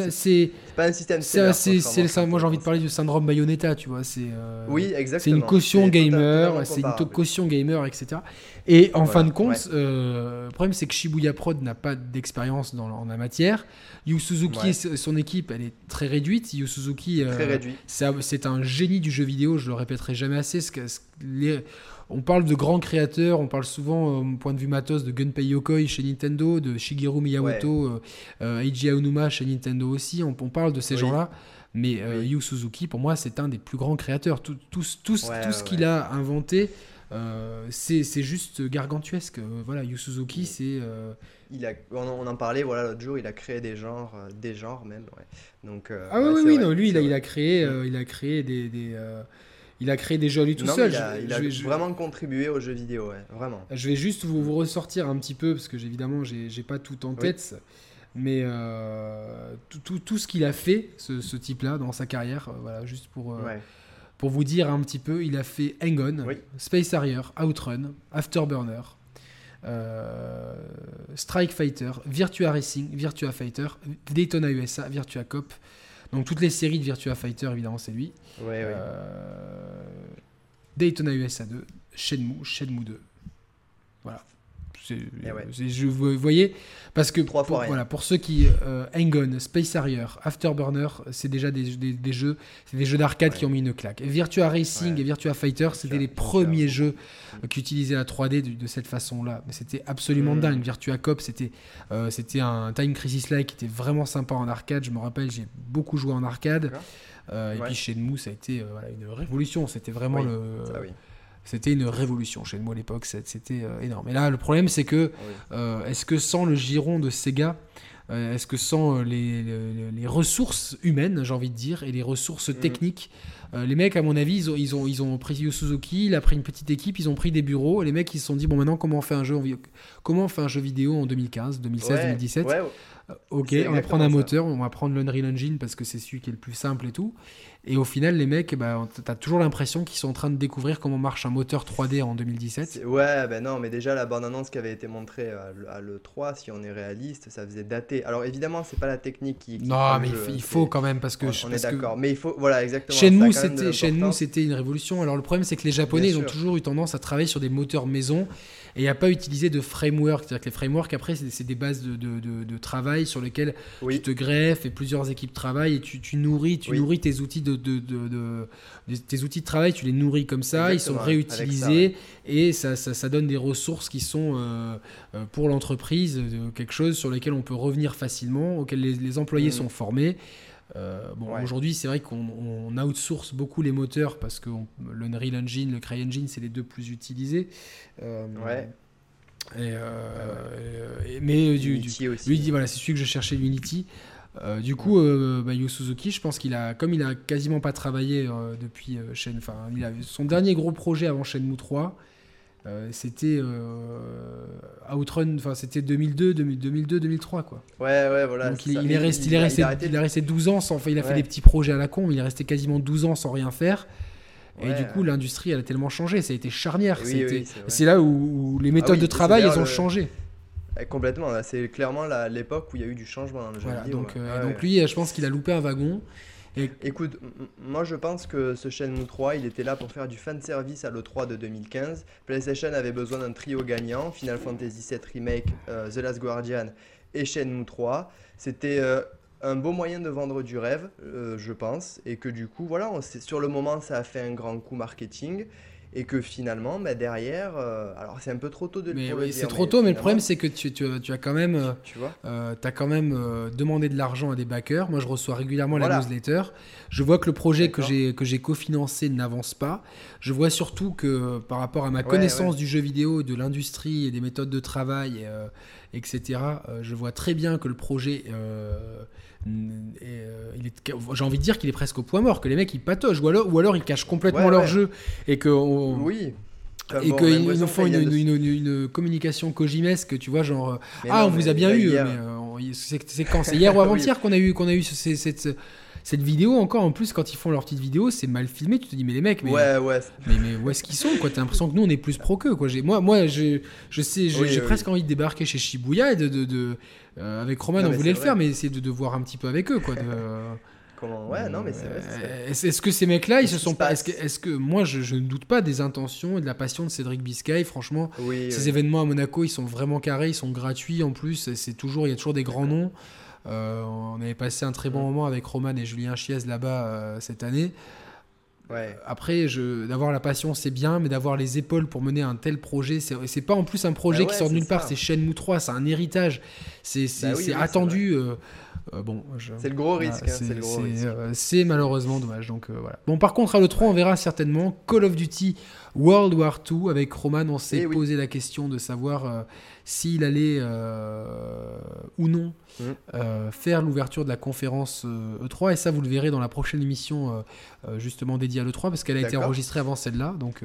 c'est pas un système. C'est moi j'ai envie de parler du syndrome Bayonetta, tu vois. C'est euh, oui, exactement. C'est une caution gamer, c'est une caution gamer, etc. Et en fin de compte, euh, le problème c'est que Shibuya Prod n'a pas d'expérience dans en la matière. Yu Suzuki, son équipe, elle est très réduite. Yu Suzuki, euh, c'est un génie du jeu vidéo. Je le répéterai jamais assez. Ce que, les, on parle de grands créateurs, on parle souvent, euh, au point de vue matos, de Gunpei Yokoi chez Nintendo, de Shigeru Miyamoto, euh, euh, Eiji Aonuma chez Nintendo aussi. On, parle de ces gens-là. Mais Yu Suzuki, pour moi, c'est un des plus grands créateurs. Tout, tout, tout, ce qu'il a inventé, c'est juste gargantuesque. Voilà, Yu Suzuki, c'est. Il a, on, en parlait voilà l'autre jour. Il a créé des genres, des genres même. Donc. ah oui, oui, non, lui, il a, il a créé, il a créé des, des il a créé des jeux lui tout seul. Il a, vraiment contribué aux jeux vidéo, vraiment. Je vais juste vous, vous ressortir un petit peu, parce que évidemment, j'ai pas tout en tête. Mais euh, tout, tout, ce qu'il a fait, ce, type-là, dans sa carrière, euh, voilà, juste pour, euh, pour vous dire un petit peu, il a fait Hang Space Harrier, Outrun, Afterburner, Strike Fighter, Virtua Racing, Virtua Fighter, Daytona USA, Virtua Cop, donc toutes les séries de Virtua Fighter, évidemment, c'est lui. Ouais, euh, Daytona USA 2, Shenmue, Shenmue 2. Voilà. Eh je, vous voyez, parce que pour, voilà, pour ceux qui. Euh, Hang Space Harrier, Afterburner, c'est déjà des, des, jeux, c'est des jeux d'arcade qui ont mis une claque. Virtua Racing et Virtua Fighter, c'était les premiers jeux qui utilisaient la 3D de, cette façon-là. Mais c'était absolument mm. dingue. Virtua Cop, c'était euh, c'était un Time Crisis-like qui était vraiment sympa en arcade. Je me rappelle, j'ai beaucoup joué en arcade. Euh, et puis chez nous, ça a été une révolution. C'était vraiment le. C'était une révolution chez moi à l'époque, c'était euh, énorme. Et là, le problème, c'est que, euh, est-ce que sans le giron de Sega, euh, est-ce que sans les, les, ressources humaines, j'ai envie de dire, et les ressources mhm. techniques, les mecs, à mon avis, ils ont, ils, ont, ils ont pris Yu Suzuki, il a pris une petite équipe, ils ont pris des bureaux, et les mecs, ils se sont dit, bon, maintenant, comment on fait un jeu, comment on fait un jeu vidéo en 2015, 2016, 2017 Ok, on va prendre un moteur, on va prendre l'Unreal Engine parce que c'est celui qui est le plus simple et tout. Et au final, les mecs, bah, t'as toujours l'impression qu'ils sont en train de découvrir comment marche un moteur 3D en 2017. Ouais, ben non, mais déjà la bande-annonce qui avait été montrée à l'E3, si on est réaliste, ça faisait dater. Alors évidemment, c'est pas la technique qui. non, mais il faut quand même parce que. On, est d'accord, mais il faut. Voilà, exactement. Chez nous, c'était chez nous, c'était une révolution. Alors le problème, c'est que les Japonais, ils ont toujours eu tendance à travailler sur des moteurs maison et a pas utilisé de framework. C'est-à-dire que les frameworks, après, c'est des bases de, de, de, travail sur lesquelles tu te greffes et plusieurs équipes travaillent et tu, tu nourris, tu nourris tes outils de, tes outils de travail, tu les nourris comme ça, ils sont réutilisés et ça, ça, ça, donne des ressources qui sont euh, euh, pour l'entreprise quelque chose sur lequel on peut revenir facilement, auquel les, employés mm. sont formés. Euh, bon, aujourd'hui, c'est vrai qu'on outsource beaucoup les moteurs parce que le Unreal Engine, le CryEngine, c'est les deux plus utilisés. Euh, ouais. Et, euh, mais du, Unity aussi. Lui, dit voilà, c'est celui que je cherchais, l'Unity. du coup, bah, Yu Suzuki, je pense qu'il a, comme il a quasiment pas travaillé depuis enfin, son dernier gros projet avant Shenmue 3, euh, c'était euh, Outrun, enfin c'était 2002, 2002, 2003 quoi. Ouais, ouais, voilà. Donc il, est resté, il, est resté, il, est resté 12 ans sans, enfin il a fait des petits projets à la con, mais il est resté quasiment 12 ans sans rien faire. Et du coup, l'industrie, elle a tellement changé, ça a été charnière. c'est là où, les méthodes ah de travail, elles ont changé. Eh, complètement, c'est clairement l'époque où il y a eu du changement vidéo. Donc, euh, donc lui, je pense qu'il a loupé un wagon. Écoute, moi je pense que ce Shenmue 3, il était là pour faire du fan service à l'E3 de 2015. PlayStation avait besoin d'un trio gagnant, Final Fantasy VII Remake, euh, The Last Guardian et Shenmue 3. C'était euh, un beau moyen de vendre du rêve, euh, je pense, et que du coup, voilà, sur le moment, ça a fait un grand coup marketing et que finalement, bah, derrière, euh, alors c'est un peu trop tôt de mais, le oui, C'est trop tôt, mais le problème c'est que tu, tu, tu, as quand même, euh, tu vois euh, as quand même euh, demandé de l'argent à des backers. Moi, je reçois régulièrement la newsletter. Je vois que le projet que j'ai que j'ai cofinancé n'avance pas. Je vois surtout que par rapport à ma connaissance du jeu vidéo, de l'industrie et des méthodes de travail, etc. je vois très bien que le projet euh, j'ai envie de dire qu'il est presque au point mort, que les mecs ils patogent, ou alors, ou alors ils cachent complètement leur jeu et que oui. et qu'ils nous font une, une, communication kojimesque, tu vois, genre euh, ah on vous a bien eu, mais euh, c'est quand? C'est hier ou avant-hier qu'on a eu qu'on a eu cette, cette vidéo encore en plus quand ils font leur petite vidéo c'est mal filmé tu te dis mais les mecs mais ouais, ouais. mais, mais où est-ce qu'ils sont quoi? T'as l'impression que nous on est plus pro qu'eux quoi moi moi je, je sais j'ai presque envie de débarquer chez Shibuya et de, de euh, avec Roman, on voulait le faire, mais essayer de, de, voir un petit peu avec eux, quoi. De... Comment Ouais, non, mais c'est. Euh, est-ce que ces mecs-là, ils se sont pas. Est-ce que, est que, moi, je, ne doute pas des intentions et de la passion de Cédric Biscay. Franchement, ces événements à Monaco, ils sont vraiment carrés, ils sont gratuits en plus. C'est toujours, il y a toujours des grands noms. Euh, on avait passé un très bon moment avec Roman et Julien Chiez là-bas cette année. Ouais. Après, d'avoir la passion, c'est bien, mais d'avoir les épaules pour mener un tel projet, c'est pas en plus un projet bah qui sort de nulle part, c'est Shenmue 3, c'est un héritage, c'est bah attendu. Euh, euh, bon, c'est le gros risque. Hein, c'est malheureusement dommage. Donc euh, voilà. Bon, par contre, à l'E3, on verra certainement Call of Duty World War 2 avec Roman. On s'est eh posé la question de savoir s'il allait ou non Mmh. Euh, faire l'ouverture de la conférence E3. Euh, e et ça, vous le verrez dans la prochaine émission euh, justement dédiée à l'E3 parce qu'elle a été enregistrée avant celle-là. Donc,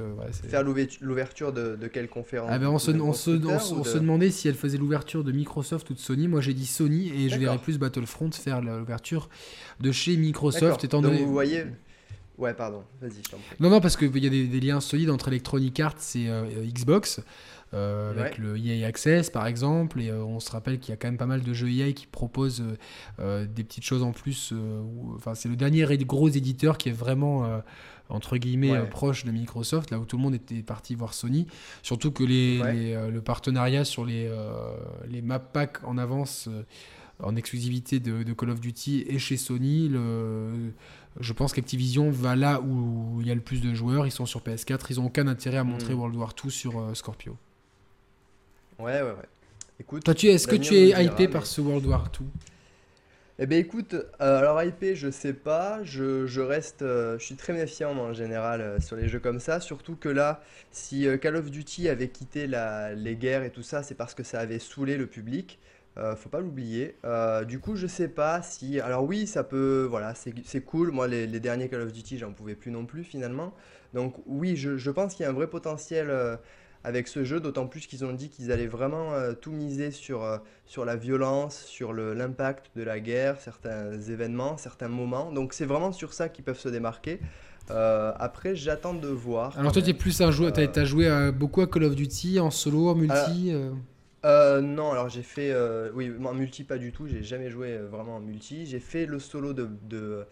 faire l'ouverture de, quelle conférence? Ah ben, On, se, on, se, se, demandait si elle faisait l'ouverture de Microsoft ou de Sony. Moi, j'ai dit Sony et je verrais plus Battlefront faire l'ouverture de chez Microsoft. Étant donné... vous voyez. Ouais, pardon, vas-y, Non, non, parce qu'il y a des, liens solides entre Electronic Arts et Xbox. avec le EA Access par exemple. Et on se rappelle qu'il y a quand même pas mal de jeux EA qui proposent des petites choses en plus. Enfin, c'est le dernier gros éditeur qui est vraiment entre guillemets proche de Microsoft, là où tout le monde était parti voir Sony. Surtout que les, le partenariat sur les, les map packs en avance en exclusivité de, Call of Duty et chez Sony. Le, je pense qu'Activision va là où il y a le plus de joueurs. Ils sont sur PS4. Ils n'ont aucun intérêt à montrer hmm. World War 2 sur euh, Scorpio. Ouais, ouais, ouais. Écoute, Toi, tu, est-ce que tu es hypé par ce World War 2 eh bien écoute, euh, alors hypé, je sais pas, je, reste, euh, je suis très méfiant en général sur les jeux comme ça, surtout que là, si Call of Duty avait quitté la, les guerres et tout ça, c'est parce que ça avait saoulé le public. Euh, faut pas l'oublier. Euh, du coup, je sais pas si. Alors, oui, ça peut. Voilà, c'est cool. Moi, les, derniers Call of Duty, j'en pouvais plus non plus finalement. Donc, oui, je, pense qu'il y a un vrai potentiel euh, avec ce jeu, d'autant plus qu'ils ont dit qu'ils allaient vraiment tout miser sur, sur la violence, sur l'impact de la guerre, certains événements, certains moments. Donc, c'est vraiment sur ça qu'ils peuvent se démarquer. après, j'attends de voir. Alors, toi, tu es plus un joueur. Tu as, joué beaucoup à Call of Duty en solo, en multi euh, non, alors j'ai fait. Euh, oui, en multi, pas du tout. J'ai jamais joué euh, vraiment en multi. J'ai fait le solo de, de,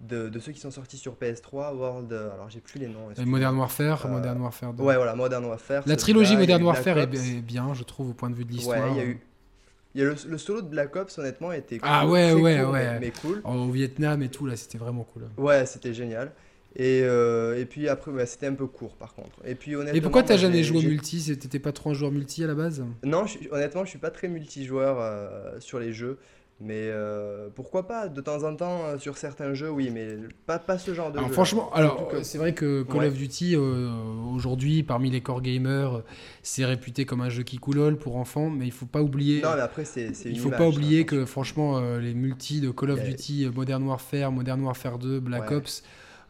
de, ceux qui sont sortis sur PS3, World. Alors j'ai plus les noms. Modern Warfare, Modern Warfare 2. Ouais, voilà, Modern Warfare. La trilogie Modern Warfare est, bien, je trouve, au point de vue de l'histoire. Ouais, il y a eu. Il y a le, solo de Black Ops, honnêtement, était ah cool. Ah ouais, ouais, ouais. Mais, cool. Au Vietnam et tout, là, c'était vraiment cool. Ouais, c'était génial. Et, euh, et puis après, c'était un peu court par contre. Et puis honnêtement. Et pourquoi t'as jamais joué au multi? T'étais pas trop un joueur multi à la base? Non, honnêtement, je suis pas très multijoueur euh, sur les jeux. Mais euh, pourquoi pas de temps en temps sur certains jeux, oui, mais pas, pas ce genre de alors, Franchement, alors c'est vrai que Call of Duty aujourd'hui, parmi les core gamers, c'est réputé comme un jeu qui coulole pour enfants, mais il faut pas oublier. Non, mais après c'est. Il faut pas oublier hein, que franchement, les multi de Call of Duty, Modern Warfare, Modern Warfare 2, Black Ops.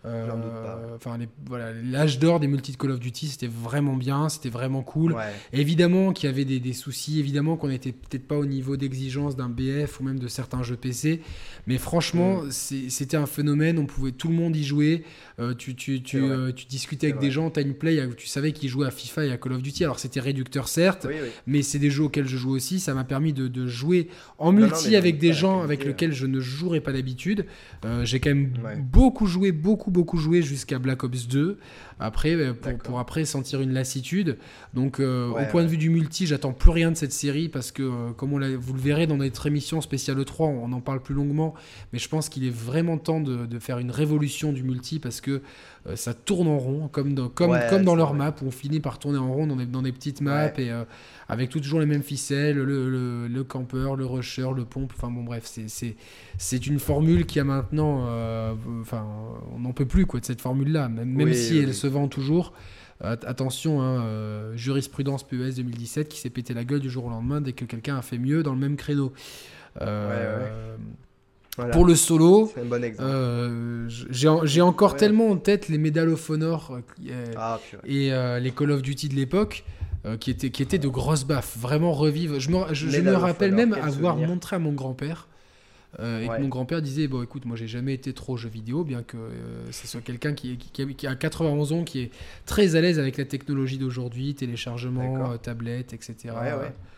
Euh, enfin, voilà, l'âge d'or des multi de Call of Duty, c'était vraiment bien, c'était vraiment cool. Évidemment qu'il y avait des, soucis, évidemment qu'on n'était peut-être pas au niveau d'exigence d'un BF ou même de certains jeux PC, mais franchement, mm. c'était un phénomène. On pouvait tout le monde y jouer. Euh, tu, tu, tu, euh, tu, discutais avec des gens, time play, tu savais qu'ils jouaient à FIFA et à Call of Duty. Alors c'était réducteur certes, mais c'est des jeux auxquels je joue aussi. Ça m'a permis de, de, jouer en multi avec des gens avec lesquels je ne jouerais pas d'habitude. J'ai quand même beaucoup joué, beaucoup beaucoup joué jusqu'à Black Ops 2. Après, euh, pour, après sentir une lassitude. Donc, euh, au point de vue du multi, j'attends plus rien de cette série parce que, euh, comme on vous le verrez dans notre émission spéciale 3, on en parle plus longuement. Mais je pense qu'il est vraiment temps de, de, faire une révolution du multi parce que ça tourne en rond, comme dans, comme, comme dans leur map où on finit par tourner en rond dans des, dans des petites maps et avec toujours les mêmes ficelles, le, le, campeur, le rusher, le pompe. Enfin bon, bref, c'est une formule qui a maintenant. enfin, on n'en peut plus quoi, de cette formule-là, même, même si elle se vend toujours. Attention, hein, euh, jurisprudence PES 2017 qui s'est pété la gueule du jour au lendemain dès que quelqu'un a fait mieux dans le même créneau. Euh, pour le solo, euh, j'ai encore tellement en tête les Medal of Honor ah, et les Call of Duty de l'époque. qui étaient, qui étaient de grosses baffes, vraiment revivre. Je me, je me rappelle même avoir montré à mon grand-père euh, et que mon grand-père disait bon écoute moi j'ai jamais été trop jeu vidéo bien que euh, ce soit quelqu'un qui, qui, a 91 ans qui est très à l'aise avec la technologie d'aujourd'hui téléchargement euh, tablette etc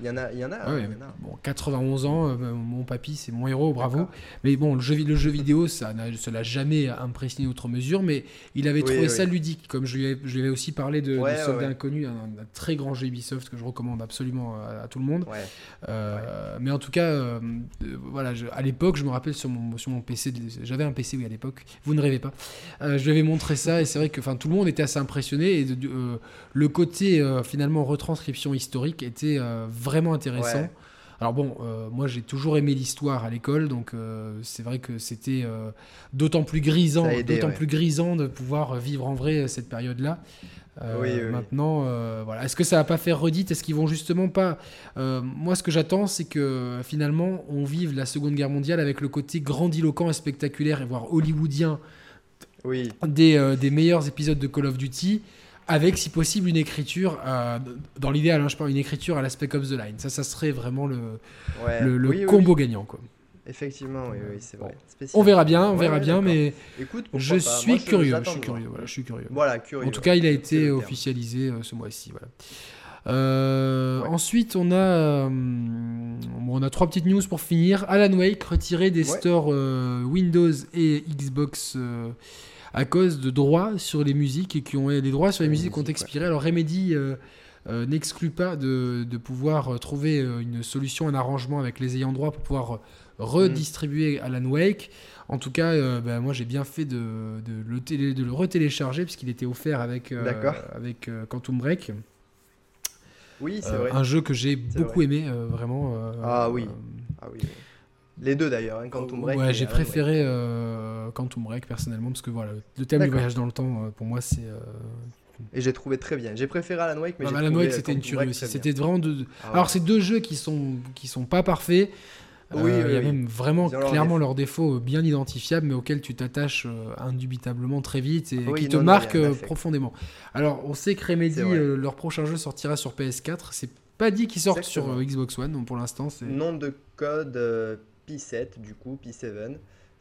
il y en a il y en a, hein, bon 91 ans mon papy c'est mon héros bravo. Mais bon le jeu, le jeu vidéo ça ne l'a jamais impressionné outre mesure mais il avait trouvé ça ludique comme je lui, avais, je lui avais aussi parlé de, de Soldat Inconnu un, très grand jeu Ubisoft que je recommande absolument à, tout le monde. Mais en tout cas voilà à l'époque je me rappelle sur mon, sur mon PC, j'avais un PC oui à l'époque, vous ne rêvez pas. Euh, je lui avais montré ça et c'est vrai que enfin tout le monde était assez impressionné et euh, le côté euh, finalement retranscription historique était vraiment intéressant. Alors bon, moi j'ai toujours aimé l'histoire à l'école, donc c'est vrai que c'était d'autant plus grisant, d'autant plus grisant de pouvoir vivre en vrai cette période-là. Euh, maintenant, euh, voilà. Est-ce que ça va pas faire redite? Est-ce qu'ils vont justement pas euh, Moi, ce que j'attends, c'est que finalement, on vive la Seconde Guerre mondiale avec le côté grandiloquent et spectaculaire et voire hollywoodien oui. des, des, meilleurs épisodes de Call of Duty, avec si possible une écriture, dans l'idéal, hein, je parle une écriture à l'aspect of the line. Ça, ça serait vraiment le, le, combo gagnant, quoi. Effectivement, oui, oui c'est vrai. On verra bien, on verra bien, mais Écoute, je, suis curieux, je, suis curieux, voilà, je suis curieux. Voilà, curieux. En tout cas, il a été officialisé euh, ce mois-ci. Voilà. Ensuite, on a, on a trois petites news pour finir. Alan Wake retiré des stores Windows et Xbox à cause de droits sur les musiques et qui ont les droits sur les, musiques ont expiré. Alors Remedy euh, n'exclut pas de, pouvoir euh, trouver euh, une solution, un arrangement avec les ayants droit pour pouvoir redistribuer Alan Wake. En tout cas, bah, moi j'ai bien fait de, le, télé, de le retélécharger puisqu'il était offert avec, avec Quantum Break. Oui, c'est vrai. Un jeu que j'ai beaucoup aimé, vraiment. ah, oui. ah oui. Les deux d'ailleurs, hein, Quantum Break. Ouais, j'ai préféré Quantum Break personnellement parce que voilà, le thème du voyage dans le temps, pour moi, c'est et j'ai trouvé très bien. J'ai préféré Alan Wake, mais Alan Wake c'était une tuerie aussi. C'était vraiment deux. Ah Alors c'est deux jeux qui sont qui sont pas parfaits. Oui, euh, il y a même vraiment clairement leurs défauts bien identifiables, mais auxquels tu t'attaches euh, indubitablement très vite et qui te marquent euh, profondément. Alors, on sait que Remedy, leur prochain jeu sortira sur PS4. C'est pas dit qu'ils sortent sur Xbox One, donc pour l'instant, c'est. Nom de code P7, du coup, P7.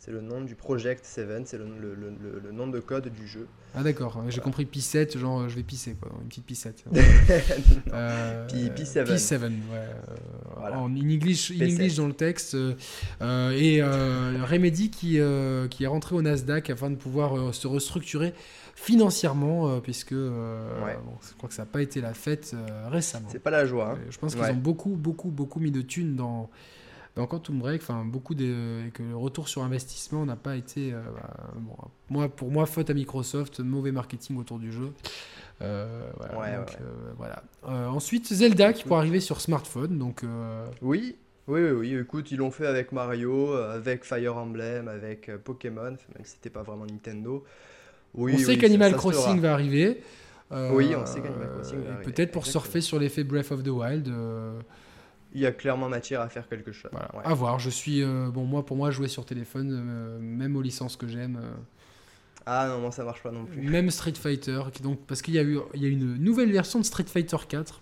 C'est le nom du Project 7, c'est le, le, le, nom de code du jeu. Ah d'accord, j'ai compris P7, genre euh, je vais pisser quoi, une petite pissette. euh, P7. P7, ouais. Euh, en English, in English dans le texte. Euh, et Remedy qui, qui est rentré au Nasdaq afin de pouvoir se restructurer financièrement, puisque je crois que ça n'a pas été la fête récemment. C'est pas la joie. Hein. Je pense qu'ils ont beaucoup, beaucoup, beaucoup mis de thunes dans dans Quantum Break, enfin beaucoup de que le retour sur investissement n'a pas été, euh, bah, moi pour moi faute à Microsoft, mauvais marketing autour du jeu. Euh, voilà, euh, ensuite Zelda qui pourrait arriver sur smartphone, donc. Oui. Oui, oui, oui, écoute, ils l'ont fait avec Mario, avec Fire Emblem, avec Pokémon, même si c'était pas vraiment Nintendo. Oui, on sait qu'Animal Crossing va arriver. oui, on sait qu'Animal Crossing va arriver. Peut-être pour surfer sur l'effet Breath of the Wild il y a clairement matière à faire quelque chose. À voir. Je suis euh, bon moi pour moi jouer sur téléphone, euh, même aux licences que j'aime. Euh, ah non, moi ça marche pas non plus. Même Street Fighter, qui, donc parce qu'il y a eu il y a une nouvelle version de Street Fighter 4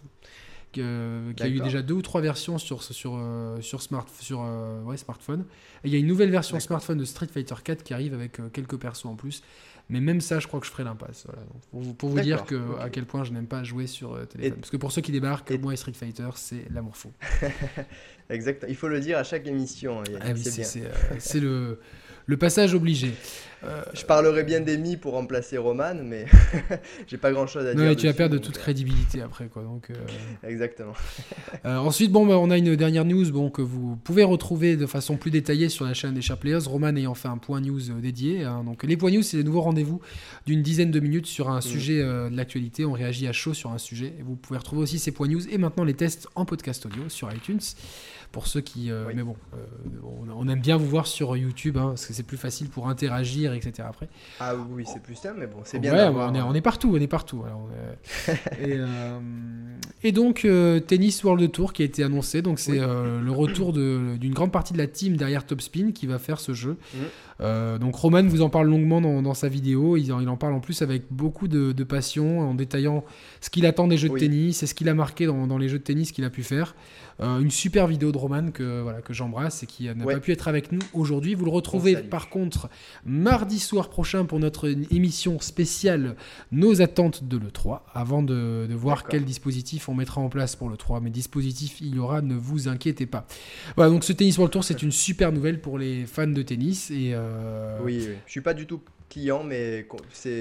qui a eu déjà deux ou trois versions sur sur sur smart sur ouais, smartphone. Et il y a une nouvelle version smartphone de Street Fighter 4 qui arrive avec quelques persos en plus. Mais même ça, je crois que je ferai l'impasse. pour, vous dire que, à quel point je n'aime pas jouer sur euh, téléphone. Parce que pour ceux qui débarquent, moi et Street Fighter, c'est l'amour fou. exact. Il faut le dire à chaque émission. Ah c'est le le passage obligé. Euh, je parlerai bien d'Emi pour remplacer Roman, mais j'ai pas grand chose à dire. Non, tu vas perdre toute euh, crédibilité après, quoi. Donc, euh, Exactement. ensuite, bon, bah, on a une dernière news bon, que vous pouvez retrouver de façon plus détaillée sur la chaîne des Sharp Players. Roman ayant fait un point news dédié. Hein. donc, les points news, c'est les nouveaux rendez-vous d'une dizaine de minutes sur un mm. sujet de l'actualité. On réagit à chaud sur un sujet. Et vous pouvez retrouver aussi ces points news et maintenant les tests en podcast audio sur iTunes pour ceux qui. Euh, mais bon, euh, on, aime bien vous voir sur YouTube, hein, parce que c'est plus facile pour interagir, etc. Après. Ah oui, c'est plus simple, mais bon, c'est bien. Ouais, on, est, on est partout, on est partout. et, euh, et, donc, Tennis World Tour qui a été annoncé, donc c'est le retour d'une grande partie de la team derrière Topspin qui va faire ce jeu. Mm. donc Roman vous en parle longuement dans, sa vidéo, il, il, en parle en plus avec beaucoup de, passion, en détaillant ce qu'il attend des jeux de tennis et ce qu'il a marqué dans, dans les jeux de tennis qu'il a pu faire. Euh, une super vidéo de Roman que, voilà, que j'embrasse et qui n'a pas pu être avec nous aujourd'hui. Vous le retrouvez par contre mardi soir prochain pour notre émission spéciale Nos attentes de l'E3 avant de, de voir quel dispositif on mettra en place pour l'E3. Mais dispositif il y aura, ne vous inquiétez pas. Voilà, donc ce Tennis World Tour, c'est une super nouvelle pour les fans de tennis. Et euh... oui, oui, je suis pas du tout client, mais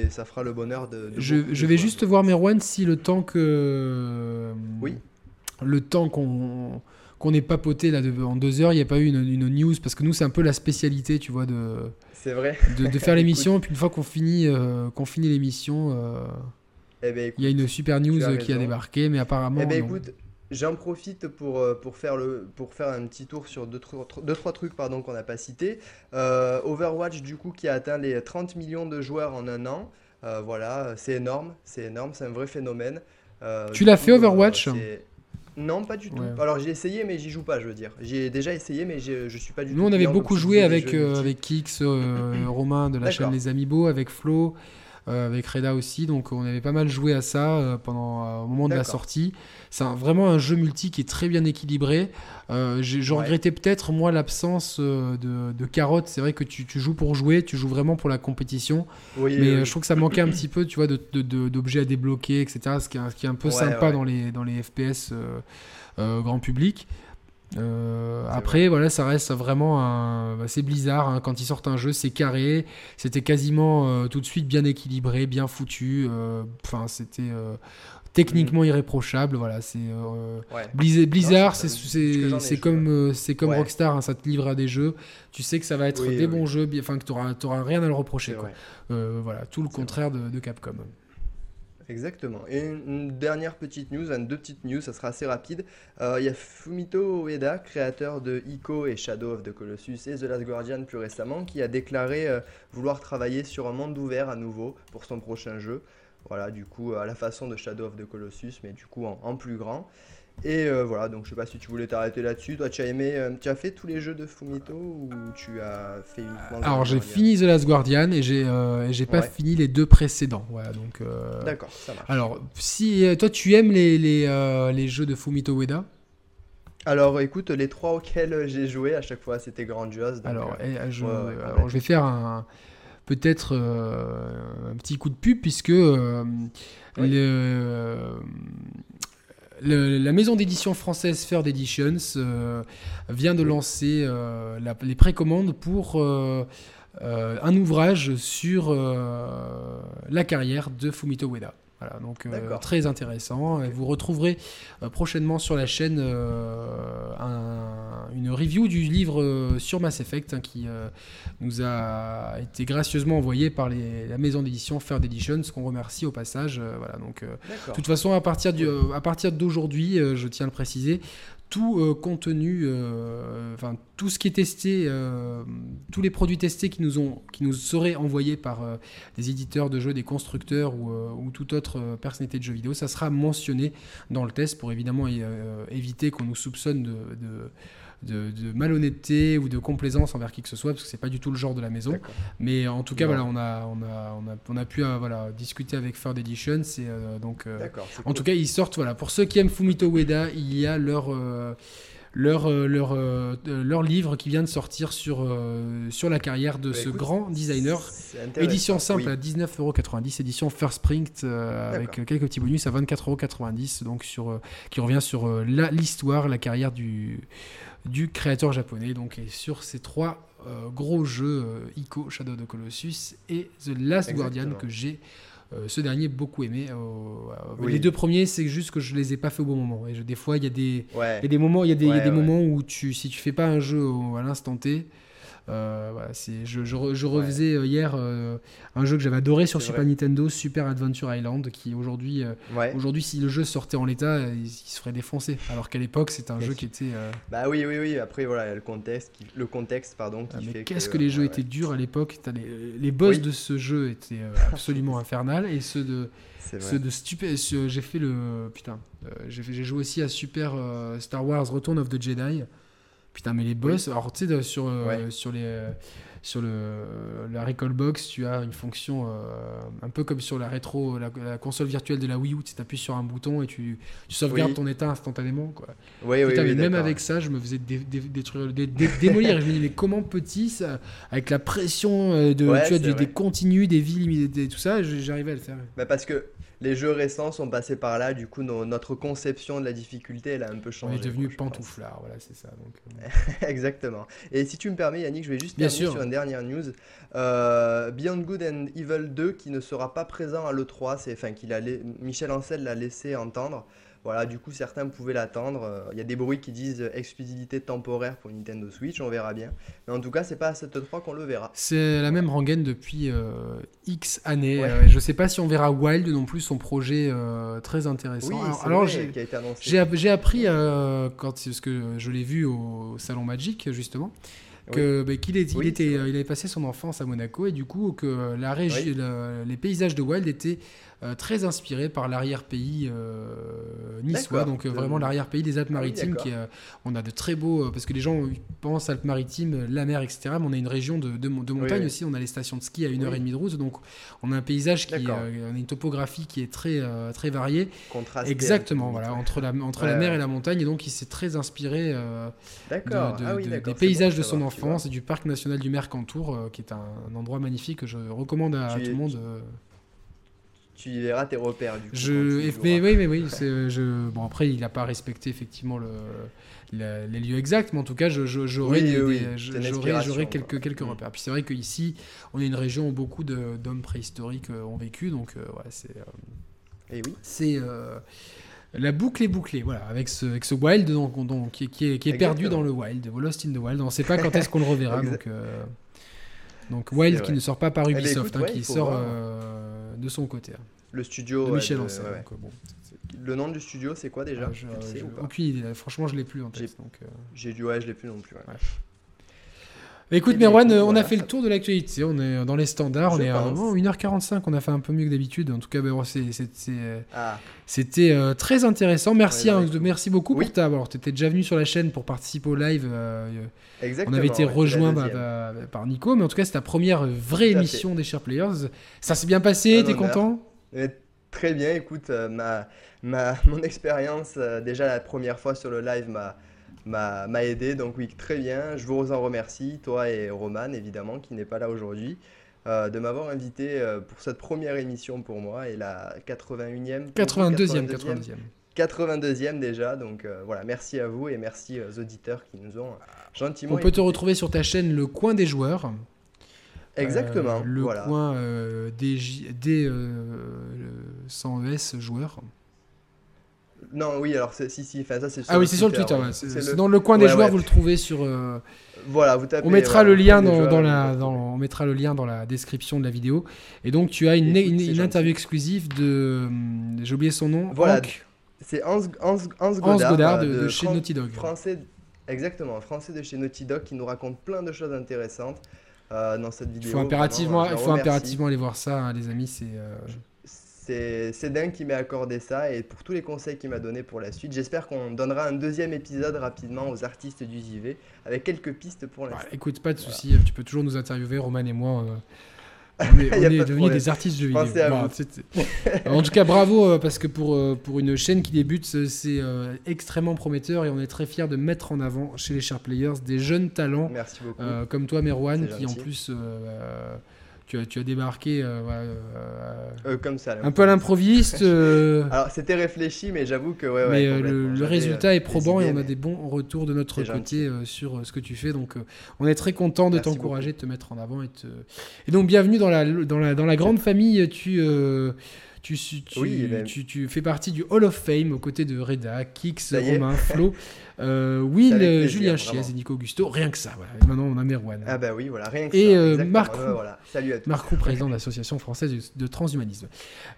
ça fera le bonheur de. je, je vais juste voir Merwan si le temps que. Oui le temps qu'on qu'on ait papoté là en deux heures, il n'y a pas eu une, news parce que nous c'est un peu la spécialité, tu vois, de c'est vrai de, faire l'émission puis une fois qu'on finit euh, qu'on finit l'émission, euh, eh ben, il y a une super news qui a débarqué, mais apparemment. Eh ben, écoute, j'en profite pour, euh, pour, faire le, pour faire un petit tour sur deux, deux trois trucs pardon qu'on n'a pas cités. Overwatch du coup qui a atteint les 30 millions de joueurs en un an. voilà, c'est énorme, c'est énorme, c'est un vrai phénomène. tu l'as fait Overwatch non, pas du tout. Alors j'ai essayé, mais j'y joue pas, je veux dire. J'ai déjà essayé, mais je suis pas du tout. Nous, on avait beaucoup joué avec, euh, avec Kix, euh, Romain de la chaîne Les Amiibo, avec Flo. Avec Reda aussi. Donc on avait pas mal joué à ça pendant au moment de la sortie. C'est vraiment un jeu multi qui est très bien équilibré. je regrettais peut-être moi l'absence de, de, carottes. C'est vrai que tu, tu, joues pour jouer, tu joues vraiment pour la compétition. mais je trouve que ça manquait un petit peu, tu vois, d'objets à débloquer, etc. Ce qui est, ce qui est un peu sympa dans les dans les FPS grand public. Euh, après, voilà, ça reste vraiment un. Bah, c'est Blizzard. Hein, quand ils sortent un jeu, c'est carré. C'était quasiment euh, tout de suite bien équilibré, bien foutu. Euh, enfin, c'était techniquement mm. irréprochable. Voilà, c'est Blizzard. c'est comme c'est comme Rockstar. Hein, ça te livre à des jeux. Tu sais que ça va être des bons jeux. Enfin, que tu n'auras rien à le reprocher. voilà, tout le contraire de, de Capcom. Exactement. Et une dernière petite news, deux petites news, ça sera assez rapide. Euh, il y a Fumito Ueda, créateur de Ico et Shadow of the Colossus et The Last Guardian plus récemment, qui a déclaré euh, vouloir travailler sur un monde ouvert à nouveau pour son prochain jeu. Voilà, du coup, à la façon de Shadow of the Colossus, mais du coup en plus grand. Et euh, voilà, donc je sais pas si tu voulais t'arrêter là-dessus. Toi, tu as aimé, euh, tu as fait tous les jeux de Fumito ou tu as fait uniquement Alors j'ai fini The Last Guardian et j'ai euh, j'ai pas fini les deux précédents. Voilà, donc. D'accord, ça marche. Alors, si toi tu aimes les, les, les jeux de Fumito Ueda? Alors écoute, les trois auxquels j'ai joué à chaque fois c'était grandiose. alors, je, alors, je vais faire un peut-être un petit coup de pub puisque le, la maison d'édition française Third Editions euh, vient de lancer euh, les précommandes pour euh, un ouvrage sur la carrière de Fumito Ueda. Voilà, donc très intéressant. Vous retrouverez prochainement sur la chaîne une review du livre sur Mass Effect hein, qui nous a été gracieusement envoyé par la maison d'édition Third Editions, qu'on remercie au passage. voilà, donc, de toute façon, à partir, à partir d'aujourd'hui, je tiens à le préciser, tout contenu, enfin tout ce qui est testé, tous les produits testés qui nous, seraient envoyés par des éditeurs de jeux, des constructeurs ou, ou toute autre personnalité de jeux vidéo, ça sera mentionné dans le test pour évidemment éviter qu'on nous soupçonne de, malhonnêteté ou de complaisance envers qui que ce soit, parce que c'est pas du tout le genre de la maison. Mais en tout cas, voilà, on a, on a, on a, on a pu euh, voilà, discuter avec Third Edition. C'est euh, donc, euh, en tout cas, ils sortent. Voilà, pour ceux qui aiment Fumito Ueda, il y a leur leur, leur, leur livre qui vient de sortir sur, sur la carrière de bah, ce grand designer. Édition simple à 19,90€, édition First Print avec quelques petits bonus à 24,90€, donc sur, qui revient sur l'histoire, la, carrière du, du créateur japonais. Donc, sur ces trois euh, gros jeux, euh, Ico, Shadow of the Colossus et The Last Guardian, que j'ai euh, ce dernier beaucoup aimé. Les deux premiers, c'est juste que je les ai pas fait au bon moment. Et des fois, il y a des, moments, il y a des, des moments où tu, si tu fais pas un jeu à l'instant T, voilà, c'est, je, je, refaisais euh, hier euh, un jeu que j'avais adoré sur Super Nintendo, Super Adventure Island, qui aujourd'hui, aujourd'hui si le jeu sortait en l'état, il, se ferait défoncer. Alors qu'à l'époque, c'était un jeu qui était. Bah oui, oui, oui. Après, voilà, le contexte, le contexte pardon, qui ah, qu'est-ce que, les jeux étaient durs à l'époque? Les, les boss de ce jeu étaient absolument infernales et ceux de. Ceux de stupé. J'ai fait le. Putain. j'ai joué aussi à Super Star Wars Return of the Jedi. Putain, mais les boss, alors tu sais, sur, euh, sur, les, euh, sur le, la Recall Box, tu as une fonction euh, un peu comme sur la rétro, la, console virtuelle de la Wii U, tu appuies sur un bouton et tu, tu sauvegardes ton état instantanément. Quoi. Oui, Putain, mais même avec ça, je me faisais démolir. je me disais, mais comment petit, ça, avec la pression de, tu as du, des continues, des villes, tout ça, j'arrivais à le faire. Bah parce que les jeux récents sont passés par là, du coup notre conception de la difficulté elle a un peu changé. On est devenu pantouflard, voilà c'est ça. Donc, euh. Exactement. Et si tu me permets Yannick, je vais juste terminer sur une dernière news. Euh, Beyond Good and Evil 2 qui ne sera pas présent à l'E3, c'est enfin qu'il a Michel Ancel l'a laissé entendre. Voilà, du coup, certains pouvaient l'attendre. Euh, il y a des bruits qui disent exclusivité temporaire pour Nintendo Switch, on verra bien. Mais en tout cas, c'est pas à cette 3 qu'on le verra. C'est la même rengaine depuis euh, X années. Je ne je sais pas si on verra Wild non plus, son projet euh, très intéressant. Oui, alors, j'ai appris, quand, parce que je l'ai vu au Salon Magic, justement. bah, qu'il il était, il avait passé son enfance à Monaco et du coup que la régie, les paysages de Wild étaient euh, très inspiré par l'arrière-pays euh, niçois, donc euh, vraiment l'arrière-pays des Alpes-Maritimes. qui on a de très beaux, parce que les gens pensent Alpes-Maritimes, la mer, etc. Mais on a une région de, de, montagne aussi, on a les stations de ski à une heure et demie de route, donc on a un paysage qui, on a une topographie qui est très, très variée. Exactement, voilà, entre la, entre la mer et la montagne, et donc il s'est très inspiré ah des paysages de son enfance et du parc national du Mercantour, qui est un, endroit magnifique que je recommande à, tout le monde tu verras tes repères du coup. Je, mais, oui, mais oui, euh, je, bon après il n'a pas respecté effectivement le, les lieux exacts, mais en tout cas j'aurais quelques, quelques mm. repères. Puis c'est vrai qu'ici on est une région où beaucoup d'hommes préhistoriques euh, ont vécu, donc euh, ouais, c'est Et oui. c'est la boucle est bouclée, voilà, avec ce, avec ce wild donc, donc qui, qui, est, qui est perdu dans le wild, Lost in the Wild. On ne sait pas quand est-ce qu'on le reverra, donc. Donc Wild qui ne sort pas par eh ben, Ubisoft, hein, qui sort euh, de son côté. Hein. Le studio. De Michel Ancel. le nom du studio, c'est quoi déjà? Ah, Aucune idée. Franchement, je l'ai plus en tête. Euh. J'ai dû, ouais, je l'ai plus non plus. Écoute, Merwan, on a fait le tour de l'actualité. On est dans les standards. on est à 1h45. On a fait un peu mieux que d'habitude. En tout cas, ben, c'était ah. très intéressant. Merci, hein, merci beaucoup pour ta. Alors, tu étais déjà venu sur la chaîne pour participer au live. Exactement, on avait été rejoint par Nico, mais en tout cas, c'est ta première vraie émission des Share Players. Ça s'est bien passé, t'es content? Très bien, écoute, euh, ma, ma, mon expérience, euh, déjà la première fois sur le live m'a aidé, donc oui, très bien. Je vous en remercie, toi et Roman, évidemment, qui n'est pas là aujourd'hui. Euh, de m'avoir invité pour cette première émission pour moi et la 81e 82e 82e 82e déjà donc voilà merci à vous et merci aux auditeurs qui nous ont on peut te retrouver sur ta chaîne Le Coin des Joueurs. Exactement. Euh, le coin euh, des, des sans ES joueurs. Non, oui, alors si, si, ça c'est Ah oui, c'est sur le Twitter. c'est dans le coin des joueurs, vous le trouvez sur. Euh, voilà, vous tapez. On mettra le lien dans, la, on mettra le lien dans la description de la vidéo. Et donc tu as une, une, interview exclusive de, j'ai oublié son nom. Voilà. C'est Hans, Godard, de, chez Naughty Dog. Français Exactement, un français de chez Naughty Dog qui nous raconte plein de choses intéressantes euh, dans cette vidéo. Il faut impérativement, il faut impérativement aller voir ça, hein, les amis. C'est euh, c'est dingue qui m'ait accordé ça et pour tous les conseils qu'il m'a donné pour la suite. J'espère qu'on donnera un deuxième épisode rapidement aux artistes du JV avec quelques pistes pour la Écoute, pas de souci, tu peux toujours nous interviewer, Roman et moi. Euh, on est, devenus des artistes de vidéo. en tout cas, bravo euh, parce que pour, euh, pour une chaîne qui débute, c'est extrêmement prometteur et on est très fiers de mettre en avant chez les Sharp Players des jeunes talents comme toi, Merwan, qui en plus tu as, débarqué euh, euh, euh, comme ça, un peu à l'improviste. Alors c'était réfléchi, mais j'avoue que ouais, mais le, résultat est probant et on a des bons retours de notre côté sur ce que tu fais. Donc on est très content de t'encourager, de te mettre en avant et, et donc bienvenue dans la dans la dans la grande famille. Tu tu, tu, tu, fais partie du Hall of Fame aux côtés de Reda, Kix, Romain, Flo. Euh, Will, Julien Chiez et Nico Augusto, rien que ça. Voilà. Maintenant, on a Merwan. Ah bah oui, voilà, rien que et, ça. Euh, Marc voilà. Salut à tous. Marc président de l'Association française de transhumanisme.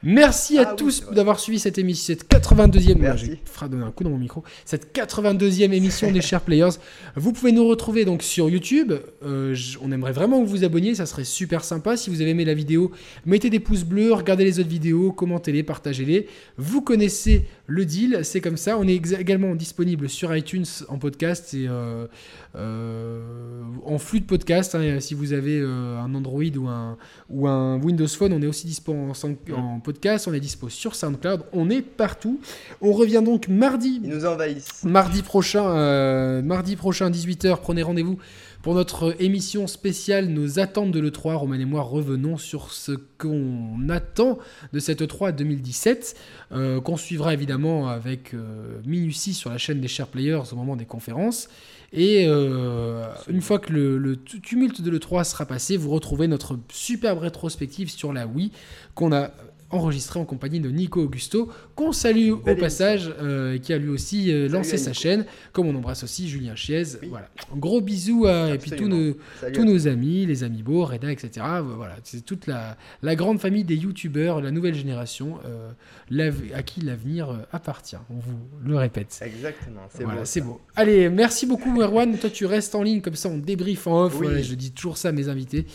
Merci à ah tous d'avoir suivi cette émission, cette 82e. Merci. Je donner un coup dans mon micro. Cette 82e émission des Chers Players. Vous pouvez nous retrouver donc sur YouTube. Euh, on aimerait vraiment que vous vous abonniez, ça serait super sympa. Si vous avez aimé la vidéo, mettez des pouces bleus, regardez les autres vidéos, commentez-les, partagez-les. Vous connaissez le deal, c'est comme ça. On est également disponible sur iTunes en podcast et euh, euh, en flux de podcast. Hein, si vous avez euh, un Android ou un, ou un Windows Phone, on est aussi dispo en, podcast. On est dispo sur SoundCloud. On est partout. On revient donc mardi. Ils nous envahissent. Mardi prochain, mardi prochain 18h. Prenez rendez-vous pour notre émission spéciale Nos attentes de l'E3, Romain et moi revenons sur ce qu'on attend de cette E3 2017, euh, qu'on suivra évidemment avec euh, minutie sur la chaîne des Share Players au moment des conférences. Et euh, une fois que le, le, tumulte de l'E3 sera passé, vous retrouvez notre superbe rétrospective sur la Wii qu'on a enregistré en compagnie de Nico Augusto, qu'on salue au passage, euh, qui a lui aussi euh, lancé sa chaîne, comme on embrasse aussi Julien Chiez. Voilà. gros bisous à et puis tous nos, tous nos amis, les amis beaux, Reda, etc. Voilà, c'est toute la, la, grande famille des youtubeurs, la nouvelle génération, à qui l'avenir appartient. On vous le répète. Exactement, c'est voilà, beau. Allez, merci beaucoup Merwan. Toi, tu restes en ligne comme ça, on débrief en off. je dis toujours ça à mes invités.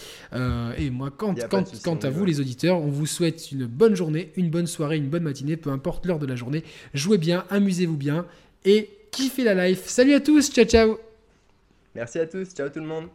et moi, quant, quand, quant à vous, les auditeurs, on vous souhaite une bonne journée, une bonne soirée, une bonne matinée, peu importe l'heure de la journée. Jouez bien, amusez-vous bien et kiffez la life. Salut à tous, ciao ciao Merci à tous, ciao tout le monde